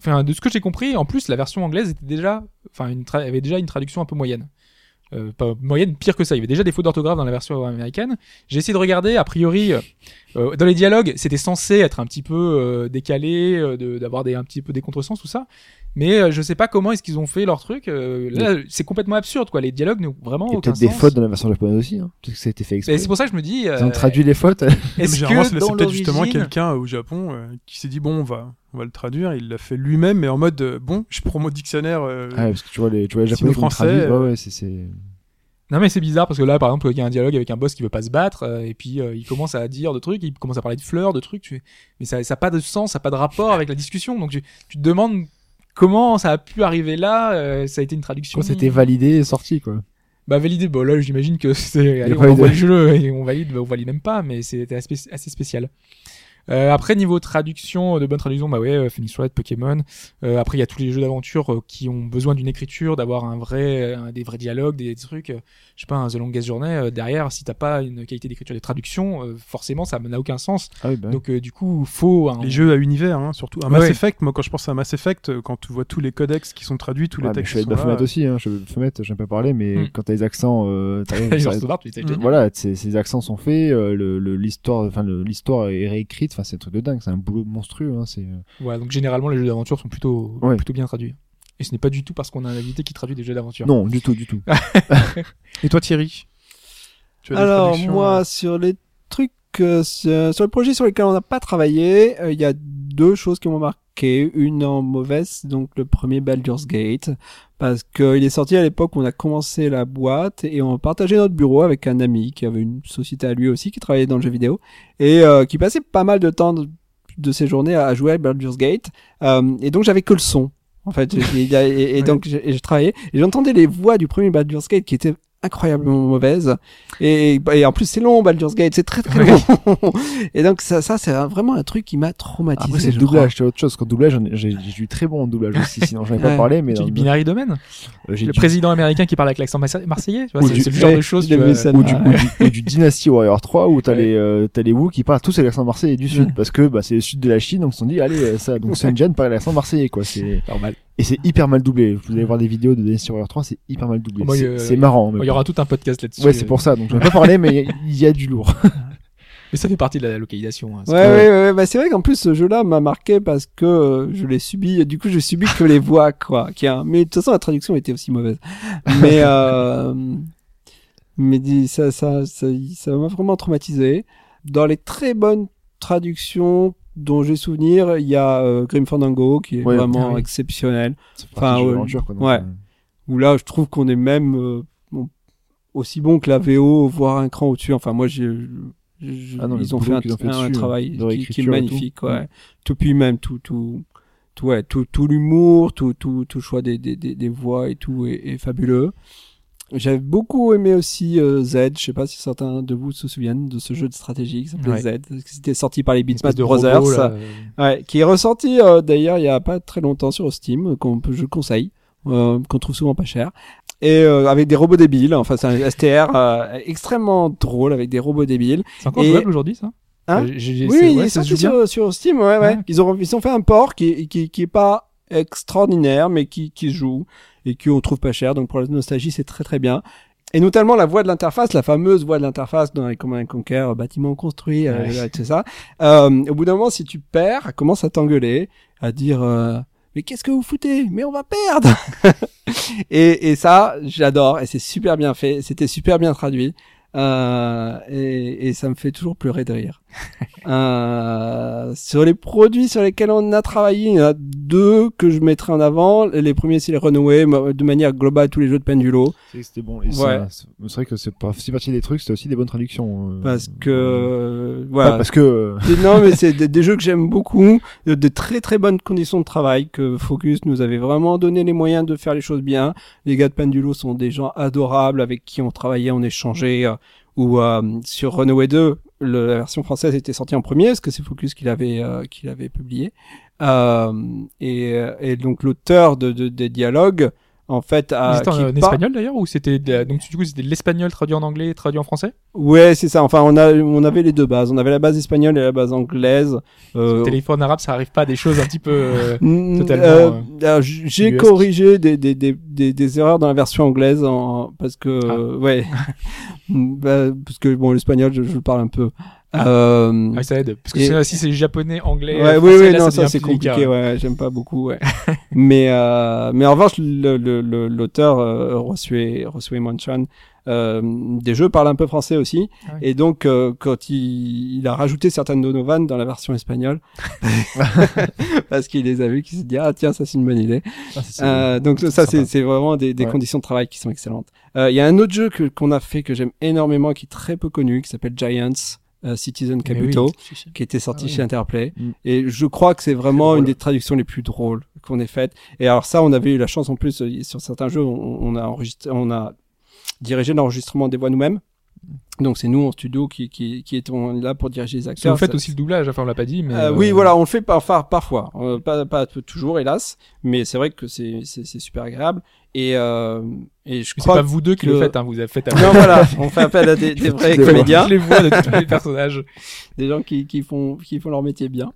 enfin, de ce que j'ai compris, en plus, la version anglaise était déjà, enfin, une avait déjà une traduction un peu moyenne. Euh, pas moyenne, pire que ça. Il y avait déjà des fautes d'orthographe dans la version américaine. J'ai essayé de regarder, a priori, euh, euh, dans les dialogues, c'était censé être un petit peu euh, décalé, euh, d'avoir un petit peu des contresens, tout ça. Mais euh, je sais pas comment est-ce qu'ils ont fait leur truc. euh, là, c'est complètement absurde, quoi. Les dialogues n'ont vraiment Il y a aucun peut-être des fautes dans la version japonaise aussi. Hein. Peut-être que ça a été fait exprès. Et c'est pour ça que je me dis. Ils euh, ont traduit les fautes. Mais Est-ce que c'est dans c'est peut-être justement quelqu'un au Japon euh, qui s'est dit bon, on va, on va le traduire. Il l'a fait lui-même, mais en mode euh, bon, je prends mon dictionnaire. euh, Ah, ouais, parce que tu vois les, tu vois les japonais euh, Ouais, ouais, c'est, c'est... Non mais c'est bizarre parce que là par exemple il y a un dialogue avec un boss qui veut pas se battre euh, et puis euh, il commence à dire de trucs, il commence à parler de fleurs, de trucs, tu mais ça ça a pas de sens, ça a pas de rapport avec la discussion donc tu, tu te demandes comment ça a pu arriver là, euh, ça a été une traduction. C'était validé et sorti, quoi. Bah validé, bon là j'imagine que c'est on pas eu de- envoie le jeu et on valide, bah, on valide même pas mais c'était assez spécial. Euh, après niveau traduction, de bonne traduction, bah ouais, euh, Phoenix Wright, Pokémon. Euh, après il y a tous les jeux d'aventure euh, qui ont besoin d'une écriture, d'avoir un vrai, un- des vrais dialogues, des, trucs. euh, je sais pas, un The Longest Journey euh, derrière, si t'as pas une qualité d'écriture des traductions, euh, forcément ça n'a aucun sens. Ah oui, bah. Donc euh, du coup faut un... Les jeux à univers, hein, surtout. Un Mass ouais. Effect, moi quand je pense à Mass Effect, euh, quand tu vois tous les codex qui sont traduits, tous les Ouais, textes je suis qui de sont là, Baphomet aussi, hein. Je suis Baphomet, j'aime pas parler, mais Hmm. quand t'as les accents, euh, t'arrives- Les ça- orthographes, tu sais, Mm. voilà, ces, accents sont faits, euh, le, le- l'histoire, enfin, l'histoire est réécrite, enfin, c'est un truc de dingue, c'est un boulot monstrueux, hein, c'est, euh, Voilà, donc généralement les jeux d'aventure sont plutôt, Ouais. plutôt bien traduits. Et ce n'est pas du tout parce qu'on a un invité qui traduit des jeux d'aventure. non, du tout, du tout. Et toi Thierry? Tu as des Alors moi, euh, sur les trucs euh, sur sur le projet sur lequel on n'a pas travaillé, euh, il y a deux choses qui m'ont marqué. Une en mauvaise, donc le premier Baldur's Gate, parce qu'il est sorti à l'époque où on a commencé la boîte et on partageait notre bureau avec un ami qui avait une société à lui aussi qui travaillait dans le jeu vidéo et euh, qui passait pas mal de temps de, de ses journées à jouer à Baldur's Gate. Euh, et donc j'avais que le son. En fait, et, et- et donc je, et je travaillais et j'entendais les voix du premier Baldur's Gate qui étaient incroyablement mauvaises et, et en plus c'est long Baldur's Gate c'est très très long et donc ça ça c'est vraiment un truc qui m'a traumatisé Après, c'est le doublage, c'est autre chose. Qu'en doublage, j'en ai- j'ai j'ai eu très bon en doublage aussi, sinon j'en ai pas Ouais. parlé, mais Tu dis Binary Domaine euh, j'ai Le du- président américain qui parle avec l'accent marse- marseillais tu vois, Ou C'est du- le genre de choses. vois. ça. ou du, ou du, ou du Dynasty Warrior 3 où t'as Ouais. les euh, t'as les Wu qui parlent tous avec l'accent marseillais du sud Ouais. parce que bah c'est le sud de la Chine donc ils se sont dit allez euh, ça donc Sunjan parle l'accent marseillais quoi c'est Normal. Et c'est hyper mal doublé vous allez voir des vidéos de Dynasty Warrior 3 c'est hyper mal doublé moi, c'est marrant Il y aura tout un podcast là-dessus. ouais c'est pour ça donc j'en ai pas parlé mais il y a du lourd Mais ça fait partie de la localisation. hein. Ouais, ouais, ouais, bah c'est vrai qu'en plus ce jeu-là m'a marqué parce que euh, je l'ai subi. Du coup, je subis que les voix, quoi. Qui a... Mais de toute façon, la traduction était aussi mauvaise. Mais euh... mais ça, ça, ça m'a vraiment traumatisé. Dans les très bonnes traductions dont j'ai souvenir, il y a euh, Grim Fandango qui est Ouais. vraiment Ah oui. exceptionnel. Enfin, ouais. d'aventure, quoi, donc, Ouais. euh, Où là, je trouve qu'on est même euh, bon, aussi bon que la VO, voire un cran au-dessus. Enfin, moi, j'ai Ah ils ont fait un, ont fait un dessus, travail de qui, qui est et tout. magnifique ouais tout puis même tout tout tout ouais tout tout l'humour tout tout tout choix des des des, des voix et tout est, est fabuleux j'avais beaucoup aimé aussi euh, Z je sais pas si certains de vous se souviennent de ce jeu de stratégie qui s'appelait Ouais. Z c'était sorti par les de Brothers robot, là, euh, Ouais, qui est ressorti euh, d'ailleurs il y a pas très longtemps sur Steam, qu'on peut, je conseille, euh, qu'on trouve souvent pas cher, et euh, avec des robots débiles. Enfin, c'est un STR euh, extrêmement drôle avec des robots débiles. C'est encore Et- jouable aujourd'hui, ça? Hein? Oui, c'est- il ouais, est sorti sur, sur Steam. Ouais, ouais. Ouais. Ils ont ils ont fait un port qui qui qui est pas extraordinaire, mais qui qui joue et qu'on trouve pas cher. Donc pour la nostalgie, c'est très très bien. Et notamment la voix de l'interface, la fameuse voix de l'interface dans les Command and Conquer, euh, bâtiment construit, euh, Ouais. euh, tout ça. Euh, au bout d'un moment, si tu perds, elle commence à t'engueuler, à dire euh, mais qu'est-ce que vous foutez? Mais on va perdre et, et ça, j'adore, et c'est super bien fait, c'était super bien traduit. Euh, et, et ça me fait toujours pleurer de rire. Euh, sur les produits sur lesquels on a travaillé, il y en a deux que je mettrai en avant. Les premiers, c'est les Runaway, de manière globale, tous les jeux de Pendulo. c'est c'était bon et Ouais. c'est vrai que c'est pas c'est partie des trucs c'était aussi des bonnes traductions euh, Parce que, euh, voilà. pas parce que euh, non, mais c'est des, des jeux que j'aime beaucoup, de, de très très bonnes conditions de travail, que Focus nous avait vraiment donné les moyens de faire les choses bien. Les gars de Pendulo sont des gens adorables avec qui on travaillait, on échangeait, ou euh, sur Runaway 2, le- la version française était sortie en premier, parce que c'est Focus qui l'avait euh, qui l'avait publié. Euh, et, et donc l'auteur de, de- des dialogues, en fait, a... C'était en, espagnol d'ailleurs ou c'était donc du coup c'était l'espagnol traduit en anglais et traduit en français? Ouais, c'est ça. Enfin, on a on avait les deux bases. On avait la base espagnole et la base anglaise. Euh, Téléphone arabe ça arrive pas à des choses un petit peu euh, totalement, euh, euh, j'ai corrigé des, des, des, des, des erreurs dans la version anglaise en, parce que Ah. ouais bah, parce que bon l'espagnol je, je le parle un peu euh, ah, ça aide parce que Et- si c'est japonais anglais ouais, oui, français, oui, là, non, ça c'est compliqué, ouais, j'aime pas beaucoup, ouais. mais, euh, mais en revanche, l'auteur, euh, Rosue, Rosue Monchan, euh, des jeux parle un peu français aussi. Ah oui. Et donc, euh, quand il, il a rajouté certaines de nos vannes dans la version espagnole, parce qu'il les a vues, qu'il s'est dit, ah, tiens, ça c'est une bonne idée. ah, Euh, donc ça, c'est, vraiment des, des Ouais. conditions de travail qui sont excellentes. Euh, Il y a un autre jeu qu'on a fait que j'aime énormément, qui est très peu connu, qui s'appelle Giants euh, Citizen oui. Kabuto qui était sorti Ah oui. chez Interplay. Mm. Et je crois que c'est vraiment une des traductions les plus drôles qu'on ait faites. Et alors ça, on avait eu la chance en plus euh, sur certains jeux, on, on a enregistré, on a dirigé l'enregistrement des voix nous-mêmes. Donc c'est nous en studio qui qui, qui étions là pour diriger les acteurs. vous faites Ça- aussi le doublage enfin on l'a pas dit mais euh, euh, Oui, voilà, on le fait par, par- parfois, Euh, pas, pas toujours hélas, mais c'est vrai que c'est c'est c'est super agréable. Et euh, et je crois pas vous deux qui que- le faites hein, vous avez fait non voilà, on fait appel à des, des vrais comédiens. les voix de tous les personnages des gens qui, qui font qui font leur métier bien.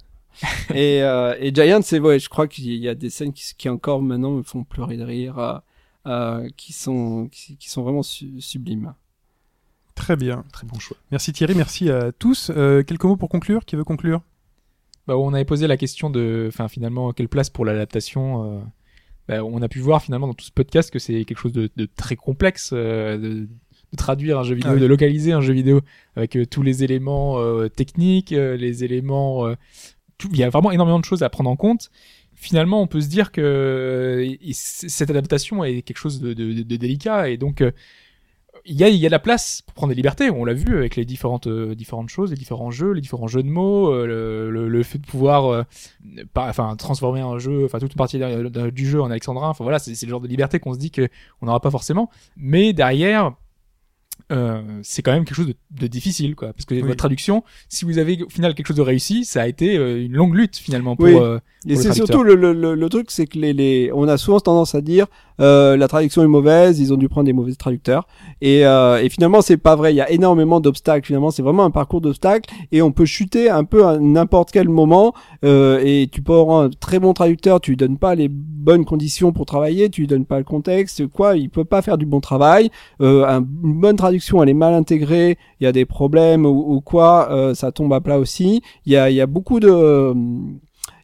et euh, et Giant, c'est vrai, je crois qu'il y a des scènes qui, qui encore maintenant me font pleurer de rire, euh, euh, qui sont qui, qui sont vraiment su- sublimes. Très bien. très bon choix Merci Thierry, merci à tous. Euh, quelques mots pour conclure? Qui veut conclure? Bah, on avait posé la question de, finalement, quelle place pour l'adaptation. euh, bah, on a pu voir finalement dans tout ce podcast que c'est quelque chose de, de très complexe, euh, de, de traduire un jeu vidéo, Ah oui. de localiser un jeu vidéo avec euh, tous les éléments euh, techniques, euh, les éléments, euh, tout- il y a vraiment énormément de choses à prendre en compte. Finalement, on peut se dire que cette adaptation est quelque chose de, de- de délicat et donc euh, il y a, il y a de la place pour prendre des libertés. On l'a vu avec les différentes, euh, différentes choses, les différents jeux, les différents jeux de mots, euh, le, le, le fait de pouvoir, euh, par- enfin, transformer un jeu, enfin, toute une partie de- de- du jeu en alexandrin. Enfin, voilà, c'est le genre de liberté qu'on se dit que on n'aura pas forcément. Mais derrière, euh, c'est quand même quelque chose de, de difficile, quoi. Parce que Oui. votre traduction, si vous avez au final quelque chose de réussi, ça a été euh, une longue lutte finalement pour. Oui. euh, Et pour c'est surtout le, le, le, le truc, c'est que les, les, on a souvent tendance à dire euh, la traduction est mauvaise, ils ont dû prendre des mauvais traducteurs. Et, euh, et finalement, c'est pas vrai. Il y a énormément d'obstacles. Finalement, c'est vraiment un parcours d'obstacles et on peut chuter un peu à n'importe quel moment. Euh, et tu peux avoir un très bon traducteur, tu lui donnes pas les bonnes conditions pour travailler, tu lui donnes pas le contexte, quoi. Il peut pas faire du bon travail. Euh, un- une bonne traduction, elle est mal intégrée. Il y a des problèmes ou, quoi, euh, ça tombe à plat aussi. Il y a, y a beaucoup de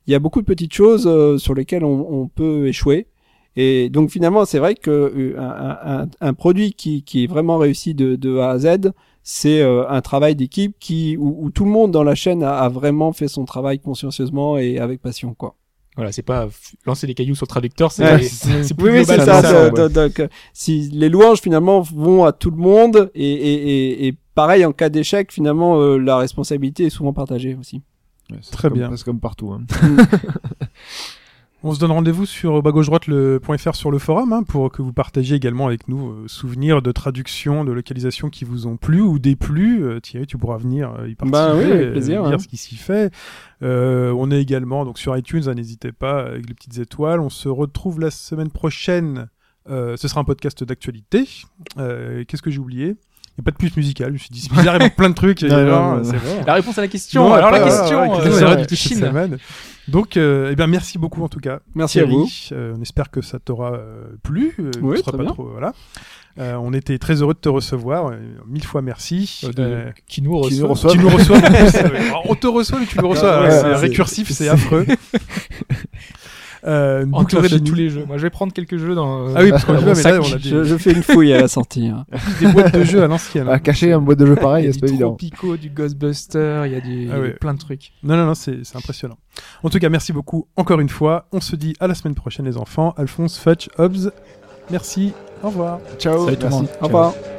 il y a beaucoup de petites choses sur lesquelles on peut échouer. Et donc finalement, c'est vrai que euh, un, un, un produit qui, qui est vraiment réussi de, de A à Z, c'est euh, un travail d'équipe qui où, où tout le monde dans la chaîne a, a vraiment fait son travail consciencieusement et avec passion, quoi. Voilà, c'est pas lancer des cailloux sur le traducteur, c'est Ouais. plus Oui, oui, c'est global ça. que ça, ouais. donc, donc, euh, si les louanges finalement vont à tout le monde et, et, et, et pareil en cas d'échec, finalement, euh, la responsabilité est souvent partagée aussi. Ouais, c'est Très comme- bien. C'est comme partout. Hein. On se donne rendez-vous sur bas gauche droite le.fr sur le forum hein, pour que vous partagiez également avec nous euh, souvenirs de traduction, de localisation qui vous ont plu ou déplu. Euh, Thierry, tu pourras venir euh, y participer, Bah oui, avec euh, plaisir, dire hein. ce qui s'y fait. Euh, on est également donc sur iTunes, hein, n'hésitez pas avec les petites étoiles. On se retrouve la semaine prochaine. Euh, ce sera un podcast d'actualité. Euh, Qu'est-ce que j'ai oublié? N'y a pas de plus musical, je me suis dit, c'est bizarre, il manque plein de trucs. Non, non, non. La réponse à la question. Non, Alors la question. ouais, ouais, euh, euh, du cette Chine. semaine. Donc, euh, eh bien, merci beaucoup en tout cas. Merci à vous. Euh, on espère que ça t'aura euh, plu. euh, Oui, très pas bien. trop- voilà. Euh, on était très heureux de te recevoir. euh, mille fois merci. Euh, de- Euh, qui nous reçoit. Qui nous reçoit. nous plus, euh, alors, on te reçoit, mais tu nous reçois. Ouais, Ouais, ouais, c'est c'est- récursif, c'est affreux. Euh, une boucle entouré de infinie. tous les jeux. Moi, je vais prendre quelques jeux dans. Ah oui, parce qu'on mais là, sac. on a des, Je, je fais une fouille à la sortie. hein. des boîtes de jeux à l'ancienne. À cacher un boîte de jeu pareil, Il y a c'est du pas évident. Tropico, du Ghostbuster, il y a du il y a Ah ouais. plein de trucs. Non, non, non, c'est impressionnant. En tout cas, merci beaucoup encore une fois. On se dit à la semaine prochaine, les enfants. Alphonse, Fetch, Hobbs, merci. Au revoir. Ciao. Salut tout le merci. monde. Au revoir.